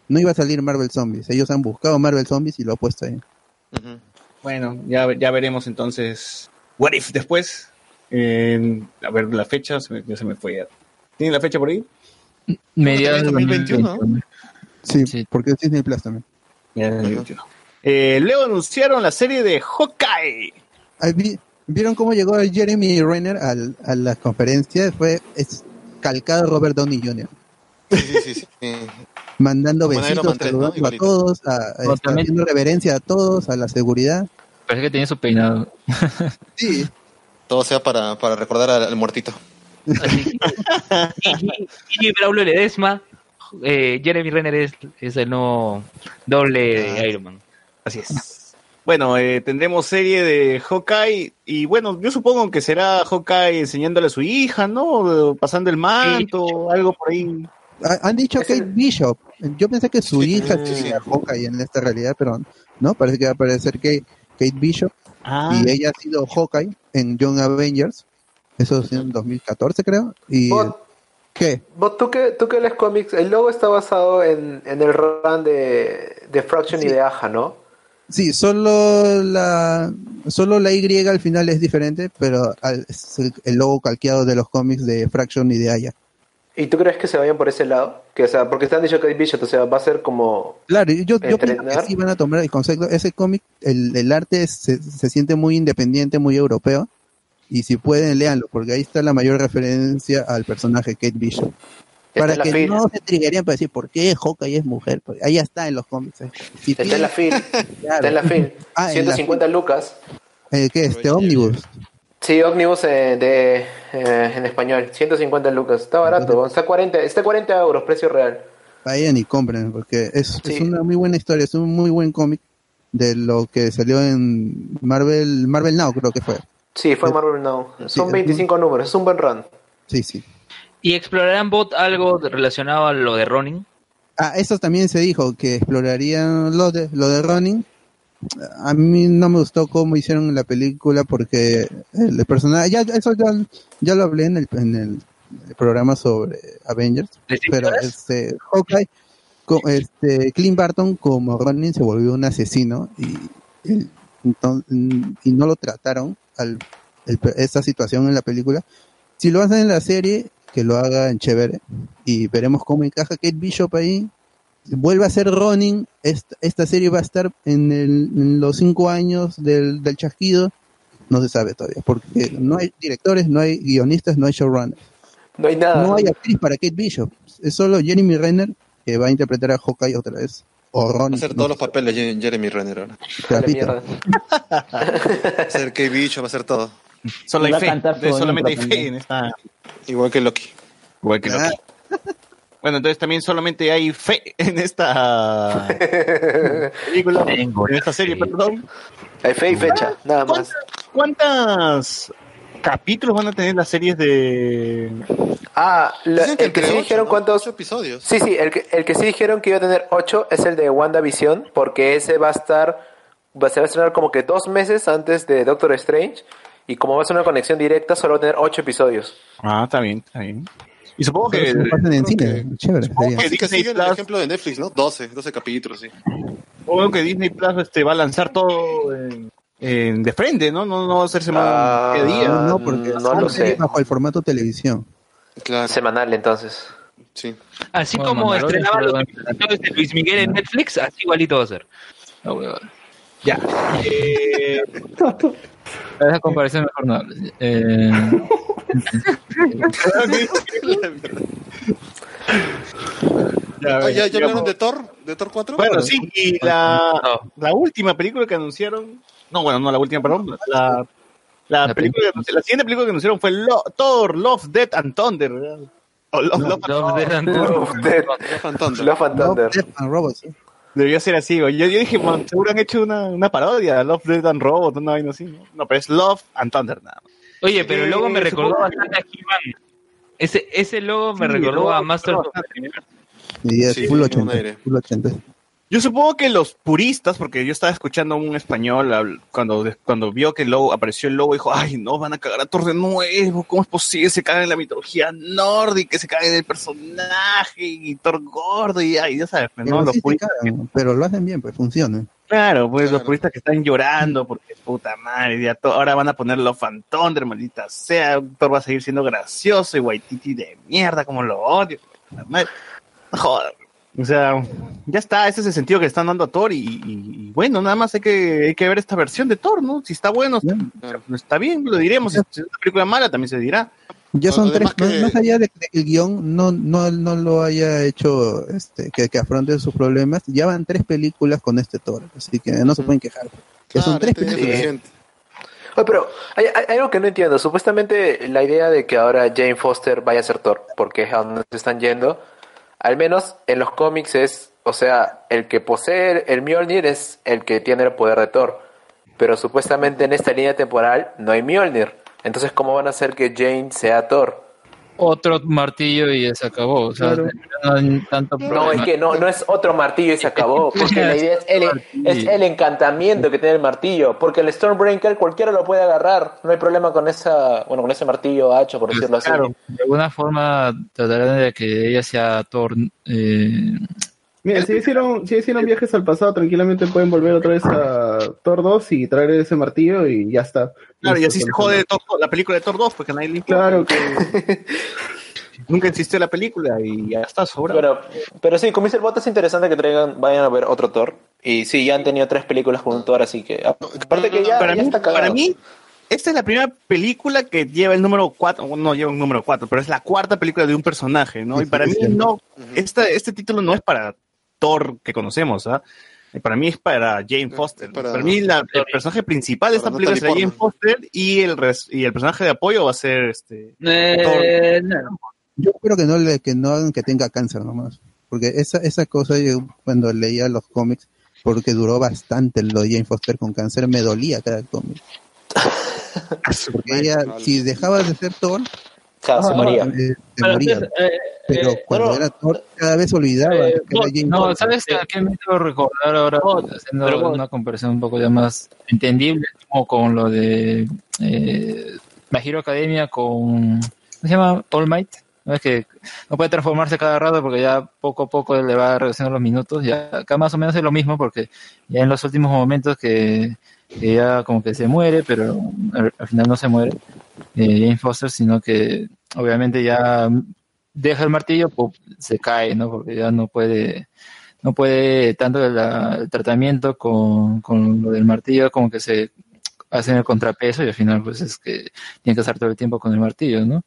no iba a salir Marvel Zombies. Ellos han buscado Marvel Zombies y lo han puesto ahí. Bueno, ya, ya veremos entonces What If después. Eh, a ver, la fecha, se me, ya se me fue ya. ¿Tiene la fecha por ahí? Mediados de 2021, 2021. Sí, Sí. porque es Disney Plus también. Ya, el 21. Eh, luego anunciaron la serie de Hawkeye. Vi- ¿Vieron cómo llegó Jeremy Renner al, a la conferencia? Fue es calcado Robert Downey Jr. Sí, sí, sí, sí. Mandando Como besitos, Iron Man 3, ¿no? saludando a todos, a, a- No, también- haciendo reverencia a todos, a la seguridad. Parece que tenía su peinado. Sí, Todo sea para, para recordar al, al muertito. Así que- y, Braulio Ledesma, eh, Jeremy Renner es, es el nuevo doble de Iron Man. Así es. Bueno, eh, tendremos serie de Hawkeye y bueno, yo supongo que será Hawkeye enseñándole a su hija, ¿no? Pasando el manto, algo por ahí. Ha- han dicho Kate Bishop. Yo pensé que su Sí, hija sí, sí. sería Hawkeye en esta realidad, pero no, parece que va a aparecer Kate, Kate Bishop Ah, y ella ha sido Hawkeye en Young Avengers. Eso es en 2014, creo. Y Vos- ¿qué? vos, ¿tú, que, tú que lees cómics, el logo está basado en, en el run de, de Fraction Sí. y de Aja, ¿no? Sí, solo la solo la Y al final es diferente, pero es el, el logo calqueado de los cómics de Fraction y de Aya. ¿Y tú crees que se vayan por ese lado? Que, o sea, porque están dicho que Bishop, o sea, va a ser como... Claro, yo, yo pienso que sí van a tomar el concepto. Ese cómic, el, el arte es- se, se siente muy independiente, muy europeo. Y si pueden, léanlo, porque ahí está la mayor referencia al personaje Kate Bishop. Para en que no se triggerían para decir por qué Hawkeye es mujer. Porque ahí está en los cómics. eh. Si Está en la fil, Claro. está en la fil. Ah, en la 150 lucas. Eh, ¿Qué? Este Omnibus. Sí, Omnibus eh, de, eh, en español, 150 lucas. Está barato, está 40, está 40 euros, precio real. Vayan y compren, porque es, Sí. es una muy buena historia, es un muy buen cómic de lo que salió en Marvel, Marvel Now, creo que fue. Sí, fue Marvel Now. Son 25 números, es un buen run. Sí, sí. ¿Y explorarán bot algo relacionado a lo de Ronin? Ah, eso también se dijo, que explorarían lo de, lo de Ronin. A mí no me gustó cómo hicieron la película porque el personaje, ya, eso ya, ya lo hablé en el, en el programa sobre Avengers, pero este, Hawkeye, este, Clint Barton como Ronin se volvió un asesino y, enton- y no lo trataron al, el- esa situación en la película. Si lo hacen en la serie, que lo hagan chévere y veremos cómo encaja Kate Bishop ahí. Vuelve a ser Ronin. Esta, esta serie va a estar en, el- en los cinco años del, del chasquido. No se sabe todavía, porque no hay directores, no hay guionistas, no hay showrunners. No hay nada. No hay actriz para Kate Bishop. Es solo Jeremy Renner que va a interpretar a Hawkeye otra vez. O Va a Ronin. hacer no todos los papeles Jer- Jeremy Renner ahora. Va a ser Kate Bishop, va a hacer todo. Solo hay fe. de- solamente hay fe en esta. Igual que Loki. Igual que Loki. Bueno, entonces también solamente hay fe en esta película, en esta serie, perdón. Hay fe y fecha, nada más. ¿Cuántos capítulos van a tener las series de Ah, la- Dicen que el que sí ocho, dijeron ¿no? cuántos. Episodios. Sí, sí, el que, el que sí dijeron que iba a tener 8 es el de WandaVision, porque ese va a estar. Va, se va a estrenar como que dos meses antes de Doctor Strange. Y como va a ser una conexión directa, solo va a tener 8 episodios. Ah, está bien, está bien. Y supongo que, pasan en cine. Chévere. sería. Así que Disney sigue el Plus- ejemplo de Netflix, ¿no? 12, 12 capítulos, sí. supongo que Disney Plus este, va a lanzar todo en, en- de frente, ¿no? No, no va a ser semana Ah, qué día. No, no, porque no son lo sé. bajo el formato televisión. Claro. Semanal, entonces. Sí. Así Bueno, como lo los episodios de Luis Miguel en Netflix, así igualito va a ser. Huevada. Ya. Eh, Esa comparación mejor no hables. Eh, ya, Ah, ¿Ya, ya de Thor? ¿De Thor 4? Bueno, sí, y la, la última película que anunciaron, no, bueno, no la última, perdón, la, la, La película, la siguiente película que anunciaron fue Lo- Thor, Love, Death and Thunder. Love, Love and Love, Death and Thunder. Love, Death, and Thunder. Debería ser así, güey. yo, yo dije, man, seguro han hecho una, una parodia, Love, Death and Robot, una vaina así, ¿no? No, pero es Love and Thunder, nada más. Oye, pero Eh, luego me recordó supongo- bastante a He-Man. Ese, ese logo me Sí, recordó luego- a Master of Y es Sí, full un 80. aire. Full 80. Yo supongo que los puristas, porque yo estaba escuchando a un español cuando, cuando vio que el logo, apareció el logo, dijo, ay, no, van a cagar a Thor de nuevo, ¿cómo es posible? Se cagan en la mitología nórdica, se cagan en el personaje, y Thor gordo, y ay, ya sabes, pues, ¿no? Pero, Los sí se puristas, cagan, pero lo hacen bien, pues funciona. claro, pues los puristas que están llorando, porque puta madre, ya ahora van a ponerlo Fan Thunder, maldita sea, Thor va a seguir siendo gracioso, y Waititi de mierda, como lo odio, madre. No jodas. O sea, ya está, ese es el sentido que le están dando a Thor y, y- y bueno, nada más hay que, hay que ver esta versión de Thor, ¿no? Si está bueno, Ya. Está bien, lo diremos. Si es una película mala, también se dirá. Ya son tres, que- más, más allá de que el guion no, no, no lo haya hecho este, que, que afronte sus problemas, ya van tres películas con este Thor, así que no se pueden quejar. Que son Claro, tres este es películas. Oye, pero hay, hay- hay algo que no entiendo. Supuestamente la idea de que ahora Jane Foster vaya a ser Thor, porque es a donde se están yendo, al menos en los cómics es, o sea, el que posee el Mjolnir es el que tiene el poder de Thor. Pero supuestamente en esta línea temporal no hay Mjolnir. Entonces, ¿cómo van a hacer que Jane sea Thor? Otro martillo y se acabó. O sea, Claro. no hay tanto No, problema. es que no, no es otro martillo y se acabó. Porque la idea es el, es el encantamiento que tiene el martillo. Porque el Stormbreaker cualquiera lo puede agarrar. No hay problema con esa, bueno, con ese martillo hacho, por decirlo así. Claro. De alguna forma tratarán de que ella sea Thor. Eh, Mira, si hicieron, si hicieron viajes al pasado, tranquilamente pueden volver otra vez a Thor 2 y traer ese martillo y ya está. Claro, y así se jode. Thor- la película de Thor 2, porque nadie le importa. Claro que Nunca existió la película y ya está sobra. Pero, pero sí, como dice el bot, es interesante que traigan, vayan a ver otro Thor. Y sí, ya han tenido tres películas con un Thor, así que. Aparte que ya, para, ya mí, está cagado. para mí, esta es la primera película que lleva el número 4, no lleva un número 4, pero es la cuarta película de un personaje, ¿no? Y para mí no, esta, este título no es para Thor que conocemos, ¿ah? Eh, Para mí es para Jane Foster. para- Para, mí la- el personaje principal de esta película será Jane Foster y el, res- y el personaje de apoyo va a ser este Eh, no. Yo espero que no le, que no hagan que tenga cáncer nomás. Porque esa, esa cosa, yo cuando leía los cómics, porque duró bastante lo de Jane Foster con cáncer, me dolía cada cómic. Porque ella, si dejaba de ser Thor, Claro, se ah, moría. eh, se Pero moría. entonces, eh, Pero eh, cuando pero- era Thor, cada vez olvidaba Eh, que era Jane no. ¿sabes a qué me hizo recordar ahora? haciendo pero- una comparación un poco ya más entendible, como con lo de eh, My Hero Academia con. ¿Cómo se llama? All Might. ¿No es que no puede transformarse cada rato porque ya poco a poco le va reduciendo los minutos? Ya acá más o menos es lo mismo porque ya en los últimos momentos que, que ya como que se muere, pero al, al final no se muere eh, Jane Foster, sino que obviamente ya deja el martillo, pues, se cae, ¿no? Porque ya no puede, no puede tanto el, tratamiento con, con lo del martillo como que se hacen el contrapeso y al final pues es que tiene que estar todo el tiempo con el martillo, ¿no?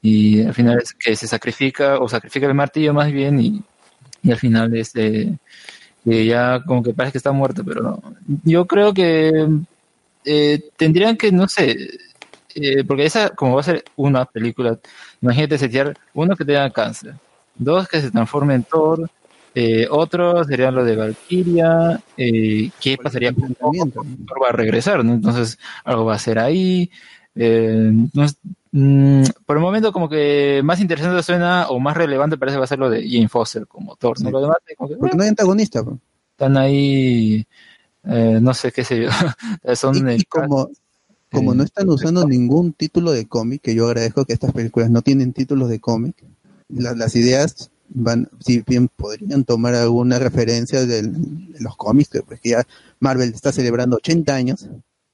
Y al final es que se sacrifica o sacrifica el martillo más bien y, y al final este que ya como que parece que está muerto, pero. Yo creo que eh, tendrían que, no sé, eh, porque esa, como va a ser una película, imagínate setear uno que tenga cáncer, dos que se transforme en Thor, eh, otro sería lo de Valkyria, eh, ¿qué pasaría con Thor? Va a regresar, ¿no? Entonces algo va a ser ahí. eh, mm, por el momento como que más interesante suena o más relevante parece que va a ser lo de Jane Foster como Thor, ¿no? Sí. Lo demás es como que, Porque no hay antagonista. están ahí, eh, no sé qué sé yo, son Y, el- y como, como eh, no están usando ningún título de cómic, que yo agradezco que estas películas no tienen títulos de cómic, la- las ideas van, si bien podrían tomar alguna referencia del- de los cómics, que, pues, que ya Marvel está celebrando 80 años,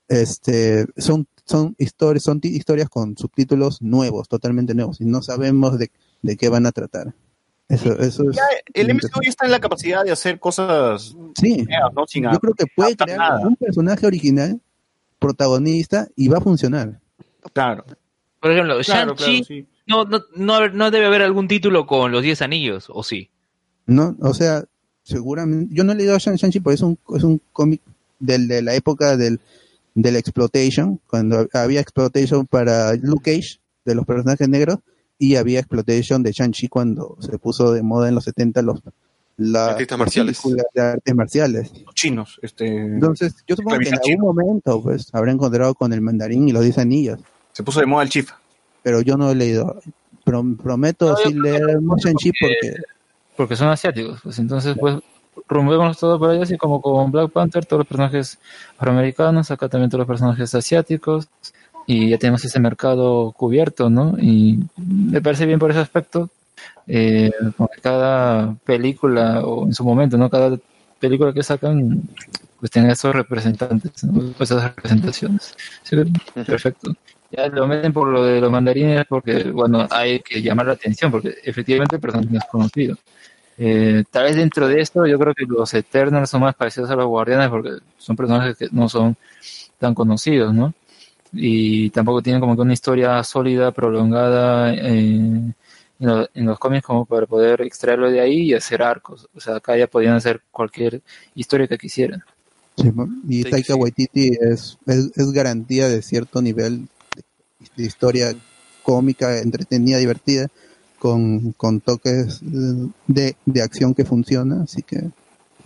este, son, son historias, son historias con subtítulos nuevos, totalmente nuevos, y no sabemos de, de qué van a tratar. Eso, eso es el MCU ya está en la capacidad de hacer cosas Sí. ¿no? Sin Yo creo que puede crear nada. un personaje original, protagonista, y va a funcionar. Claro. Por ejemplo, Claro, Shang-Chi claro, sí. no, no, no, no debe haber algún título con los 10 anillos, ¿o sí? ¿no? O sea, seguramente, yo no he leído a Shang- Shang-Chi, pero es un, es un cómic del, de la época del, del Exploitation, cuando había Exploitation para Luke Cage, de los personajes negros, y había Exploitation de Shang-Chi cuando se puso de moda en los 70 los, las Artistas marciales. de artes marciales. Los chinos. Este, Entonces, yo supongo que en algún momento, pues, habrá encontrado con el mandarín y los 10 anillos. se puso de moda el chifa. Pero yo no he leído. Prom- prometo sí leer más Shang-Chi porque porque son asiáticos, pues entonces pues rumbémonos todo por allá, así como con Black Panther, todos los personajes afroamericanos, acá también todos los personajes asiáticos, y ya tenemos ese mercado cubierto, ¿no? Y me parece bien por ese aspecto, eh, cada película, o en su momento, ¿no? Cada película que sacan, pues tenga esos representantes, ¿no? Pues esas representaciones. Perfecto. Ya lo meten por lo de los mandarines porque, bueno, hay que llamar la atención porque efectivamente el personaje no es conocido. Eh, tal vez dentro de esto yo creo que los Eternals son más parecidos a los Guardianes porque son personajes que no son tan conocidos, ¿no? Y tampoco tienen como que una historia sólida, prolongada eh, en, lo- en los cómics como para poder extraerlo de ahí y hacer arcos. O sea, acá ya podían hacer cualquier historia que quisieran. Y Taika Waititi es, es, es garantía de cierto nivel de, de historia cómica, entretenida, divertida, con, con toques de, de acción que funciona, así que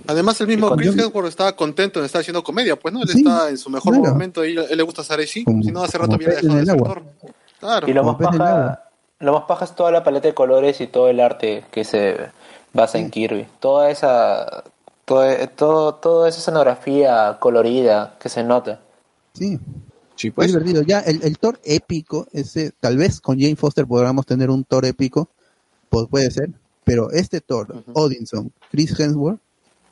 Además, el mismo Chris Hemsworth estaba contento de estar haciendo comedia, pues, ¿no? Él Sí, está en su mejor claro. momento y él le gusta estar así. Como- si no, hace rato hubiera en dejado de el ser. Claro. Y lo más, en paja, lo más paja es toda la paleta de colores y todo el arte que se basa en Kirby. Toda esa, todo, todo, toda esa escenografía colorida que se nota. sí, Sí, es pues. divertido. Ya el, el Thor épico, ese, tal vez con Jane Foster podamos tener un Thor épico, pues puede ser, pero este Thor, Odinson, Chris Hemsworth,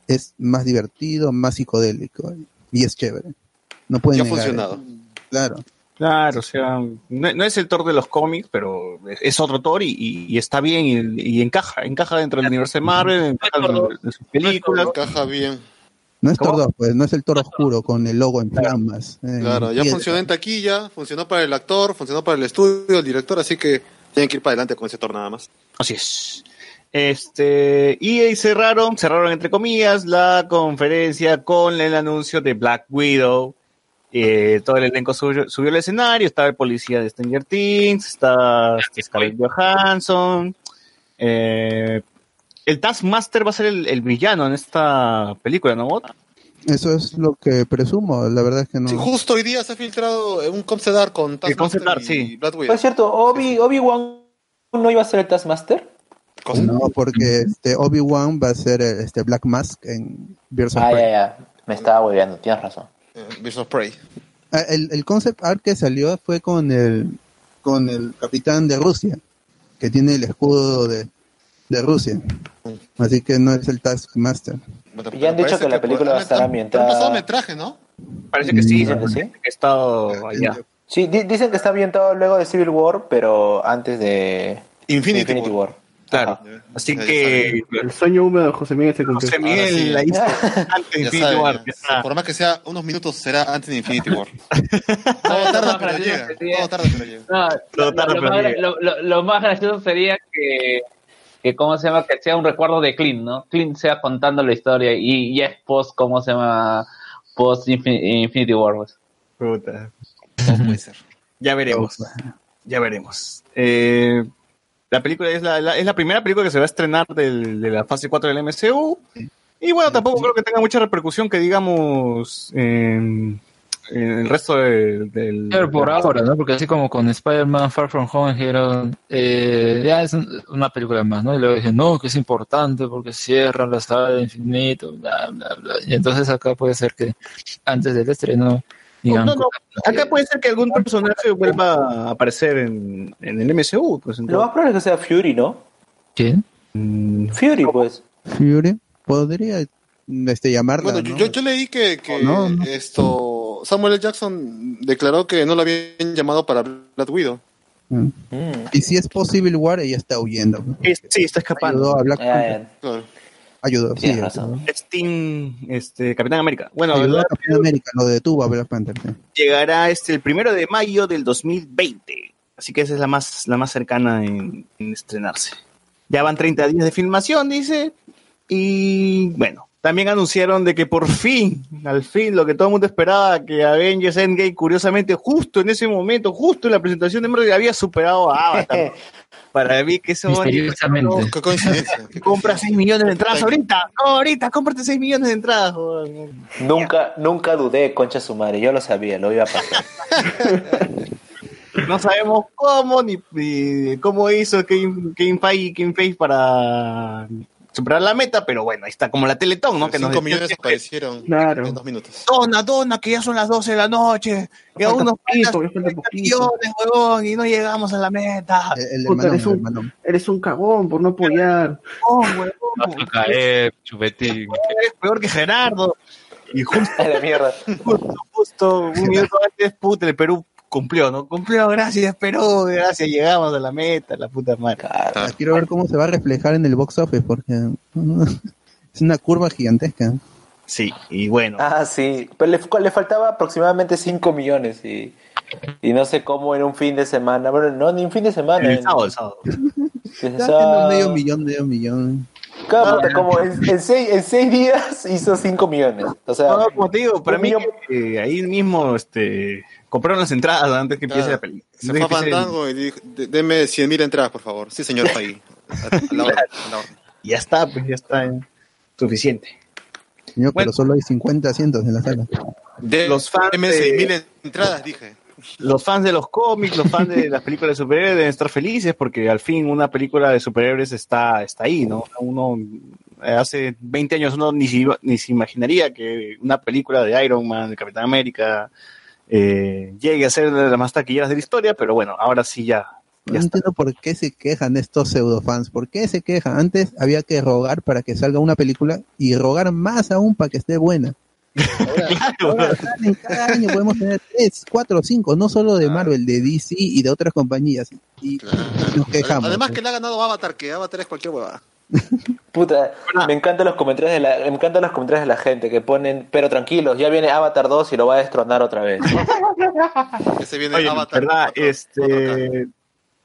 es más divertido, más psicodélico y es chévere. No pueden Ya ha funcionado. eso. Claro. Claro, o sea, no, no es el Thor de los cómics, pero es, es otro Thor y, y- y está bien y, y encaja, encaja dentro del universo de Marvel, encaja dentro de sus películas. Encaja bien. No es ¿Cómo? Thor 2, pues, no es el Thor oscuro con el logo en flamas. eh, Claro, ya piedra. funcionó en taquilla, funcionó para el actor, funcionó para el estudio, el director, así que tienen que ir para adelante con ese Thor nada más. Así es. Este, y ahí cerraron, cerraron entre comillas la conferencia con el anuncio de Black Widow. Eh, todo el elenco subió, subió al escenario, estaba el policía de Stranger Things, este, Scarlett Johansson. eh, el Taskmaster va a ser el, el villano en esta película, ¿no? Bot? Eso es lo que presumo, la verdad es que no. Sí, justo hoy día se ha filtrado un concept art con Taskmaster concept art, y sí. Black. Pues cierto, Obi, Obi-Wan no iba a ser el Taskmaster. No, porque este Obi-Wan va a ser eh, este Black Mask en Birds of Ah, ya, ya. Me estaba hueveando, tienes razón. Eh, Birds of Prey. Ah, El, el concept art que salió fue con el con el capitán de Rusia, que tiene el escudo de, de Rusia. Así que no es el Taskmaster. Ya han dicho que la película va a estar Pero han ambientada. pasado metraje, ¿no? Parece que sí. Dicen que sí. He estado allá. Sí, di- dicen que está ambientado luego de Civil War, pero antes de Infinity, War. Claro. Así que El sueño húmedo de José Miguel se cumplió. José Miguel la hizo antes de Infinity War. Por más que sea unos minutos, será antes de Infinity War. Todo tarda, pero llega. Todo tarda, pero llega. No, Lo lo, tarda, lo pero más, llega. lo- lo- lo más gracioso sería que, que, ¿cómo se llama? Que sea un recuerdo de Clint, ¿no? Clint sea contando la historia y ya es post, ¿cómo se llama? Post Infin- Infinity War. pues. Puta. Todo puede ser. Ya veremos. Ya veremos. Eh, la película es la, la- es la primera película que se va a estrenar del- de la fase 4 del MCU. Y bueno, tampoco creo que tenga mucha repercusión que digamos en, en el resto de- del... Pero por ahora, ¿no? Porque así como con Spider-Man Far From Home dijeron, eh, ya es un- una película más, ¿no? Y luego dicen, no, que es importante porque cierran la saga de infinito, bla, bla, bla. Y entonces acá puede ser que antes del estreno digan, No, no, Acá puede ser que algún personaje vuelva a aparecer en, en el MCU. Pues, Lo más probable es que sea Fury, ¿no? ¿quién? Fury, pues. Fury podría este llamarla. Bueno, yo- ¿no? yo, yo leí que, que No, no. esto Samuel L. Jackson declaró que no lo habían llamado para Black Widow. Mm. Y si es posible War, ella está huyendo. ¿no? Sí, está escapando. Ayudó a Black. Claro. Ayudó, sí. Ayudó. razón. Es Team, este, Capitán América. Bueno, Ayudó a Capitán América, lo detuvo a Black Panther. sí. llegará este el primero de mayo del 2020. Así que esa es la más, la más cercana en, en estrenarse. Ya van 30 días de filmación, dice. Y bueno, también anunciaron de que por fin, al fin, lo que todo el mundo esperaba, que Avengers Endgame, curiosamente, justo en ese momento, justo en la presentación de Marvel, había superado a Avatar. Para mí que eso... Misteriosamente. Qué coincidencia. Compra 6 millones de entradas ahorita. No, ahorita, cómprate 6 millones de entradas. joder. Nunca, nunca dudé, concha su madre. Yo lo sabía, lo iba a pasar. No sabemos cómo ni, ni cómo hizo Kevin, Kevin Feige, Kevin Feige para superar la meta, pero bueno, ahí está como la Teletón, ¿no? Que nos 5 decía millones siempre, aparecieron Claro. en dos minutos. Dona, dona, que ya son las 12 de la noche, que aún nos faltan millones, huevón, y no llegamos a la meta. El, el Puta, hermano, eres, un, eres un cagón por no apoyar. Oh, huevón, Vas a caer, chupetín. eres peor que Gerardo. Y justo, la mierda. justo, justo un minuto antes, puta, el Perú cumplió, ¿no? Cumplió, gracias Perú, gracias, llegamos a la meta, la puta madre. Claro. Ah, Quiero ver cómo se va a reflejar en el box office, porque es una curva gigantesca. Sí, y bueno. Ah, sí. Pero le, le faltaba aproximadamente 5 millones y, y no sé cómo en un fin de semana. Bueno, no, ni un fin de semana. el en- sábado, el sábado. Está medio millón, medio millón. Claro, puta, como en, en seis, en seis días hizo 5 millones. O sea, No, no, como te digo, para mí millón- que ahí mismo este, compraron las entradas antes que empiece Claro. la película. Se fue a Fandango y dijo, "De- deme 100 mil entradas, por favor. Sí, señor orden. Ya está, pues ya está eh, suficiente. Señor, Bueno. pero solo hay 50 asientos en la sala. De, Los fans deme de- 6 mil entradas, dije. Los fans de los cómics, los fans de las películas de superhéroes deben estar felices porque al fin una película de superhéroes está, está ahí, ¿no? Uno eh, hace 20 años uno ni, se iba- ni se imaginaría que una película de Iron Man, de Capitán América, eh, llegue a ser de las más taquilleras de la historia, pero bueno, ahora sí ya. No ya está. entiendo por qué se quejan estos pseudofans. ¿Por qué se quejan? Antes había que rogar para que salga una película y rogar más aún para que esté buena. Ahora, en cada año podemos tener tres, cuatro, cinco, no solo de Marvel, de DC y de otras compañías. Y nos quejamos. Además que le ha ganado Avatar, que Avatar es cualquier huevada. puta, me encantan los comentarios de la, me encantan los comentarios de la gente que ponen, pero tranquilos, ya viene Avatar 2 y lo va a destronar otra vez. Que se viene Oye, Avatar. verdad, 4, este,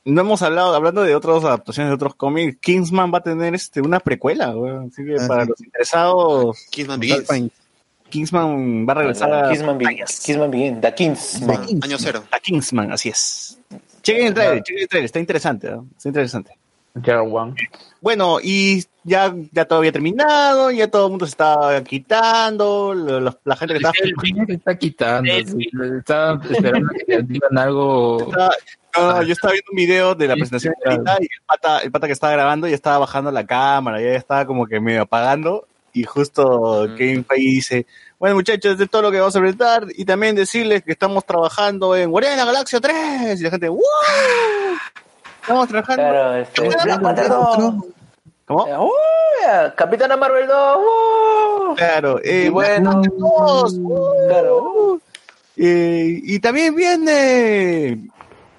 no hemos hablado, hablando de otras adaptaciones de otros cómics, Kingsman va a tener este una precuela, weón. así que Ah, para los interesados, Kingsman Begins. Kingsman va a regresar a Kingsman Begin, Kingsman Begin, The Kingsman. Kings. Año cero. a Kingsman, así es. Chequen el trailer, chequen el trailer, está interesante, ¿no? está interesante. One. Bueno, y ya, ya todo había terminado, ya todo el mundo se estaba quitando, lo- lo- la gente que estaba... El fin se está quitando. sí, Estaba esperando que le digan algo. estaba- no, yo estaba viendo un video de la presentación de ahorita y el pata, el pata que estaba grabando ya estaba bajando la cámara, ya estaba como que medio apagando y justo Kevin Feige dice, bueno muchachos, esto es todo lo que vamos a presentar y también decirles que estamos trabajando en Guardianes de la Galaxia 3 y la gente, ¡wow! Estamos trabajando. Claro, este, Black Black Panther Panther 2. 2. ¿Cómo? ¡Uh! Capitana Marvel 2. ¡uh! Claro, eh, Y bueno, 2, ¡uh! claro. Eh, y también viene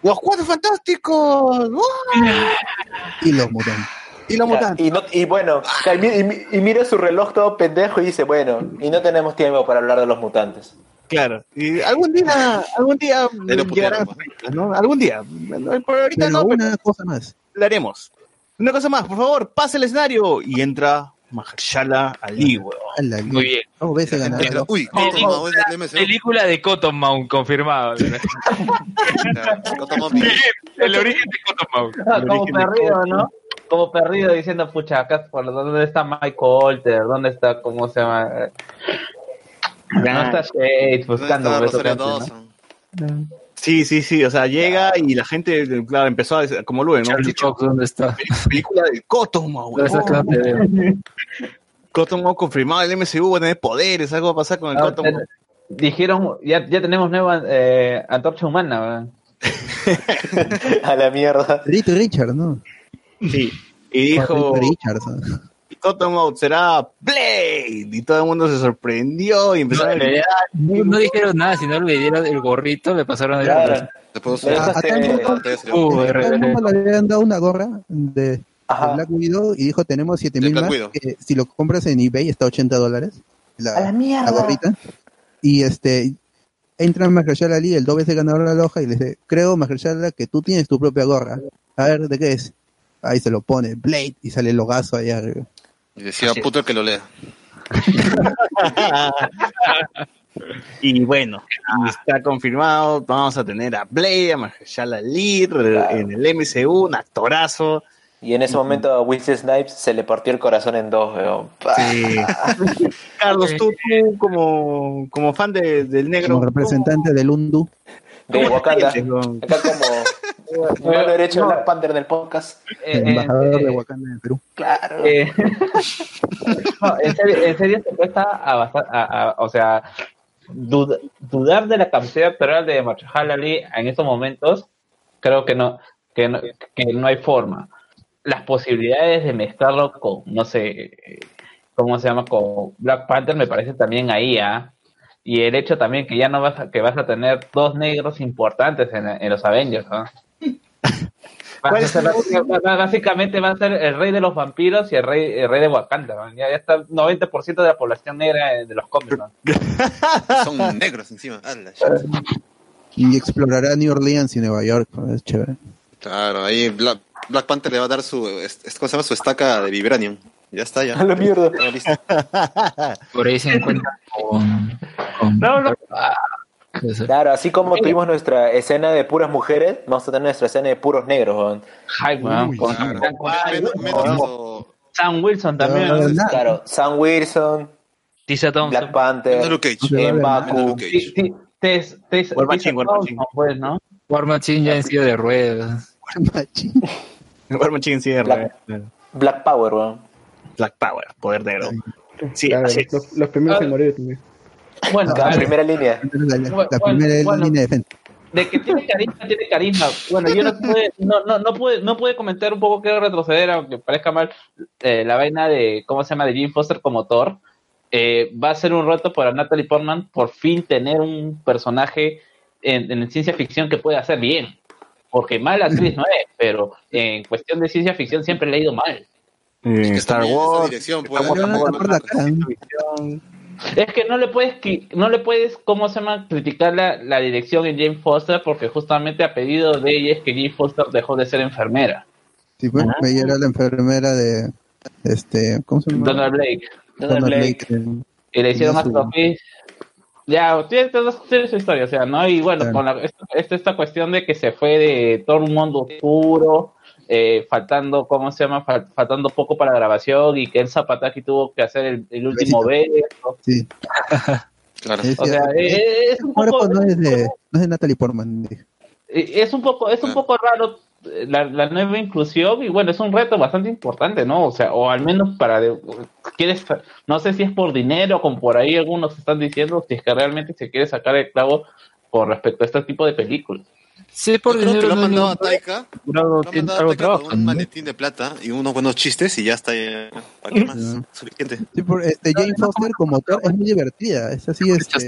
los cuatro fantásticos ¡uh! Y los mutantes. y los mutantes. Y, no- y bueno, y, y mira su reloj todo pendejo y dice, bueno, y no tenemos tiempo para hablar de los mutantes. Claro, y algún día, algún día llegarán películas, ¿no? Algún día. Por ahorita Pero no, pero una cosa más. lo haremos. Una cosa más, por favor, pase el escenario y entra Mahershala Ali, weón. Muy bien. ¿Cómo ves el Gente, ganador? Uy, MCU. Película de Cottonmouth, confirmado. Claro, Cottonmouth Miguel. El origen de Cottonmouth. Ah, El como perdido. ¿no? Como perdido diciendo, pucha, acá, por ¿dónde está Mike Colter? ¿Dónde está, cómo se llama? No está Shades buscando ¿Dónde beso está Rosario Dawson? Sí, sí, sí, o sea, llega y la gente, claro, empezó a decir, como Luen, ¿no? Charlie Cox, ¿dónde está? Película de clase de- Cottonmouth confirmado, el MCU va a tener poderes, algo va a pasar con el. Ah, Dijeron, ya, ya tenemos nueva eh, antorcha humana, ¿verdad? A la mierda. Reed Richard, ¿no? Sí, y dijo. ¿no? Cottonmouth será Blade, y todo el mundo se sorprendió y empezaron a No. No, no dijeron nada, sino le dieron el gorrito, le pasaron el. Después Pero A, a tal le habían dado una gorra de, de. Black Widow y dijo tenemos 7000 Black más que si lo compras en eBay está a 80 dólares la, A la mierda. la gorrita. Y este entra Mahershala Ali el dos veces ganador de la hoja y le dice creo Mahershala que tú tienes tu propia gorra. A ver de qué es ahí se lo pone Blade y sale el logazo allá arriba Y decía, puto el que lo lea. Y bueno, está confirmado, vamos a tener a Blade, a Mahershala Ali re- en el MCU, un actorazo. Y en ese momento a Wesley Snipes se le partió el corazón en dos, weón. Sí. Carlos, tú, tú como, como fan de- del negro, como representante del Undu De Wakanda. Acá como mano derecha de Black Panther del podcast. Eh, el eh, embajador eh, de Wakanda en Perú Claro. Eh, no, en serio, en serio se cuesta a a- a- o sea, dud- dudar de la capacidad actoral de Mahershala Ali en estos momentos, creo que no, que no, que no hay forma. Las posibilidades de mezclarlo con, no sé, eh, ¿cómo se llama? Con Black Panther me parece también ahí, ¿ah? Y el hecho también que ya no vas a, que vas a tener dos negros importantes en, en los Avengers, ¿no? Básicamente va a ser el rey de los vampiros y el rey, el rey de Wakanda. ¿no? Ya, ya está el 90% de la población negra de los cómics. ¿no? Son negros encima. Y explorará New Orleans y Nueva York es chévere Claro, ahí Black, Black Panther le va a dar su, es- ¿cómo se llama? Su estaca de Vibranium. Ya está, ya. A la mierda. Por ahí se encuentra con. con- No, no. Claro, así como tuvimos nuestra escena de puras mujeres, vamos a tener nuestra escena de puros negros, weón. Ay, weón, Uy, con Claro. Sam- Menos, menos cuando- Sam Wilson también. No. Claro, Sam Wilson, Tisa Black Thompson. Panther, ver nada. Mbaku. Tess- Tess- War Machine, War Machine. pues, ¿no? War Machine ya en silla de ruedas. Machi. War Machine sí, Black- claro. Black Power, weón. Black Power, poder negro. Sí, Claro, así es. los, los primeros en morir también. Bueno, La primera línea. la, la- Bueno, la primera bueno. línea de defensa de que tiene carisma, tiene carisma. Bueno, yo no pude, no, no, no pude, no pude comentar un poco, quiero retroceder, aunque parezca mal, eh, la vaina de, ¿cómo se llama?, de Jim Foster como Thor. Eh, va a ser un reto para Natalie Portman por fin tener un personaje en, en ciencia ficción que pueda hacer bien. Porque mal actriz no es, pero en cuestión de ciencia ficción siempre le ha ido mal. Eh, Star también esa Wars. Star. Wars Es que no le puedes, no le puedes, ¿cómo se llama?, criticar la, la dirección en Jane Foster porque justamente a pedido de ella es que Jane Foster dejó de ser enfermera. Sí, pues, ella era la enfermera de, este, ¿cómo se llama? Donald Blake. Donald Blake. eh, Y le hicieron más profis. Ya, tiene, tiene su historia, o sea, ¿no? Y bueno, Claro. con la, esta, esta, esta cuestión de que se fue de todo un mundo oscuro eh, faltando, ¿cómo se llama? Fal- faltando poco para la grabación y que el Zapataki tuvo que hacer el, el último beso. Sí. Claro. O sea, es un cuerpo poco, no es de, no es de Natalie Portman. eh, es un poco, es un poco raro eh, la, la nueva inclusión y bueno, es un reto bastante importante, ¿no? O sea, o al menos para, de- quieres, no sé si es por dinero, como por ahí algunos están diciendo, si es que realmente se quiere sacar el clavo con respecto a este tipo de películas. Sí, por creo que dinero lo han no mandado a Taika. algo trabajan, un ¿no? maletín de plata y unos buenos chistes y ya está. eh, ¿Para qué más? Sí. Suficiente. Sí, por- este, Jane Foster como Thor es muy divertida. Es así, este,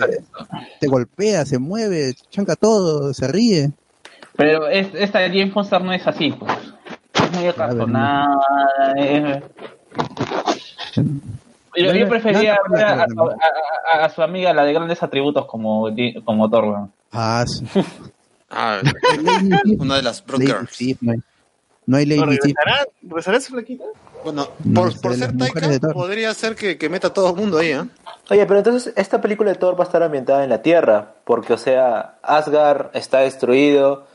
te golpea, se mueve, chanca todo, se ríe. Pero es, esta Jane Foster no es así, pues. Es muy acartonada. es- Yo, yo prefería ver a, a- a- a su amiga, la de grandes atributos, como, como Thor, weón. Ah, sí. Ah, una de las brokers. No hay, no hay Lady Sif. ¿Regresará, ¿Regresará esa flaquita? Bueno, No, por, las ser Taika, de podría ser que, que meta a todo el mundo ahí, ¿eh? Oye, pero entonces esta película de Thor va a estar ambientada en la Tierra, porque, o sea, Asgard está destruido,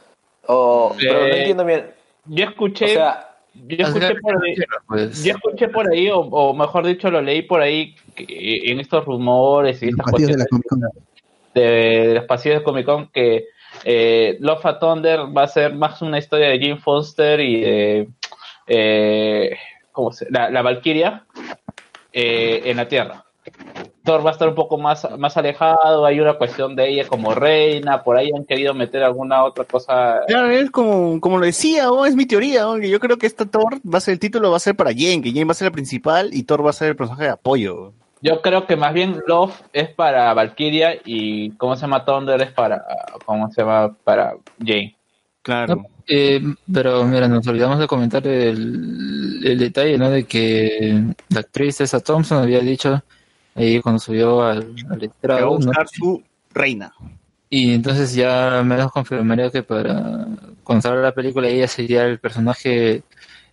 o... pero no entiendo bien. Yo escuché, O sea, yo escuché por ahí, Pues, yo escuché por ahí, o, o mejor dicho, lo leí por ahí que en estos rumores y Los estas de la cuestiones Comic Con. de los pasillos de Comic Con que eh, Love and Thunder va a ser más una historia de Jim Foster y de eh. La, Valkyria eh, en la Tierra. Thor va a estar un poco más, más alejado, hay una cuestión de ella como reina, por ahí han querido meter alguna otra cosa. Claro, es como, como lo decía, oh, es mi teoría, oh, yo creo que esta Thor va a ser el título, va a ser para Jane, que Jane va a ser la principal y Thor va a ser el personaje de apoyo. Yo creo que más bien Love es para Valkyria y ¿cómo se llama? Thunder es para, ¿cómo se llama? Para Jane. Claro. No, eh, pero mira, nos olvidamos de comentar el, el detalle, ¿no? De que la actriz Tessa Thompson había dicho ahí cuando subió al, al Que va a estrado, ¿no? buscar su reina. Y entonces ya menos confirmaría que para cuando salga la película ella sería el personaje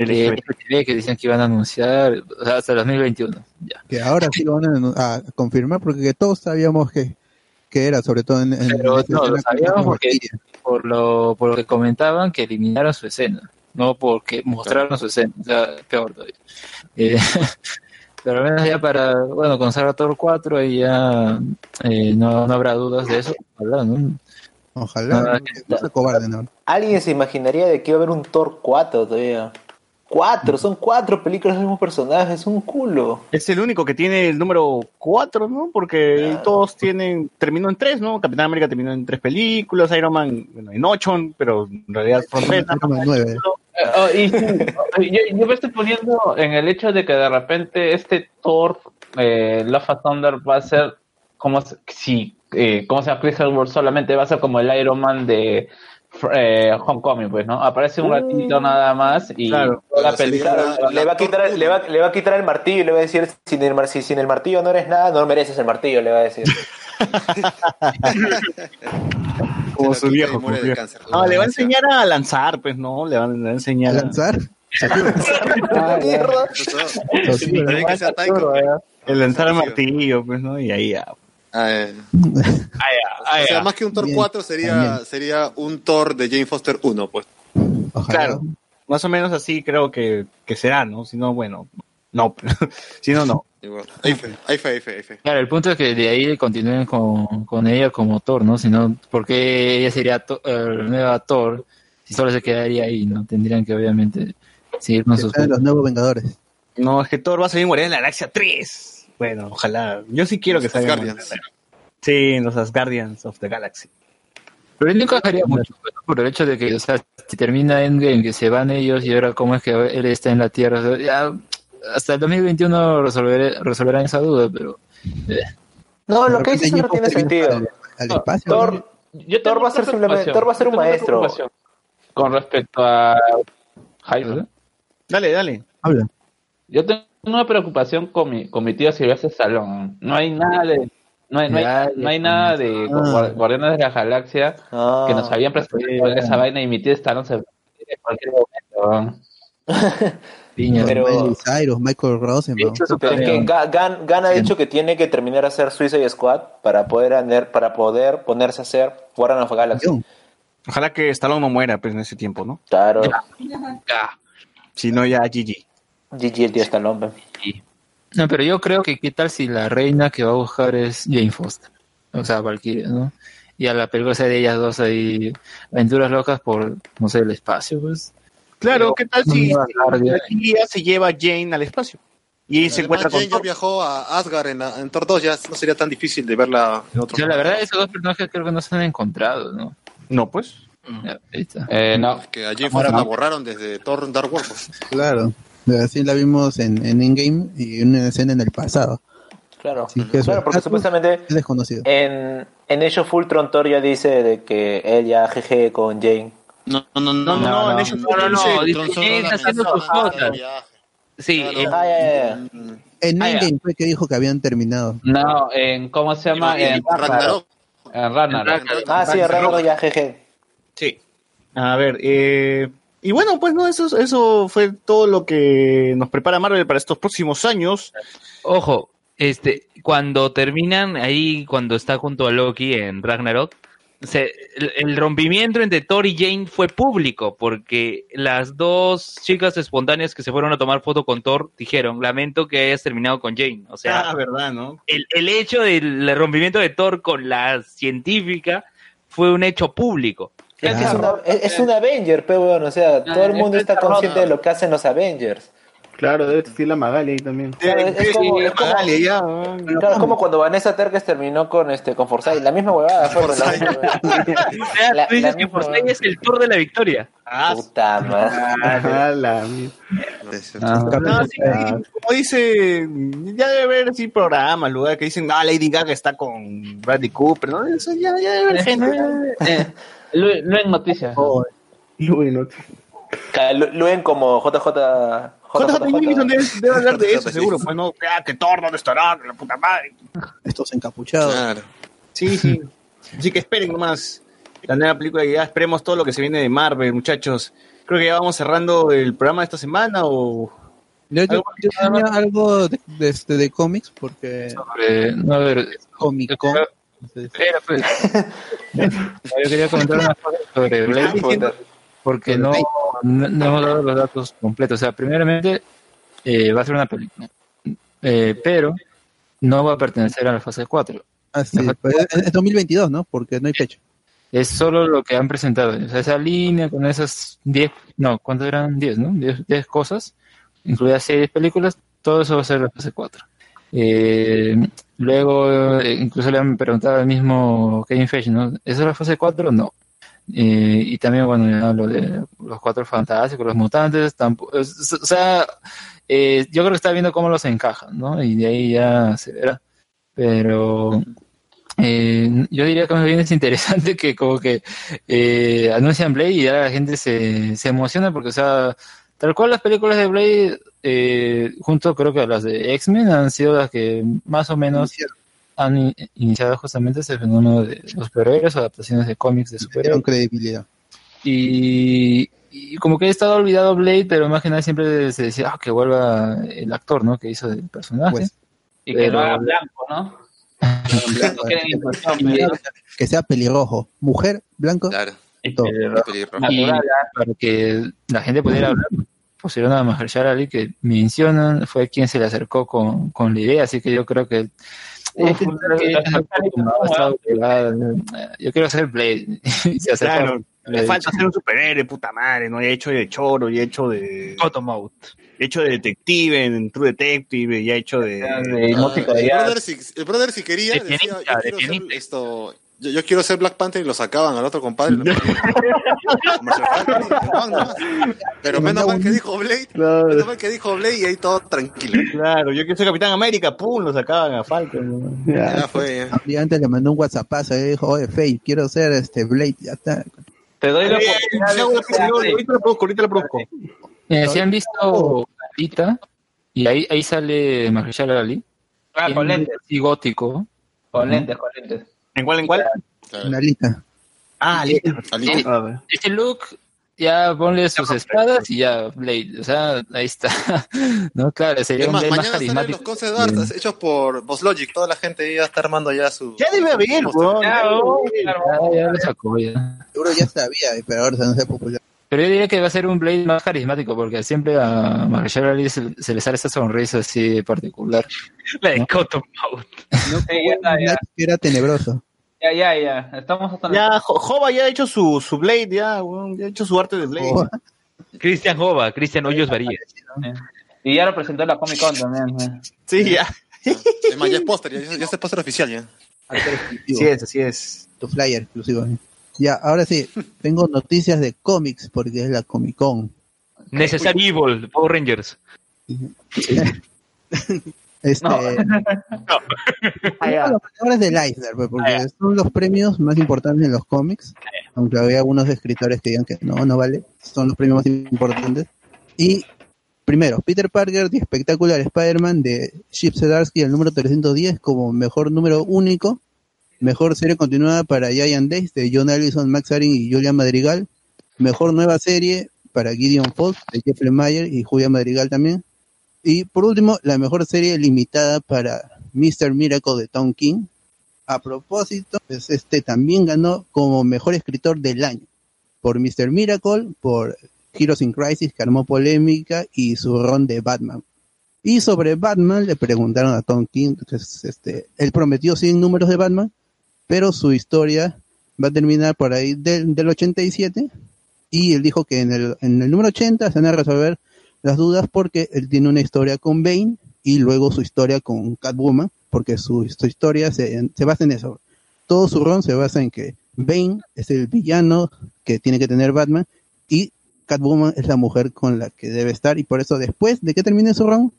que decían que iban a anunciar o sea, hasta el 2021. Ya. Que ahora sí lo van a, a confirmar porque todos sabíamos que, que era, sobre todo en, en Pero en no, lo sabíamos porque por lo, por lo que comentaban que eliminaron su escena, no porque mostraron su escena, o sea, peor todavía. Eh, pero al menos ya para, bueno, con Saga Thor 4 ahí ya eh, no, no habrá dudas de eso, ojalá, ¿no? Ojalá, no se cobarden ahora. ¿Alguien se imaginaría de que iba a haber un Thor 4 todavía? Cuatro, son cuatro películas del mismo personaje, es un culo. Es el único que tiene el número 4, ¿no? Porque todos tienen, terminó en tres, ¿no? Capitán América terminó en tres películas, Iron Man bueno, en ocho, pero en realidad fueron tres. Nueve. Eh, oh, y sí, yo, yo me estoy poniendo en el hecho de que de repente este Thor, eh, Love and Thunder, va a ser como si, eh, ¿cómo se llama? Chris Hemsworth solamente va a ser como el Iron Man de eh, Homecoming, pues, ¿no? Aparece un ratito nada más y Claro. toda la película. la- Le va, a quitar, le, va, le va a quitar el martillo y le va a decir, sin el, si sin el martillo no eres nada, no mereces el martillo, le va a decir. Como su viejo. muere como viejo. cáncer. No, le va a enseñar a lanzar, pues, ¿no? Le va a le va a enseñar a lanzar. El lanzar el martillo, pues, ¿no? Y ahí ya. Ah, eh. O sea, más que un Thor Bien, 4 sería, sería un Thor de Jane Foster 1, pues. Ojalá. Claro. Más o menos así creo que, que será, ¿no? Si no, bueno, no. si no, no. Fe, hay fe, hay fe. Claro, el punto es que de ahí continúen con, con ella como Thor, ¿no? Si no, porque ella sería to- la nueva Thor si solo se quedaría ahí, ¿no? Tendrían que obviamente seguir con sus... los nuevos Vengadores. No, es que Thor va a salir en Guardianes de la Galaxia 3. Bueno, ojalá. Yo sí quiero que salga. Asgardians. Sí, los Asgardians of the Galaxy. Pero él no encajaría mucho, ¿no? por el hecho de que, o sea, si termina Endgame, que se van ellos y ahora cómo es que él está en la Tierra, o sea, ya hasta el 2021 resolveré, resolverán esa duda, pero... eh, No, lo que dices no tiene sentido. Al, al espacio. Thor, Yo Thor va a ser simplemente-. Thor va a ser un maestro. Con respecto a Jaime. Dale, dale. Habla. Yo tengo una preocupación con mi, con mi tío Silvestre Stallone. No hay nada de, no hay, no hay, no hay nada de Guardianes de la Galaxia Ah. que nos habían presentado en esa vaina y mi tío Stallone se en cualquier momento. piña. Pero- Cyrus, Michael Rosenbaum. Que Gan, Gan ha dicho que tiene que terminar a hacer Suicide Squad para poder, aner- para poder ponerse a hacer Guardian of Galaxy. Ojalá que Stallone no muera pues, en ese tiempo, ¿no? Claro. Ya. Si no, ya GG. GG el tío Stallone. No, pero yo creo que qué tal si la reina que va a buscar es Jane Foster. O sea, Valkyria, ¿no? Y a la película de ellas dos ahí, aventuras locas por, no sé, el espacio, pues. Claro, ¿qué tal si. Valkyria se lleva a Jane al espacio? Y se encuentra Además, con Jane viajó a Asgard en, en Thor 2, ya no sería tan difícil de verla en O otro sea, la verdad, esos dos personajes creo que no se han encontrado, ¿no? No, pues. Ya, ahí está. Eh, no. Que a Jane Foster la borraron desde Thor Dark World. pues. Claro. Así la vimos en, en Endgame y en una escena en el pasado. Claro. Eso Claro, porque es- supuestamente es desconocido. en, en Age of Ultron Thor ya dice de que él ya GG con Jane. No, no, no, No, no, no, en ellos No, no, no, dice que está haciendo sus cosas. Sí, eh, Ah. En Ah. Endgame fue que dijo que habían terminado. No, en, ¿cómo se llama? En Ragnarok. Ragnarok. En Ragnarok. Ah, sí, Ragnarok ya GG. Sí. A ver, eh, y bueno, pues no, eso, eso fue todo lo que nos prepara Marvel para estos próximos años. Ojo, este, cuando terminan ahí, cuando está junto a Loki en Ragnarok, se- el, el rompimiento entre Thor y Jane fue público, porque las dos chicas espontáneas que se fueron a tomar foto con Thor dijeron, lamento que hayas terminado con Jane. O sea, ah, verdad, ¿no? el, el hecho del rompimiento de Thor con la científica fue un hecho público. Es que es una, es, es un Avenger, pero bueno, o sea, todo el mundo está consciente de lo que hacen los Avengers. Claro, debe existir la Magali ahí también. Claro, es, es como, es como- Dale, ya. ah. claro, es como cuando Vanessa Terkes terminó con este con Forsyth, la misma huevada. fue, la tú dices que Forsyth es el Thor de la victoria. Puta madre. Ah. Ah. No, sí, como dice, ya debe haber sí programas, lugar que dicen, ah, Lady Gaga está con Bradley Cooper, ¿no? Eso ya, ya debe haber gente. Eh, Lu- Lu en noticias. Y bueno, Ca- Lu- Luen como JJ. JJ Jameson debe, debe hablar de eso, JJ. seguro. Pues no, ah, que Thor, ¿dónde estará? Que La puta madre. Estos encapuchados. Claro. Sí, sí. Así que esperen nomás la nueva película y ya esperemos todo lo que se viene de Marvel, muchachos. Creo que ya vamos cerrando el programa de esta semana o... Yo, yo, Algo- yo tenía algo de, de, este, de cómics porque Sobre- no, a ver, Comic Con. Espera, pues. yo quería comentar una cosa sobre Blade. Porque no, no, no hemos dado los datos completos. O sea, primeramente eh, va a ser una película, Eh, pero no va a pertenecer a la fase 4. Ah, sí, pues es, es 2022, ¿no? Porque no hay fecha. Es solo lo que han presentado. O sea, esa línea con esas 10, no, ¿cuántas eran? 10, ¿no? 10, 10 cosas, incluidas 6 películas, todo eso va a ser la fase 4. Eh, luego, eh, incluso le han preguntado al mismo Kevin Feige, ¿no? ¿Eso es la fase 4? No. Eh, y también, bueno, lo de los cuatro fantásticos, los mutantes, o sea, eh, yo creo que está viendo cómo los encajan, ¿no? Y de ahí ya se verá. Pero eh, yo diría que más bien es interesante que como que eh, anuncian Blade y ya la gente se, se emociona porque, o sea, tal cual las películas de Blade, eh, junto creo que a las de X-Men, han sido las que más o menos han in- iniciado justamente ese fenómeno de los superhéroes, adaptaciones de cómics de superhéroes. credibilidad. Y, y como que he estado olvidado Blade, pero más que nada siempre se decía ah, que vuelva el actor, ¿no? Que hizo el personaje. Pues, Y que Pero- lo haga blanco, ¿no? Que sea pelirrojo. Mujer, blanco, Claro. todo. Pelirrojo. Y para que la gente pudiera hablar, pusieron a Mahershala Ali, que mencionan, fue quien se le acercó con, con la idea, así que yo creo que Uf, estado pegada, yo quiero hacer Blade. Y se acercó. Claro, le falta ser un superhéroe, puta madre, ¿no? He hecho de choro, y he hecho de... Automode. He hecho de detective en True Detective, y he hecho de... de música el, de brother, si, el brother si quería, De decía, pianista, yo de quiero ser pianista. esto, yo, yo quiero ser Black Panther y lo sacaban al otro compadre. lo y. Pero menos mal que dijo Blade, Claro. menos mal que dijo Blade y ahí todo tranquilo. Claro, yo quiero ser Capitán América, pum, lo sacaban a Falcon. ¿no? Ya. Ya fue. ya. Y antes le mandó un WhatsAppazo y dijo, oye, Faye, quiero ser este Blade, ya está. Te doy la Eh, oportunidad. Ahorita lo produzco, ahorita lo produzco. Eh, si han visto Alita, y ahí, ahí sale Mahershala Ali, Ah, con lentes. así gótico, Con lentes, con lentes. ¿En cuál, en cuál? Una lista. Ah, listo. Alita. A ver. este look, ya ponle sus espadas y ya Blade, o sea, ahí está, ¿no? Claro, sería un más, Blade más mañana salen carismático. los concept arts hechos por Boss Logic. Toda la gente ya está armando ya su. Ya debe haber, weón. Ya. Ya, ya lo sacó, ya. Seguro ya sabía, pero ahora se no se popular. Pero yo diría que va a ser un Blade más carismático, porque siempre a Mahershala Ali se, se le sale esa sonrisa así particular. La de Cotton Mouth. Sí, ya ya. Era tenebroso. Ya, ya, ya. Estamos hasta Ya, Jo- Jova ya ha hecho su, su Blade, ya, weón, ya ha hecho su arte de Blade. Oh, Cristian Jova, Cristian Hoyos Varías. Y ya lo presentó en la Comic Con también. eh. Sí, ya. Es más, ya es póster, ya, ya es póster oficial ya. Así es, así es. Tu flyer exclusivo. ¿eh? Ya, ahora sí, tengo noticias de cómics porque es la Comic Con. Necessary Evil, Power Rangers. Este, No. Ya. los del iceberg, pues, porque son los premios más importantes en los cómics, aunque había algunos escritores que digan que no, no vale, son los premios más importantes. Y primero, Peter Parker, The Spectacular Spider-Man de Chip Zdarsky, el número 310 como mejor número único, mejor serie continuada para Giant Days de John Allison, Max Arin y Julian Madrigal, mejor nueva serie para Gideon Falls de Jeff Lemire y Julian Madrigal también, y por último, la mejor serie limitada para Mr. Miracle de Tom King. A propósito, pues este también ganó como mejor escritor del año por Mr. Miracle, por Heroes in Crisis, que armó polémica, y su ron de Batman. Y sobre Batman le preguntaron a Tom King, pues, este, él prometió 100 números de Batman, pero su historia va a terminar por ahí del, del 87, y él dijo que en el, en el número 80 se van a resolver las dudas porque él tiene una historia con Bane y luego su historia con Catwoman, porque su, su historia se, se basa en eso. Todo su ron se basa en que Bane es el villano que tiene que tener Batman y Catwoman es la mujer con la que debe estar y por eso después de que termine su ron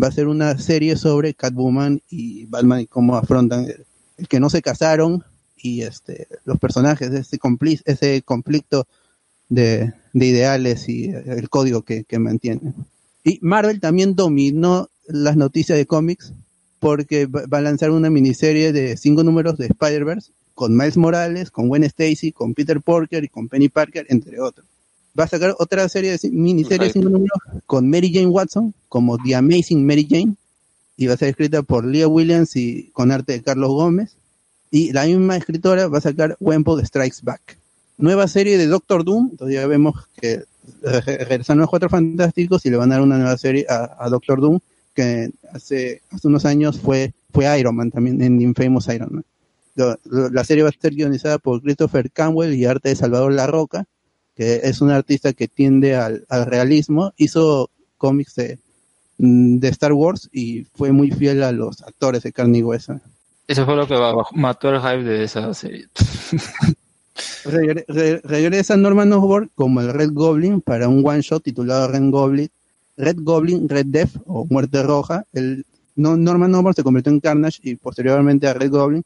va a ser una serie sobre Catwoman y Batman y cómo afrontan el, que no se casaron y este los personajes, ese, compli- ese conflicto de, de ideales y eh, el código que, que mantiene. Y Marvel también dominó las noticias de cómics porque va a lanzar una miniserie de cinco números de Spider-Verse con Miles Morales, con Gwen Stacy, con Peter Parker y con Penny Parker, entre otros. Va a sacar otra serie de ci- miniserie de cinco números con Mary Jane Watson, como The Amazing Mary Jane, y va a ser escrita por Leah Williams y con arte de Carlos Gómez. Y la misma escritora va a sacar Wemple Strikes Back nueva serie de Doctor Doom, entonces ya vemos que regresan los Cuatro Fantásticos y le van a dar una nueva serie a, Doctor Doom, que hace, hace unos años fue, fue Iron Man también, en Infamous Iron Man. La serie va a estar guionizada por Christopher Campbell y arte de Salvador La Roca, que es un artista que tiende al, al realismo, hizo cómics de, de Star Wars y fue muy fiel a los actores de carne y hueso. Eso fue lo que mató el hype de esa serie. Regre- re- regresa Norman Osborn como el Red Goblin para un one shot titulado Red Goblin, Red Goblin, Red Death o Muerte Roja. El, no, Norman Osborn se convirtió en Carnage y posteriormente a Red Goblin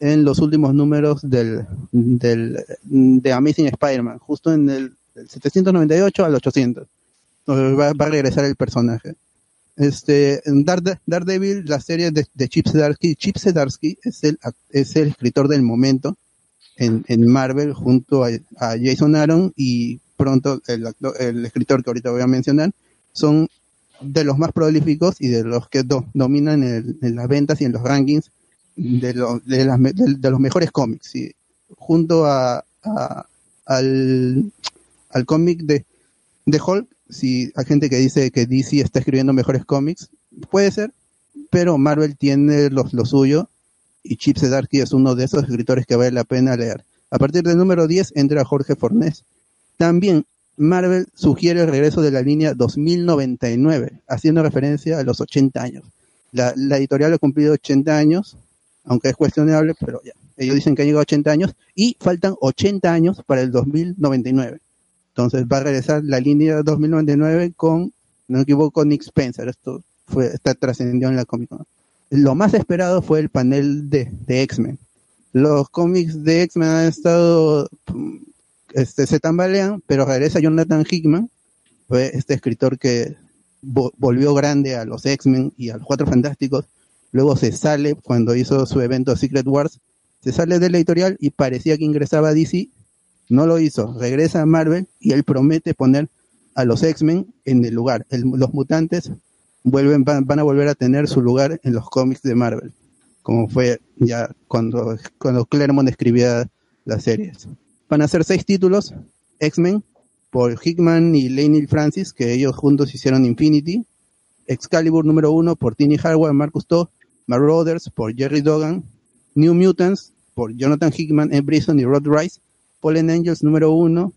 en los últimos números del, del de Amazing Spider-Man, justo en el, del 798 al 800. Entonces va, va a regresar el personaje. Este, Darede- Daredevil, la serie de, Chip Zdarsky, Chip Zdarsky es el, es el escritor del momento en, en Marvel junto a, a Jason Aaron y pronto el, el escritor que ahorita voy a mencionar. Son de los más prolíficos y de los que do- dominan el- en las ventas y en los rankings de, lo- de, las de- los mejores cómics y junto a, a- al, al cómic de, de Hulk si hay gente que dice que DC está escribiendo mejores cómics puede ser pero Marvel tiene los- lo suyo y Chip Zdarsky es uno de esos escritores que vale la pena leer. A partir del número 10 entra Jorge Fornés. También Marvel sugiere el regreso de la línea 2099, haciendo referencia a los 80 años. La, la editorial ha cumplido 80 años, aunque es cuestionable, pero ya. Ellos dicen que han llegado a 80 años y faltan 80 años para el 2099. Entonces va a regresar la línea 2099 con, no me equivoco, Nick Spencer. Esto fue, está trascendió en la Comic lo más esperado fue el panel de, de X-Men. Los cómics de X-Men han estado, este, se tambalean, pero regresa Jonathan Hickman, fue este escritor que vo- volvió grande a los X-Men y a los Cuatro Fantásticos. Luego se sale cuando hizo su evento Secret Wars, se sale de la editorial y parecía que ingresaba a DC, no lo hizo, regresa a Marvel y él promete poner a los X-Men en el lugar. Los mutantes vuelven, van, van a volver a tener su lugar en los cómics de Marvel, como fue ya cuando, cuando Claremont escribía las series. Van a ser seis títulos, X-Men, por Hickman y Laney Francis, que ellos juntos hicieron Infinity. Excalibur número uno por Tini Hardware, Marcus Todd. Marauders por Jerry Dogan. New Mutants por Jonathan Hickman, Ed Brisson y Rod Rice. Fallen Angels número uno,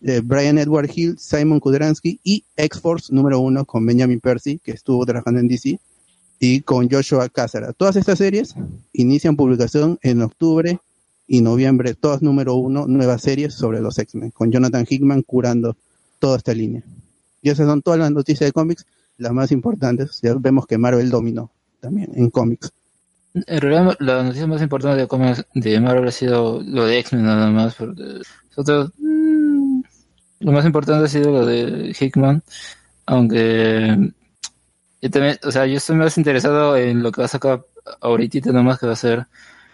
eh, Brian Edward Hill, Simon Kudransky y X-Force número uno con Benjamin Percy, que estuvo trabajando en DC, y con Joshua Cáceres. Todas estas series inician publicación en octubre y noviembre, todas número uno, nuevas series sobre los X-Men, con Jonathan Hickman curando toda esta línea. Y esas son todas las noticias de cómics, las más importantes. Ya vemos que Marvel dominó también en cómics. En realidad, la noticia más importante de de Marvel ha sido lo de X-Men nada más. nosotros, mm, lo más importante ha sido lo de Hickman, aunque yo también, o sea, yo estoy más interesado en lo que va a sacar ahorita nomás que va a ser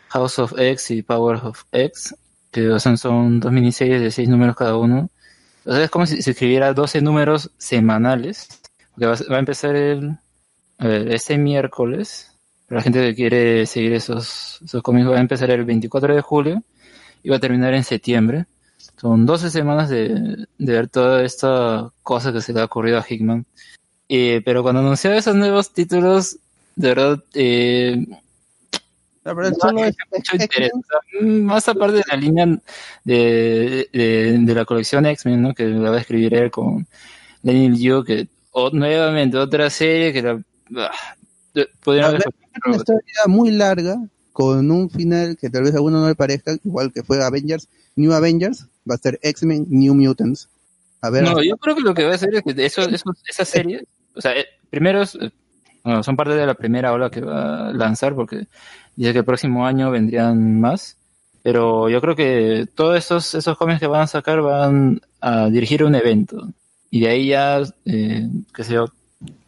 House of X y Power of X, que o son dos miniseries de seis números cada uno. O sea, es como si se escribiera 12 números semanales, porque va, a- empezar el, ver, este miércoles, para la gente que quiere seguir esos, esos cómics, va a empezar el 24 de julio y va a terminar en septiembre. Son 12 semanas de, de ver toda esta cosa que se le ha ocurrido a Hickman. Eh, pero cuando anunció esos nuevos títulos, de verdad, eh, La verdad, no solo es- mucho interés. O sea, mm, más aparte de la línea de, de, de la colección X-Men, ¿no? que la va a escribir él con Daniel Yu, que o- nuevamente otra serie que la, podrían haber una historia muy larga, con un final que tal vez a alguno no le parezca, igual que fue Avengers, New Avengers, va a ser X-Men New Mutants. A ver, No, yo creo que lo que va a hacer es que eso, eso, esa serie, o sea, eh, primero eh, bueno, son parte de la primera ola que va a lanzar porque dice que el próximo año vendrían más, pero yo creo que todos esos, esos cómics que van a sacar van a dirigir un evento y de ahí ya, eh, qué sé yo,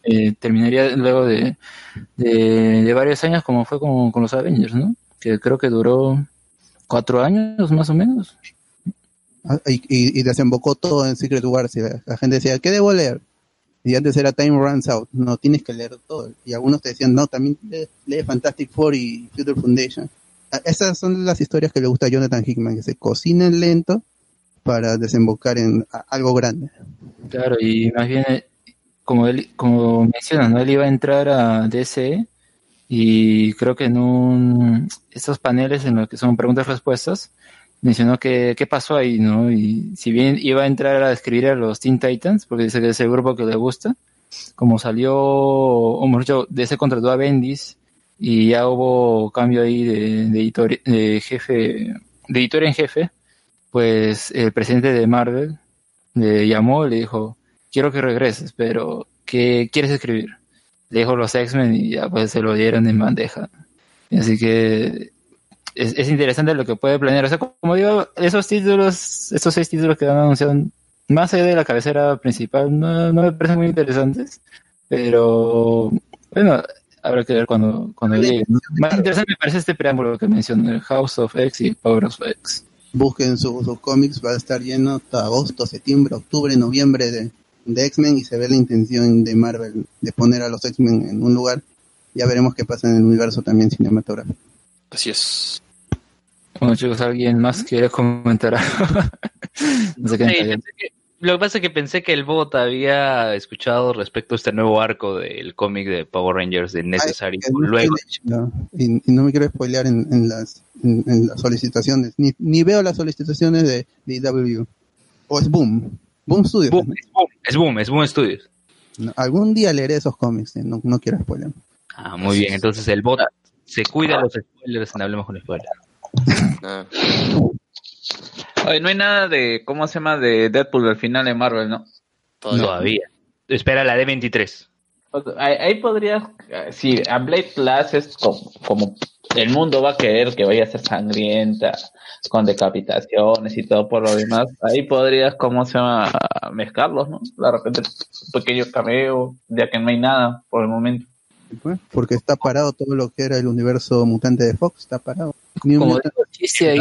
eh, terminaría luego de, de, de varios años como fue con, con los Avengers, ¿no? Que creo que duró cuatro años más o menos. Ah, y, y- y desembocó todo en Secret Wars. Y la, gente decía, ¿qué debo leer? Y antes era Time Runs Out. No, tienes que leer todo. Y algunos te decían, no, también lee, lee Fantastic Four y Future Foundation. Ah, Esas son las historias que le gusta a Jonathan Hickman, que se cocinen lento para desembocar en algo grande. Claro, y más bien, eh, como él, como mencionas, ¿no? Él iba a entrar a DC y creo que en un, estos paneles en los que son preguntas y respuestas, mencionó que qué pasó ahí, ¿no? Y si bien iba a entrar a escribir a los Teen Titans, porque dice que es el grupo que le gusta, como salió, o mejor dicho, DC contrató a Bendis y ya hubo cambio ahí de, de, editor, de jefe, de editor en jefe, pues el presidente de Marvel le llamó le dijo, quiero que regreses, pero ¿qué quieres escribir? Le dijo los X-Men y ya pues se lo dieron en bandeja. Así que es, es interesante lo que puede planear. O sea, como digo, esos títulos, estos seis títulos que han anunciado, más allá de la cabecera principal, no, no me parecen muy interesantes, pero bueno, habrá que ver cuando, cuando llegue. Más interesante me parece este preámbulo que mencioné, House of X y Power of X. Busquen sus sus cómics, va a estar lleno hasta agosto, septiembre, octubre, noviembre de, de X-Men y se ve la intención de Marvel de poner a los X-Men en un lugar. Ya veremos qué pasa en el universo también cinematográfico. Así es. Bueno chicos, ¿alguien más quiere comentar algo? no sé qué Sí, que- lo que pasa es que pensé que el bot había escuchado respecto a este nuevo arco del cómic de Power Rangers de Necessary no luego. leyendo, y, y no me quiero spoilear en, en las, en, en las solicitaciones, ni, ni veo las solicitaciones de, de IW. O es Boom, Boom Studios. Boom, es Boom, es Boom, es Boom Studios. No, algún día leeré esos cómics, eh, no, no quiero spoiler. Ah, muy bien, entonces el bot se cuida los spoilers en Hablemos con Spoilers. Ah. Oye, no hay nada de, ¿cómo se llama? De Deadpool al final de Marvel, ¿no? Todavía. Espera la D23. Ahí, podrías, eh, si a Blade Plus es como, como el mundo va a querer que vaya a ser sangrienta, con decapitaciones y todo por lo demás, ahí podrías, ¿cómo se llama? Mezclarlos, ¿no? De repente un pequeño cameo, ya que no hay nada por el momento. Pues, Porque está parado todo lo que era el universo mutante de Fox, está parado. New Como digo, el chiste ahí,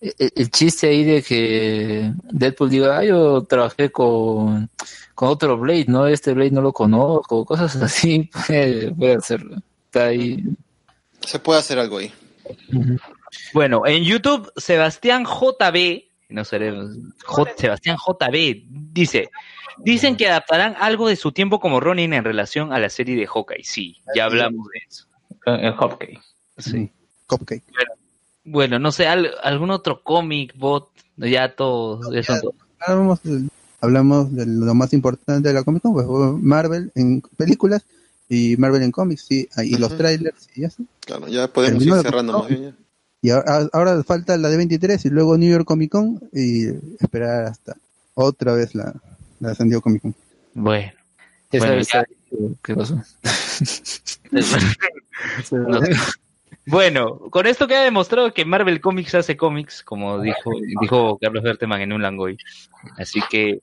el, el chiste ahí de que Deadpool diga, ah, yo trabajé con, con otro Blade, ¿no? Este Blade no lo conozco, cosas así, puede, puede hacerlo. Está ahí. Se puede hacer algo ahí. Bueno, en YouTube, Sebastián JB no seremos. J- Sebastián JB dice, dicen que adaptarán algo de su tiempo como Ronin en relación a la serie de Hawkeye. Sí, ya hablamos de eso. El Hopkey. Sí. Cupcake. Bueno, no sé, al- algún otro cómic, bot, ya todos, ya son todos. Hablamos, de lo más importante de la Comic Con, pues, fue Marvel en películas y Marvel en cómics, sí, y los trailers y eso. Claro, ya podemos Terminó ir cerrando más bien. ya. Y ahora, ahora falta la de 23 y luego New York Comic Con y esperar hasta otra vez la, la de San Diego Comic Con. Bueno, Bueno, ya. qué pasó. No. Bueno, con esto queda demostrado que Marvel Comics hace cómics, como dijo, dijo Carlos Berteman en un Langoy. Así que,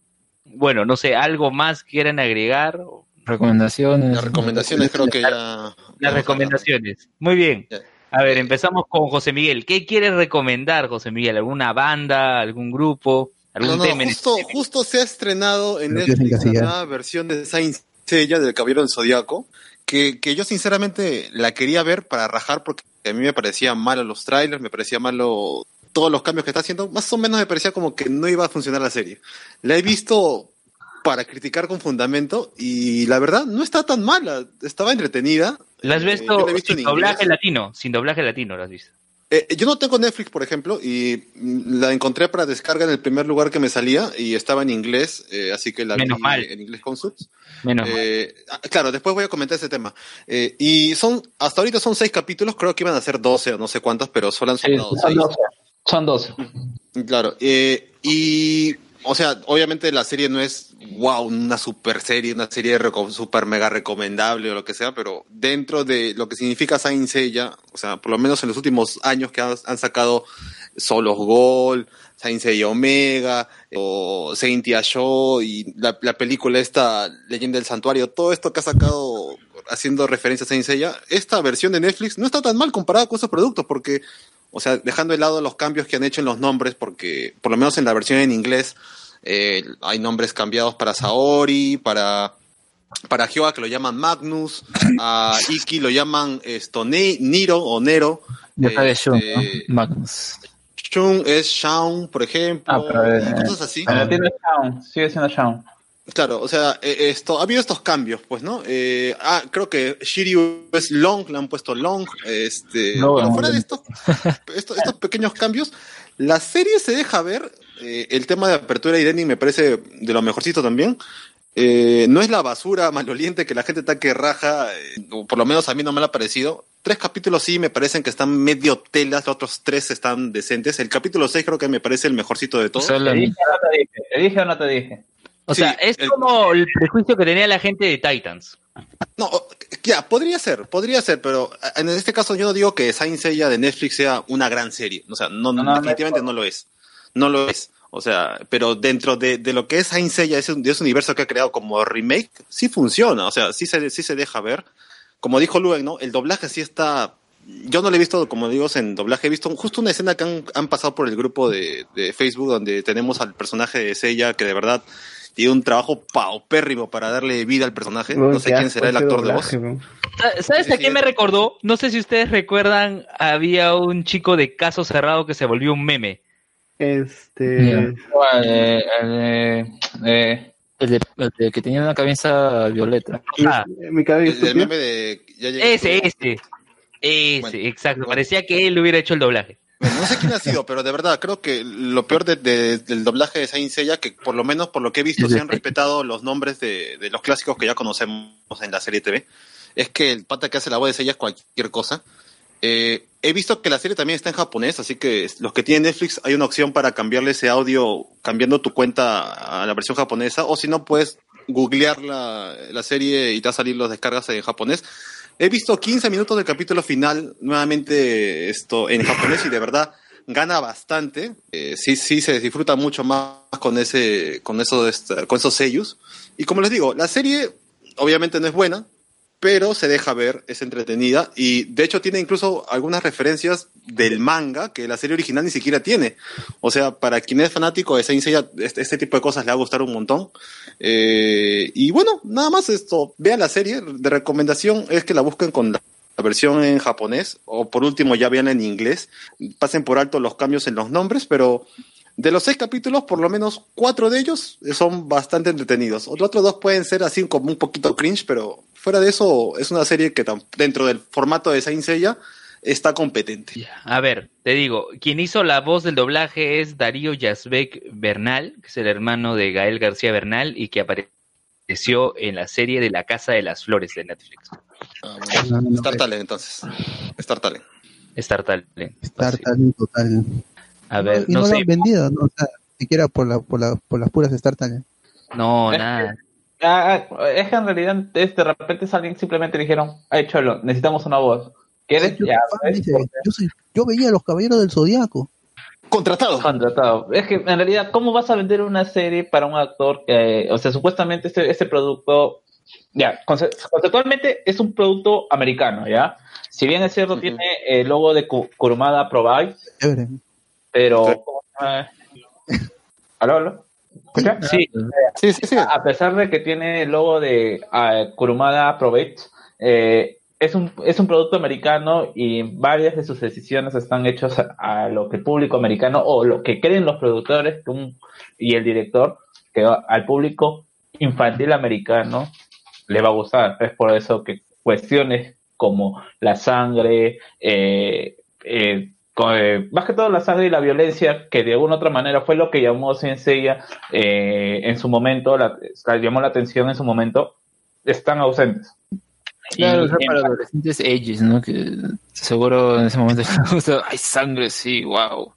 bueno, no sé, algo más quieran agregar. Recomendaciones. Las recomendaciones creo que ya... Las recomendaciones. Muy bien. A ver, empezamos con José Miguel. ¿Qué quieres recomendar, José Miguel? ¿Alguna banda, algún grupo, algún No, no, tema? en justo, justo se ha estrenado en Netflix nueva versión de Saint Seiya del Caballero del Zodiaco, que, que yo sinceramente la quería ver para rajar porque a mí me parecía malo los trailers, me parecía malo todos los cambios que está haciendo, más o menos me parecía como que no iba a funcionar la serie. La he visto para criticar con fundamento y la verdad no está tan mala, estaba entretenida. ¿La has Eh, visto, sin doblaje latino? Sin doblaje latino la has visto. Eh, yo no tengo Netflix, por ejemplo, y la encontré para descarga en el primer lugar que me salía y estaba en inglés, eh, así que la Menos vi mal. en inglés con subs. Menos mal. Eh, ah, claro, después voy a comentar ese tema. Eh, y son, hasta ahorita son seis capítulos, creo que iban a ser doce o no sé cuántos, pero solo han Sí, son seis. 12. Son 12. Claro, eh, y, o sea, obviamente la serie no es, wow, una super serie, una serie super mega recomendable o lo que sea, pero dentro de lo que significa Saint Seiya, o sea, por lo menos en los últimos años que han, sacado Solos Gol, Saint Seiya Omega, o Saint Show y la, la película esta, Leyenda del Santuario, todo esto que ha sacado haciendo referencia a Saint Seiya, esta versión de Netflix no está tan mal comparada con esos productos, porque o sea, dejando de lado los cambios que han hecho en los nombres, porque por lo menos en la versión en inglés eh, hay nombres cambiados para Saori, para, para Hyoga que lo llaman Magnus, a Iki lo llaman esto, Niro o Nero, Ya Este, Shun, ¿no? Magnus. Shun es Shaun, por ejemplo, Ah, pero, eh, cosas así. Pero tiene Shaun, sigue siendo Shaun. Claro, o sea, eh, esto, ha habido estos cambios, pues, ¿no? Eh, ah, creo que Shiryu es Long, le han puesto Long, este, No, pero no, fuera de estos, estos, estos pequeños cambios, la serie se deja ver, eh, el tema de apertura y ending me parece de lo mejorcito también, Eh, no es la basura maloliente que la gente está que raja, eh, o por lo menos a mí no me lo ha parecido. Tres capítulos sí me parecen que están medio telas, los otros tres están decentes. El capítulo seis creo que me parece el mejorcito de todos. ¿Te dije o no te dije? ¿Te dije o Sí, sea, es el- como el prejuicio que tenía la gente de Titans. No, ya, podría ser, podría ser, pero en este caso yo no digo que Saint Seiya de Netflix sea una gran serie. O sea, no, No, no, definitivamente no no lo es. No lo es. O sea, pero dentro de, de lo que es Saint Seiya, ese, de ese universo que ha creado como remake, sí funciona. O sea, sí se, sí se deja ver. Como dijo Luen, ¿no? El doblaje sí está... Yo no lo he visto, como digo, en doblaje. He visto justo una escena que han, han pasado por el grupo de, de Facebook donde tenemos al personaje de Seiya que de verdad tiene un trabajo paupérrimo para darle vida al personaje. No sé quién será el actor de voz. Sa- ¿Sabes Sí, a sí, qué es- me recordó? No sé si ustedes recuerdan, había un chico de caso cerrado que se volvió un meme. Este. ¿Cuál? Eh, eh, eh, El de, el de que tenía una cabeza violeta. Ah, Mi cabello El estúpido. meme de... ya ese, ese. Ese, Bueno, exacto. bueno. Parecía que él hubiera hecho el doblaje. Bueno, no sé quién ha sido, pero de verdad creo que lo peor de- de- del doblaje de Saint Seiya, que por lo menos por lo que he visto se han respetado los nombres de, de los clásicos que ya conocemos en la serie TV, es que el pata que hace la voz de Seiya es cualquier cosa. Eh, he visto que la serie también está en japonés, así que los que tienen Netflix hay una opción para cambiarle ese audio cambiando tu cuenta a la versión japonesa, o si no puedes googlear la, la serie y te va a salir los descargas en japonés. He visto 15 minutos del capítulo final, nuevamente esto en japonés y de verdad gana bastante. Eh, sí, sí se disfruta mucho más con ese, con con esos sellos. Y como les digo, la serie obviamente no es buena, pero se deja ver, es entretenida y de hecho tiene incluso algunas referencias del manga que la serie original ni siquiera tiene. O sea, para quien es fanático de Saint Seiya, este, tipo de cosas le va a gustar un montón. Eh, y bueno, nada más esto, vean la serie, de recomendación es que la busquen con la la versión en japonés o por último ya vean en inglés. Pasen por alto los cambios en los nombres, pero De los seis capítulos, por lo menos cuatro de ellos son bastante entretenidos. Los otros dos pueden ser así como un poquito cringe, pero fuera de eso es una serie que dentro del formato de Saint Seiya está competente. A ver, te digo, quien hizo la voz del doblaje es Darío Yazbek Bernal, que es el hermano de Gael García Bernal y que apareció en la serie de La Casa de las Flores de Netflix. Star Talent, entonces. Star Talent. Star Talent. Star Talent total. A ver, y no no, lo sé. han vendido, ¿no? O sea, siquiera por, la, por, la, por las puras Star Talent. No, Es nada. Ah, ah, es que en realidad es, de repente alguien simplemente le dijeron, ay Cholo, necesitamos una voz. ¿Quieres? Yo, Ya, dice, yo, soy- yo veía a los caballeros del zodiaco. Contratado. Contratado. Es que en realidad, ¿cómo vas a vender una serie para un actor que, o sea, supuestamente este, este producto, ya, conce- conceptualmente es un producto americano, ¿ya? Si bien es cierto, tiene el logo de Ku- Kurumada Provide, Chévere. Pero... ¿Aló, aló? ¿Escucha? Sí, Sí, sí, sí. A pesar de que tiene el logo de ah, Kurumada eh, es un, es un producto americano y varias de sus decisiones están hechas a, a lo que el público americano o lo que creen los productores que un- y el director que al público infantil americano le va a gustar. Es por eso que cuestiones como la sangre, eh, eh, co- eh, más que todo la sangre y la violencia, que de alguna otra manera fue lo que llamó Senseiya eh, en su momento, la, llamó la atención en su momento, están ausentes. Claro, Y para adolescentes ages, ¿no? Que seguro en ese momento hay sangre, sí, wow,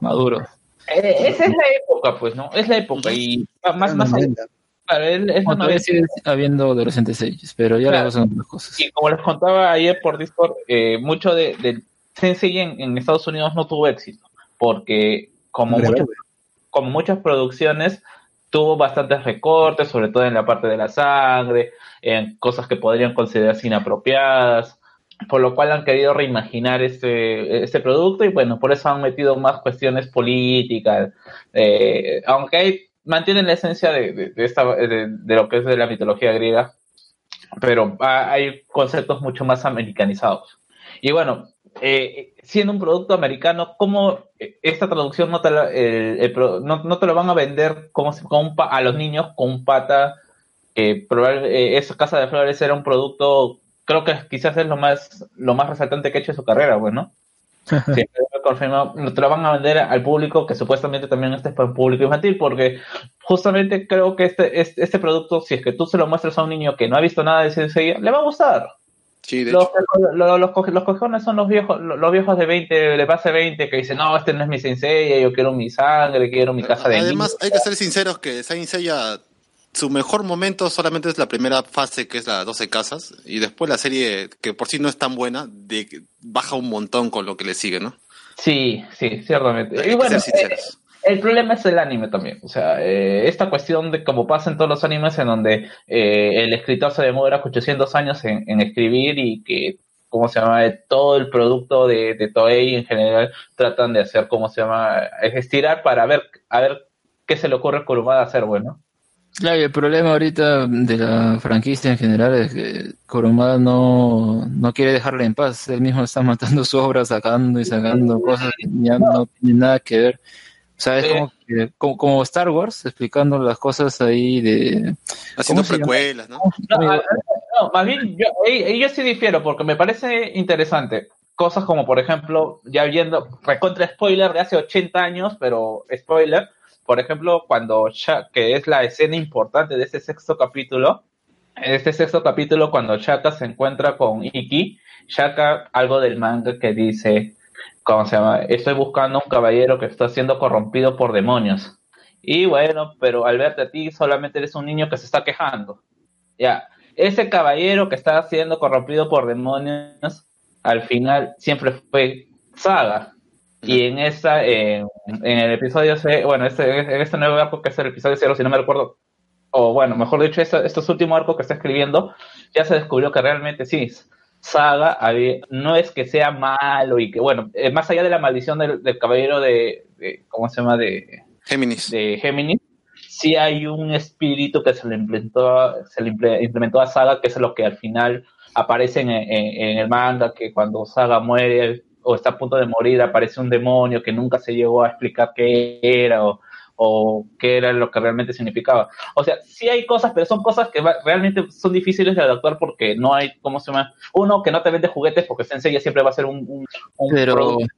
maduro. Eh, esa es la época, pues, ¿no? Es la época. Y más, más claro, es, novela. sigue habiendo adolescentes ages, pero ya Claro. otras cosas. Y como les contaba ayer por Discord, eh, mucho de, del Sensei en, en Estados Unidos no tuvo éxito, porque como, muchas, como muchas producciones, tuvo bastantes recortes, sobre todo en la parte de la sangre, en cosas que podrían considerarse inapropiadas, por lo cual han querido reimaginar este, este producto y bueno, por eso han metido más cuestiones políticas, eh, aunque hay, mantienen la esencia de, de- de esta, de, lo que es de la mitología griega, pero ha- hay conceptos mucho más americanizados. Y bueno, eh, siendo un producto americano, ¿cómo esta traducción no te, la- el- el pro- no, no te lo van a vender como un pa- a los niños con un pata? que probablemente esa casa de flores era un producto, creo que quizás es lo más lo más resaltante que ha hecho en su carrera, pues, ¿no? Sí, te lo van a vender al público que supuestamente también este es para un público infantil, porque justamente creo que este, este, este producto, si es que tú se lo muestras a un niño que no ha visto nada de Sensei, le va a gustar. Sí, de Los, hecho. los, cojones son los viejos, los viejos de 20, de base 20, que dicen, no, este no es mi sensei, yo quiero mi sangre, quiero mi casa de Además, niños". hay que ser sinceros que Saint Seiya, su mejor momento solamente es la primera fase, que es la 12 casas, y después la serie, que por sí no es tan buena, de, baja un montón con lo que le sigue, ¿no? Sí, sí, ciertamente. Hay Y que bueno, ser sinceros. El problema es el anime también. O sea, eh, esta cuestión de como pasa en todos los animes en donde eh, el escritor se demora 800 años en, en escribir y que, ¿cómo se llama? Eh, Todo el producto de, de Toei en general tratan de hacer, ¿cómo se llama? Es estirar para ver, a ver qué se le ocurre a Kurumada hacer, bueno. Claro, y el problema ahorita de la franquicia en general es que Kurumada no, no quiere dejarle en paz. Él mismo está matando su obra, sacando y sacando cosas que ya no tienen nada que ver. O sea, es Sí. como, que- como, como Star Wars, explicando las cosas ahí de... Haciendo precuelas, ¿no? No, a- no, más bien, yo, ahí- yo sí difiero porque me parece interesante. Cosas como, por ejemplo, ya viendo, recontra spoiler de hace 80 años, pero spoiler, por ejemplo, cuando Sha- que es la escena importante de este sexto capítulo, en este sexto capítulo, cuando Shaka se encuentra con Iki, Shaka, algo del manga que dice, ¿cómo se llama? Estoy buscando un caballero que está siendo corrompido por demonios. Y bueno, pero al verte a ti solamente eres un niño que se está quejando. Ya, ese caballero que está siendo corrompido por demonios, al final siempre fue Saga. Y en esa, en, el episodio, bueno, este, en este nuevo arco que es el episodio cero, si no me recuerdo, o bueno, mejor dicho, estos últimos arcos que está escribiendo, ya se descubrió que realmente sí, Saga no es que sea malo y que, bueno, eh, más allá de la maldición del, del caballero de, de- ¿cómo se llama? De Géminis. de Géminis, sí hay un espíritu que se le implementó, a- se le imple- implementó a Saga, que es lo que al final aparece en, en- en el manga, que cuando Saga muere, o está a punto de morir, aparece un demonio que nunca se llegó a explicar qué era o, o qué era lo que realmente significaba. O sea, sí hay cosas, pero son cosas que va- realmente son difíciles de adaptar porque no hay, ¿cómo se llama? Uno, que no te vende juguetes porque Sensei ya siempre va a ser un, un, un Pero- producto de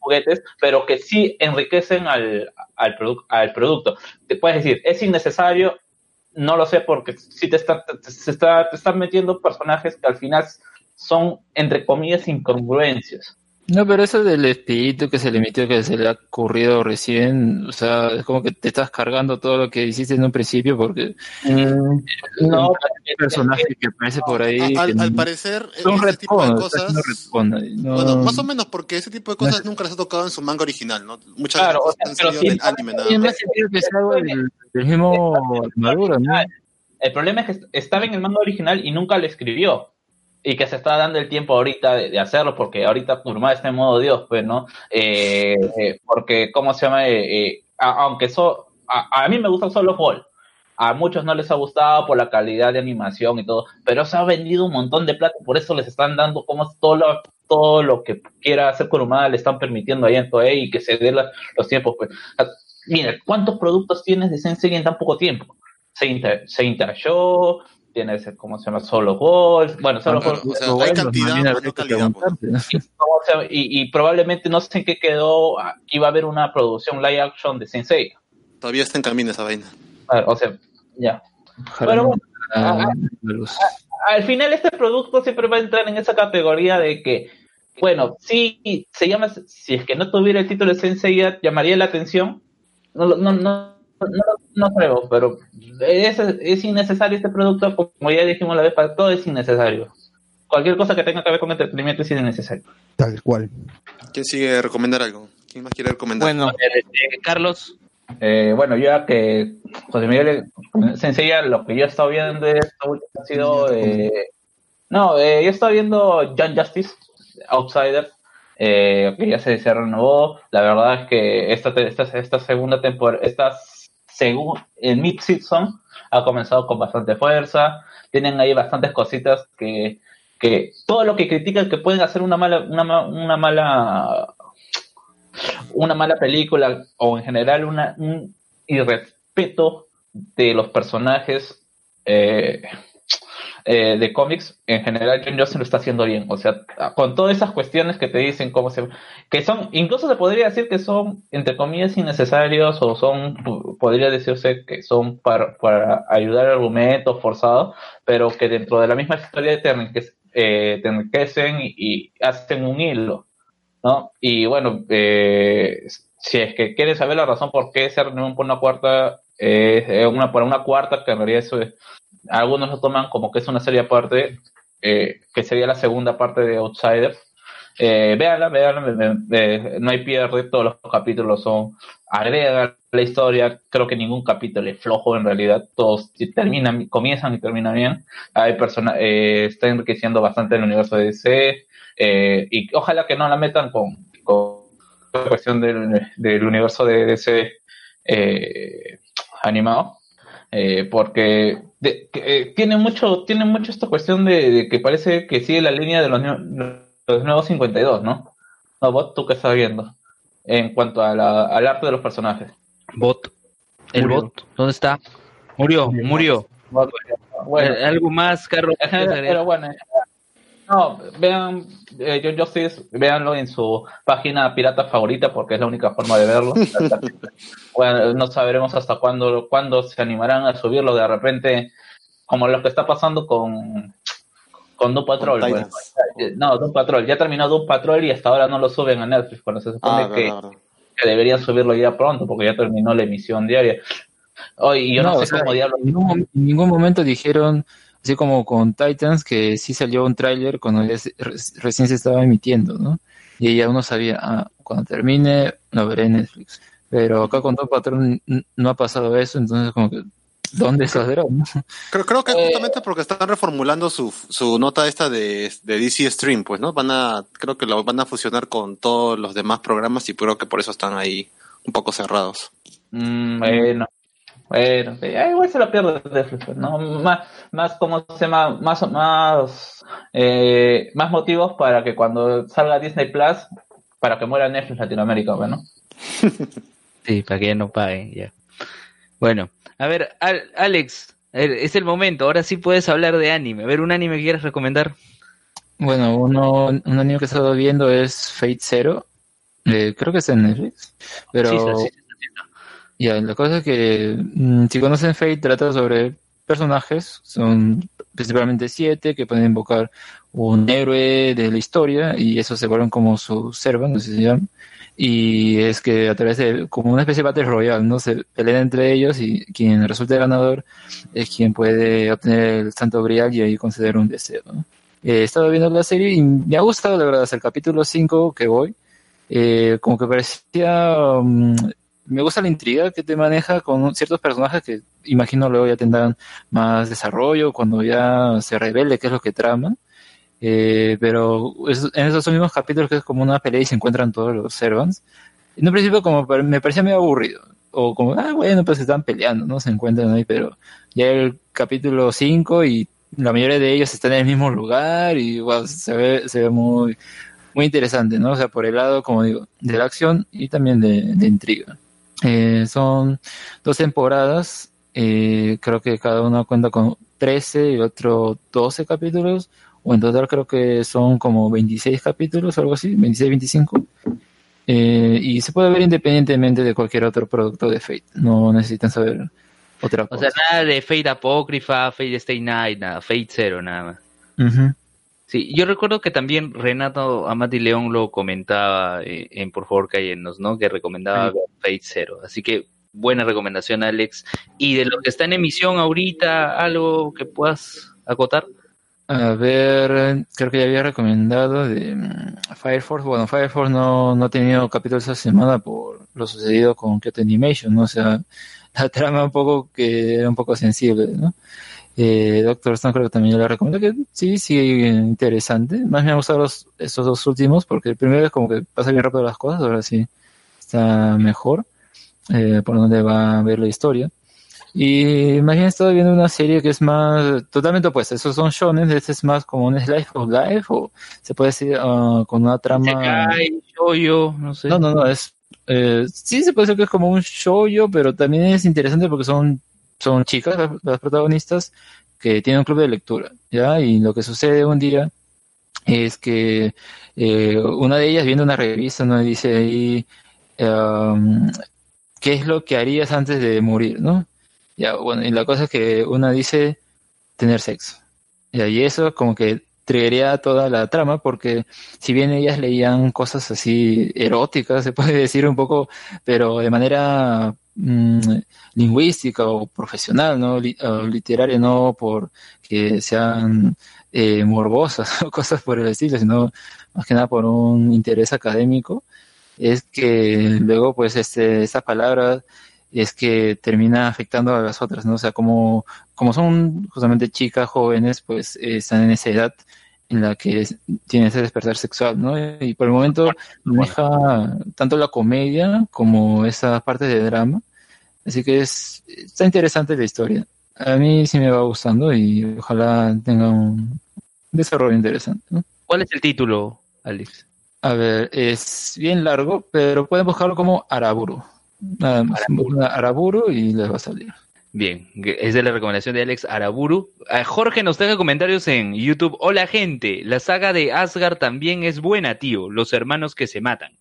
juguetes, pero que sí enriquecen al, al, produ- al producto. Te puedes decir, es innecesario, no lo sé porque sí te está, te, se está, te están metiendo personajes que al final son, entre comillas, incongruencias. No, pero eso del espíritu que se le metió, que se le ha ocurrido recién, o sea, es como que te estás cargando todo lo que hiciste en un principio porque no, un personaje que aparece por ahí. Al, que al no- parecer, es un ese tipo de cosas. retcon ahí, no- Bueno, más o menos porque ese tipo de no cosas es- nunca las ha tocado en su manga original, ¿no? Muchas Claro, o veces sea, han salido sí, del anime nada Tiene más. que sea algo del, del mismo armadura, ¿no? El problema es que estaba en el manga original y nunca lo escribió. Y que se está dando el tiempo ahorita de, de hacerlo, porque ahorita Kurumada está en modo Dios, pues, ¿no? Eh, eh, porque, ¿cómo se llama? Eh, eh, a- aunque so, a, a mí me gusta solo Hall. A muchos no les ha gustado por la calidad de animación y todo, pero se ha vendido un montón de plata, por eso les están dando como todo lo, todo lo que quiera hacer Kurumada, le están permitiendo ahí en Toei y que se la- los tiempos. Pues. Sea, Mira, ¿cuántos productos tienes de Sensei en tan poco tiempo? Saint, Saint Show, tienes, ¿cómo se llama? Solo Gold, bueno, Solo Gold. o sea, hay cantidad, no calidad. pues. Y, y probablemente no sé en qué quedó, iba a haber una producción live action de Sensei. Todavía está en camino esa vaina. Ah, O sea, ya. Pero no bueno, ah, al final este producto siempre va a entrar en esa categoría de que, bueno, sí, se llama, si es que no tuviera el título de Sensei, llamaría la atención. No, no, no, no, creo, pero es, es innecesario este producto, como ya dijimos la vez pasada, todo es innecesario. Cualquier cosa que tenga que ver con entretenimiento es innecesario. Tal cual. ¿Quién sigue recomendar algo? ¿Quién más quiere recomendar? Bueno, Eh, Carlos, Eh, bueno, yo ya que José Miguel se enseña lo que yo he estado viendo esto ha sido. eh, no, eh, yo he estado viendo John Justice, Outsider, eh, que ya se, se renovó. La verdad es que esta, te- esta, esta segunda temporada, esta según el mid-season ha comenzado con bastante fuerza. Tienen ahí bastantes cositas que, que todo lo que critican que pueden hacer una mala, una, una mala una mala película o en general una, un irrespeto de los personajes eh, eh, de cómics, en general John Johnson lo está haciendo bien. O sea, con todas esas cuestiones que te dicen cómo se... que son, incluso se podría decir que son, entre comillas, innecesarios o son, podría decirse que son para, para ayudar al argumento forzado, pero que dentro de la misma historia te, enriquec- eh, te enriquecen y, hacen un hilo. ¿no? Y bueno, eh, si es que quieres saber la razón por qué se renuevan por una cuarta, eh, una, por una cuarta, que en realidad eso es- algunos lo toman como que es una serie aparte, eh, que sería la segunda parte de Outsiders. Eh, véanla, no hay pierde, todos los capítulos son, agregan la historia, creo que ningún capítulo es flojo en realidad, todos terminan, comienzan y terminan bien, hay personas, eh, está enriqueciendo bastante el universo de DC, eh, y ojalá que no la metan con, con la cuestión del, del universo de DC eh, animado, eh, porque de- que, eh, tiene mucho tiene mucho esta cuestión de, de que parece que sigue la línea de los, los nuevos 52, ¿no? No, vos tú qué estás viendo en cuanto a la- al arte de los personajes. Bot. El Murió. bot, ¿dónde está? Murió, murió. Bueno, Eh, ¿Algo más, Carlos? Pero bueno, no, vean eh, John Justice, véanlo en su página pirata favorita porque es la única forma de verlo. bueno, no sabremos hasta cuándo, cuándo se animarán a subirlo de repente, como lo que está pasando con con Doom Patrol. Con. No, Doom Patrol, ya terminó Doom Patrol y hasta ahora no lo suben a Netflix, cuando se supone Ah, que, deberían subirlo ya pronto porque ya terminó la emisión diaria. Hoy y yo no, sé sea, cómo diablos en ningún, mom- en ningún momento dijeron, así como con Titans, que sí salió un tráiler cuando ya se- re- recién se estaba emitiendo, ¿no? Y ya uno sabía, ah, cuando termine lo veré en Netflix. Pero acá con Top Patrón no ha pasado eso, entonces como que, ¿dónde no? Creo, creo que Eh, justamente porque están reformulando su, su nota esta de, de DC Stream, pues, ¿no? Van a, creo que lo van a fusionar con todos los demás programas y creo que por eso están ahí un poco cerrados. Mm, bueno, bueno, eh, igual se lo pierde Netflix, pues, ¿no? Más, más, ¿cómo se llama? Más, más, eh, más motivos para que cuando salga Disney Plus para que muera Netflix Latinoamérica, bueno. Sí, para que ya no paguen, ya. Bueno, a ver, Al- Alex, es el momento, ahora sí puedes hablar de anime. A ver, un anime que quieras recomendar. Bueno, uno, un anime que he estado viendo es Fate Zero. Eh, creo que es en Netflix. Pero Sí, sí, sí, ya, la cosa es que mm, si conocen Fate, trata sobre personajes, son principalmente siete que pueden invocar un héroe de la historia y esos se vuelven como sus servants, no sé si se llaman. Y es que a través de como una especie de Battle Royale, ¿no? Se pelean entre ellos y quien resulte ganador es quien puede obtener el Santo Grial y ahí conceder un deseo, ¿no? He estado viendo la serie y me ha gustado, la verdad, hasta el capítulo 5 que voy. Eh, como que parecía. mm, me gusta la intriga que te maneja con ciertos personajes que imagino luego ya tendrán más desarrollo cuando ya se revele qué es lo que traman. Eh, pero es- en esos mismos capítulos que es como una pelea y se encuentran todos los servants. En un principio como me parecía medio aburrido. O como, ah, bueno, pues están peleando, ¿no? Se encuentran ahí, pero ya el capítulo 5 y la mayoría de ellos están en el mismo lugar y wow, se ve, se ve muy, muy interesante, ¿no? O sea, por el lado, como digo, de la acción y también de, de intriga. Eh, son dos temporadas, eh, creo que cada una cuenta con 13 y otro 12 capítulos, o en total creo que son como 26 capítulos, algo así, 26, 25. Eh, y se puede ver independientemente de cualquier otro producto de Fate, no necesitan saber otra O cosa. sea, nada de Fate Apócrifa, Fate Stay Night, nada, Fate Zero, nada más. Ujú. Sí, yo recuerdo que también Renato Amati León lo comentaba eh, en Por favor Cállenos, ¿no? Que recomendaba ver Fate Zero. Así que buena recomendación, Alex. Y de lo que está en emisión ahorita, algo que puedas acotar. A ver, creo que ya había recomendado de mm, Fire Force. Bueno, Fire Force no, no ha tenido capítulos esta semana por lo sucedido con Kyoto Animation, ¿no? O sea, la trama un poco que era un poco sensible, ¿no? Eh, Doctor Stone creo que también yo le recomiendo que sí, sí, interesante. Más me han gustado los, estos dos últimos porque el primero es como que pasa bien rápido las cosas, ahora sí está mejor eh, por donde va a ver la historia. Y más bien he estado viendo una serie que es más totalmente opuesta. Esos son shonen, este es más como un slice of life o se puede decir ah, con una trama. Shoujo, no sé. No, no, no, es eh, sí se puede decir que es como un shoujo, pero también es interesante porque son son chicas las, protagonistas que tienen un club de lectura, ¿ya? Y lo que sucede un día es que eh, una de ellas viendo una revista, ¿no? Dice ahí um, ¿qué es lo que harías antes de morir, no? Ya, bueno, y la cosa es que una dice tener sexo. Ya, y eso como que triggería toda la trama porque si bien ellas leían cosas así eróticas, se puede decir un poco, pero de manera mm, lingüística o profesional, ¿no? Li- literaria, no por que sean eh, morbosas o cosas por el estilo, sino más que nada por un interés académico, es que luego pues este, estas palabras es que termina afectando a las otras, ¿no? O sea, como, como son justamente chicas jóvenes, pues eh, están en esa edad en la que es- tienen ese despertar sexual, ¿no? Y por el momento maneja tanto la comedia como esa parte de drama. Así que es, está interesante la historia. A mí sí me va gustando y ojalá tenga un desarrollo interesante, ¿no? ¿Cuál es el título, Alex? A ver, es bien largo, pero pueden buscarlo como Araburu. Nada más, Araburu y les va a salir. Bien, que es de la recomendación de Alex Araburu. A Jorge nos deja comentarios en YouTube. Hola gente, la saga de Asgard también es buena, tío. Los hermanos que se matan.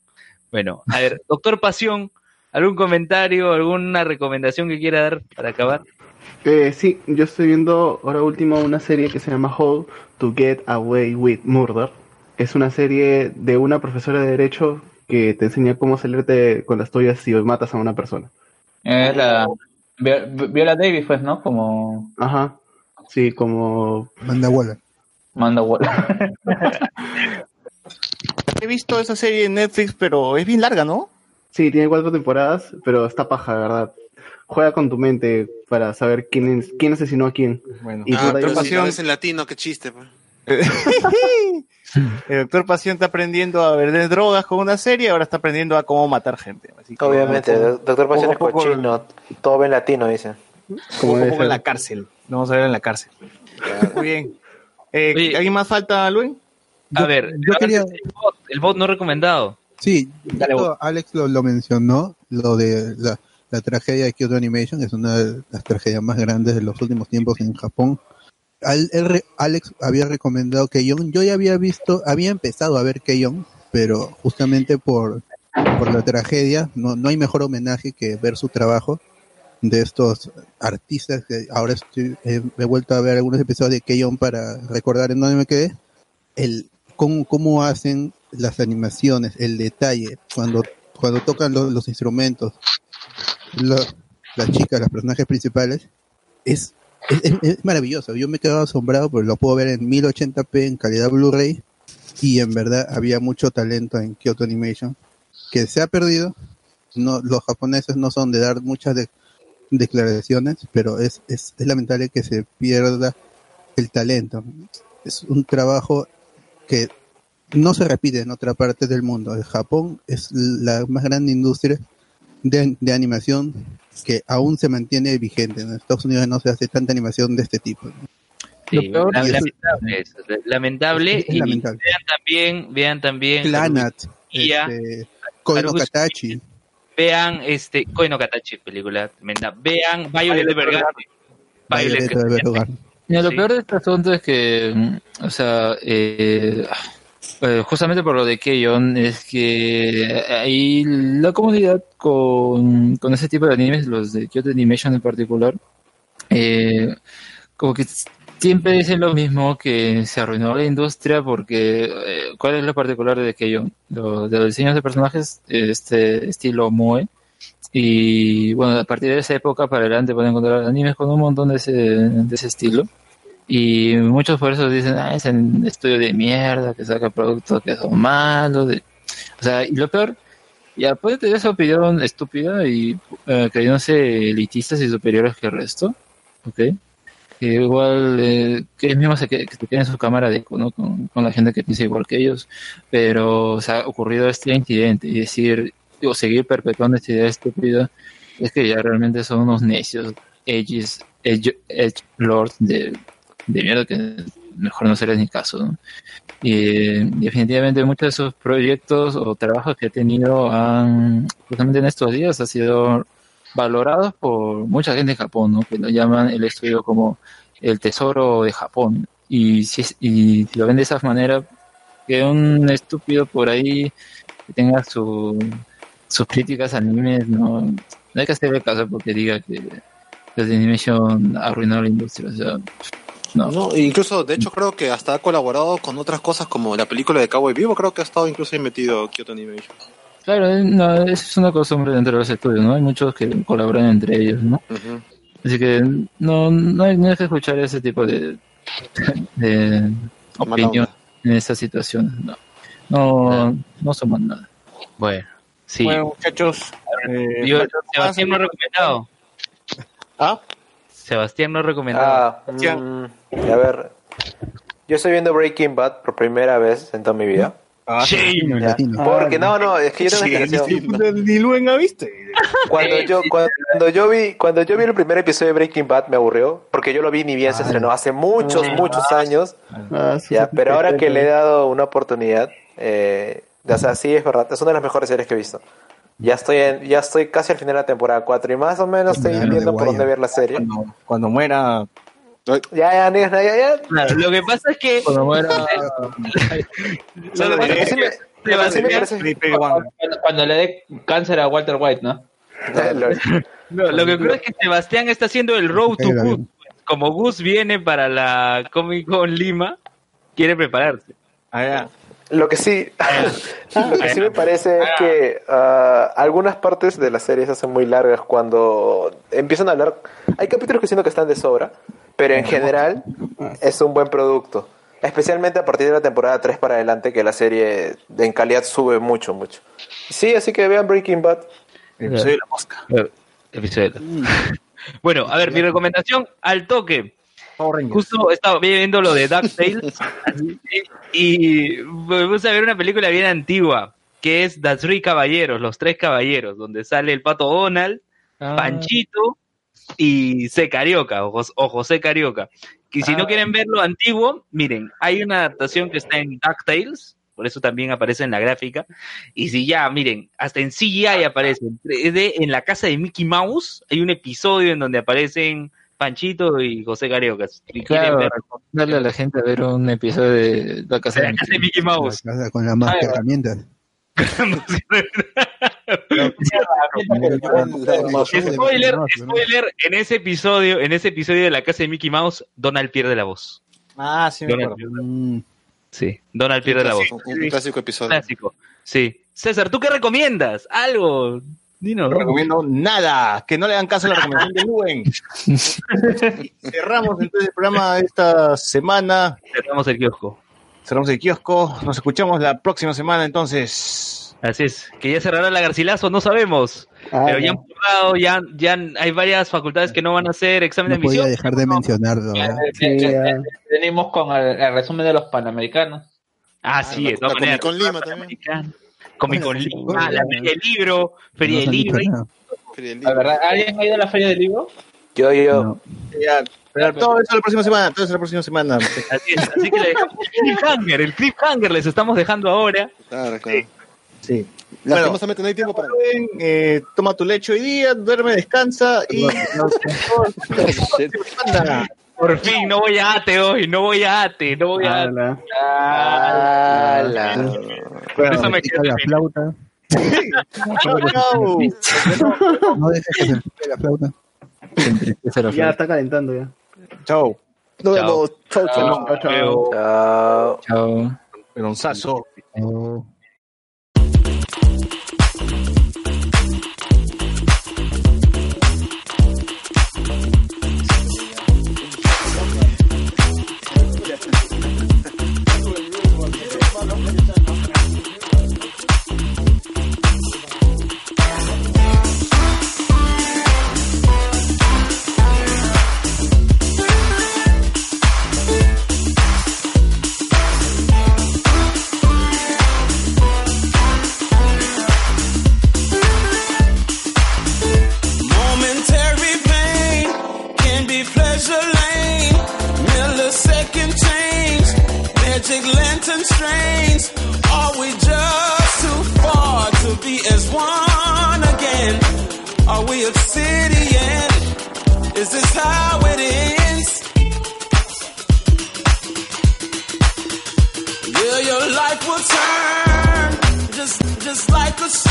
Bueno, a ver, doctor Pasión, ¿algún comentario, alguna recomendación que quiera dar para acabar? Eh, sí, yo estoy viendo ahora último una serie que se llama How to Get Away with Murder. Es una serie de una profesora de derecho que te enseña cómo salirte con las tuyas si matas a una persona. Es la Vi- Viola Davis, pues, ¿no? Como Ajá. Sí, como Manda Waller. manda Waller. He visto esa serie en Netflix, pero es bien larga, ¿no? Sí, tiene cuatro temporadas, pero está paja, de verdad. Juega con tu mente para saber quién, es, quién asesinó a quién. Bueno. Y ah, pero si lo ves en latino, qué chiste. pues. El doctor Pasión está aprendiendo a vender drogas con una serie, ahora está aprendiendo a cómo matar gente. Así que Obviamente, do- doctor Pasión es cochino, todo en latino, dice. Poco en la cárcel. Lo vamos a ver en la cárcel. Muy bien. Eh, Oye. ¿Alguien más falta, Luen? A Yo- ver, yo quería- el, bot, el bot no recomendado. Sí, esto Alex lo, lo mencionó, lo de la, la tragedia de Kyoto Animation, es una de las tragedias más grandes de los últimos tiempos en Japón. Al- re- Alex había recomendado Keion, yo ya había visto, había empezado a ver Keion, pero justamente por, por la tragedia, no, no hay mejor homenaje que ver su trabajo de estos artistas que ahora estoy, he, he vuelto a ver algunos episodios de Keion para recordar en dónde me quedé el cómo, cómo hacen las animaciones, el detalle, cuando, cuando tocan lo- los instrumentos, las chicas, los personajes principales, es, es, maravilloso. Yo me he quedado asombrado porque lo puedo ver en 1080p en calidad Blu-ray y en verdad había mucho talento en Kyoto Animation que se ha perdido. No, los japoneses no son de dar muchas de- declaraciones, pero es, es, es lamentable que se pierda el talento. Es un trabajo que no se repite en otra parte del mundo. El Japón es la más grande industria de, de animación que aún se mantiene vigente. En Estados Unidos no se hace tanta animación de este tipo. Sí, Lo peor- la- y es- lamentable, eso, lamentable. Es y lamentable. vean también, vean también. Clanat, Ia, este, no Haruhi Katachi. Vean este Koe no Katachi, película tremenda. Vean Violet Evergarden. Lo peor de este asunto es que, mm, o sea, eh, eh, justamente por lo de Keion, es que ahí la comunidad con, con ese tipo de animes, los de Kyoto Animation en particular, eh, como que siempre dicen lo mismo, que se arruinó la industria porque, eh, ¿cuál es lo particular de Keion? Lo- de los diseños de personajes, este estilo Moe, y bueno, a partir de esa época para adelante pueden encontrar animes con un montón de ese, de ese estilo. Y muchos por eso dicen, ah, es un estudio de mierda que saca productos que son malos. de-". O sea, y lo peor, ya puede tener esa opinión estúpida y eh, creyéndose elitistas y superiores que el resto, ¿ok? Que igual, eh, que ellos mismos se, que, se queden en su cámara de eco, ¿no? Con, la gente que piensa igual que ellos. Pero, o sea, ha ocurrido este incidente y decir, o seguir perpetuando esta idea estúpida, es que ya realmente son unos necios, edges, edge, edge lords de, de mierda que mejor no hacerles ni caso. ¿no? Y definitivamente muchos de esos proyectos o trabajos que he tenido han, justamente en estos días, ha sido valorados por mucha gente en Japón, ¿no? que lo llaman el estudio como el tesoro de Japón. Y si, es- y si lo ven de esa manera, que un estúpido por ahí que tenga su, sus críticas a animes, no, no hay que hacerle caso porque diga que los Animation arruinó la industria. O sea, no. No, incluso, de hecho, creo que hasta ha colaborado con otras cosas como la película de Cowboy Vivo, creo que ha estado incluso ahí metido Kyoto Animation. Claro, eh, no, es una costumbre dentro de los estudios, ¿no? Hay muchos que colaboran entre ellos, ¿no? Así que no, no, hay, no hay que escuchar ese tipo de, de opinión en esas situaciones, no. No, no suman nada. Bueno, sí. Bueno, muchachos. eh, Yo- Sebastián no ha recomendado. ¿Ah? Sebastián no ha recomendado. Ah, mm, a ver. Yo estoy viendo Breaking Bad por primera vez en toda mi vida. Ah, latino. Porque no, no, es que yo tengo una Sí, explicación. ni- ni Luen viste. Cuando yo, cuando, yo vi, cuando yo vi el primer episodio de Breaking Bad me aburrió, porque yo lo vi ni bien se estrenó hace muchos, muchos años. Ah, sí, Ya, sí, pero sí, ahora sí, que sí. le he dado una oportunidad, eh, o sea, sí es verdad, es una de las mejores series que he visto. Ya estoy en, ya estoy casi al final de la temporada 4 y más o menos estoy viendo por dónde ver la serie. Cuando, cuando muera. Ya, ya, ya, ya, ya. Claro, lo que pasa es que Cuando muera. Cuando, le dé cáncer a Walter White, ¿no? Lo- no, lo que ocurre es que Sebastián está haciendo el road to Gus. veo. Como Gus viene para la Comic Con Lima, quiere prepararse. Ah, ya. Lo que sí, lo que sí me parece es que ah, algunas partes de la serie se hacen muy largas cuando empiezan a hablar. Hay capítulos que siento que están de sobra, pero en general es un buen producto. Especialmente a partir de la temporada 3 para adelante, que la serie en calidad sube mucho, mucho. Sí, así que vean Breaking Bad. El episodio de la mosca. Episodio. Bueno, a ver, mi recomendación al toque. Power Rangers. Justo estaba viendo lo de DuckTales y me puse a ver una película bien antigua que es The Three Caballeros, Los Tres Caballeros, donde sale el pato Donald, Panchito y C. Carioca o, Jos- o José Carioca. Y si no quieren verlo antiguo, miren, hay una adaptación que está en DuckTales por eso también aparece en la gráfica. Y si ya, miren, hasta en CGI aparece, en 3D, en la casa de Mickey Mouse, hay un episodio en donde aparecen Panchito y José Cariocas. Si quieren Claro, ver- darle a la gente a ver un episodio de La Casa de la casa de Mickey Mouse. Casa Con las más Ah, herramientas. Spoiler, spoiler, en ese episodio, en ese episodio de la casa de Mickey Mouse, Donald pierde la voz. Ah, sí, me Donald acuerdo. pierde- Sí, Donald pierde la voz. Un clásico episodio. Clásico. Sí. César, ¿tú qué recomiendas? Algo. Dinos. No recomiendo nada, que no le hagan caso a la recomendación de Luen. Cerramos entonces el programa de esta semana. Cerramos el kiosco. Cerramos el kiosco. Nos escuchamos la próxima semana entonces. Así es. Que ya cerrará la Garcilaso, no sabemos. Ah, Pero ya han cerrado, ya, ya hay varias facultades que no van a hacer examen No de admisión. podía dejar de mencionarlo. ¿verdad? Eh, eh, Venimos con el, el resumen de los panamericanos. Ah, sí, de todas la maneras. Comic Con Lima también. Comic Con Lima, la Feria del Libro, Feria No del Libro. ¿La verdad? ¿Alguien ha ido a la feria del libro? Yo, yo. Ya, pero todo eso la próxima semana, todo eso la próxima semana. Así es, así que le dejamos el cliffhanger, el cliffhanger les estamos dejando ahora. Claro, claro. Sí. Lastimosamente no hay tiempo para. Eh, toma tu lecho hoy día, duerme, descansa y nos vemos la próxima semana. Por fin, no voy a ATE hoy, no voy a ATE, no voy a ATE. Por eso me quedé la flauta. No dejes que se la flauta. Ya está calentando ya. Chao. Nos Chao. vemos. Chao, chao. Chao, chao. Chao. Just like a.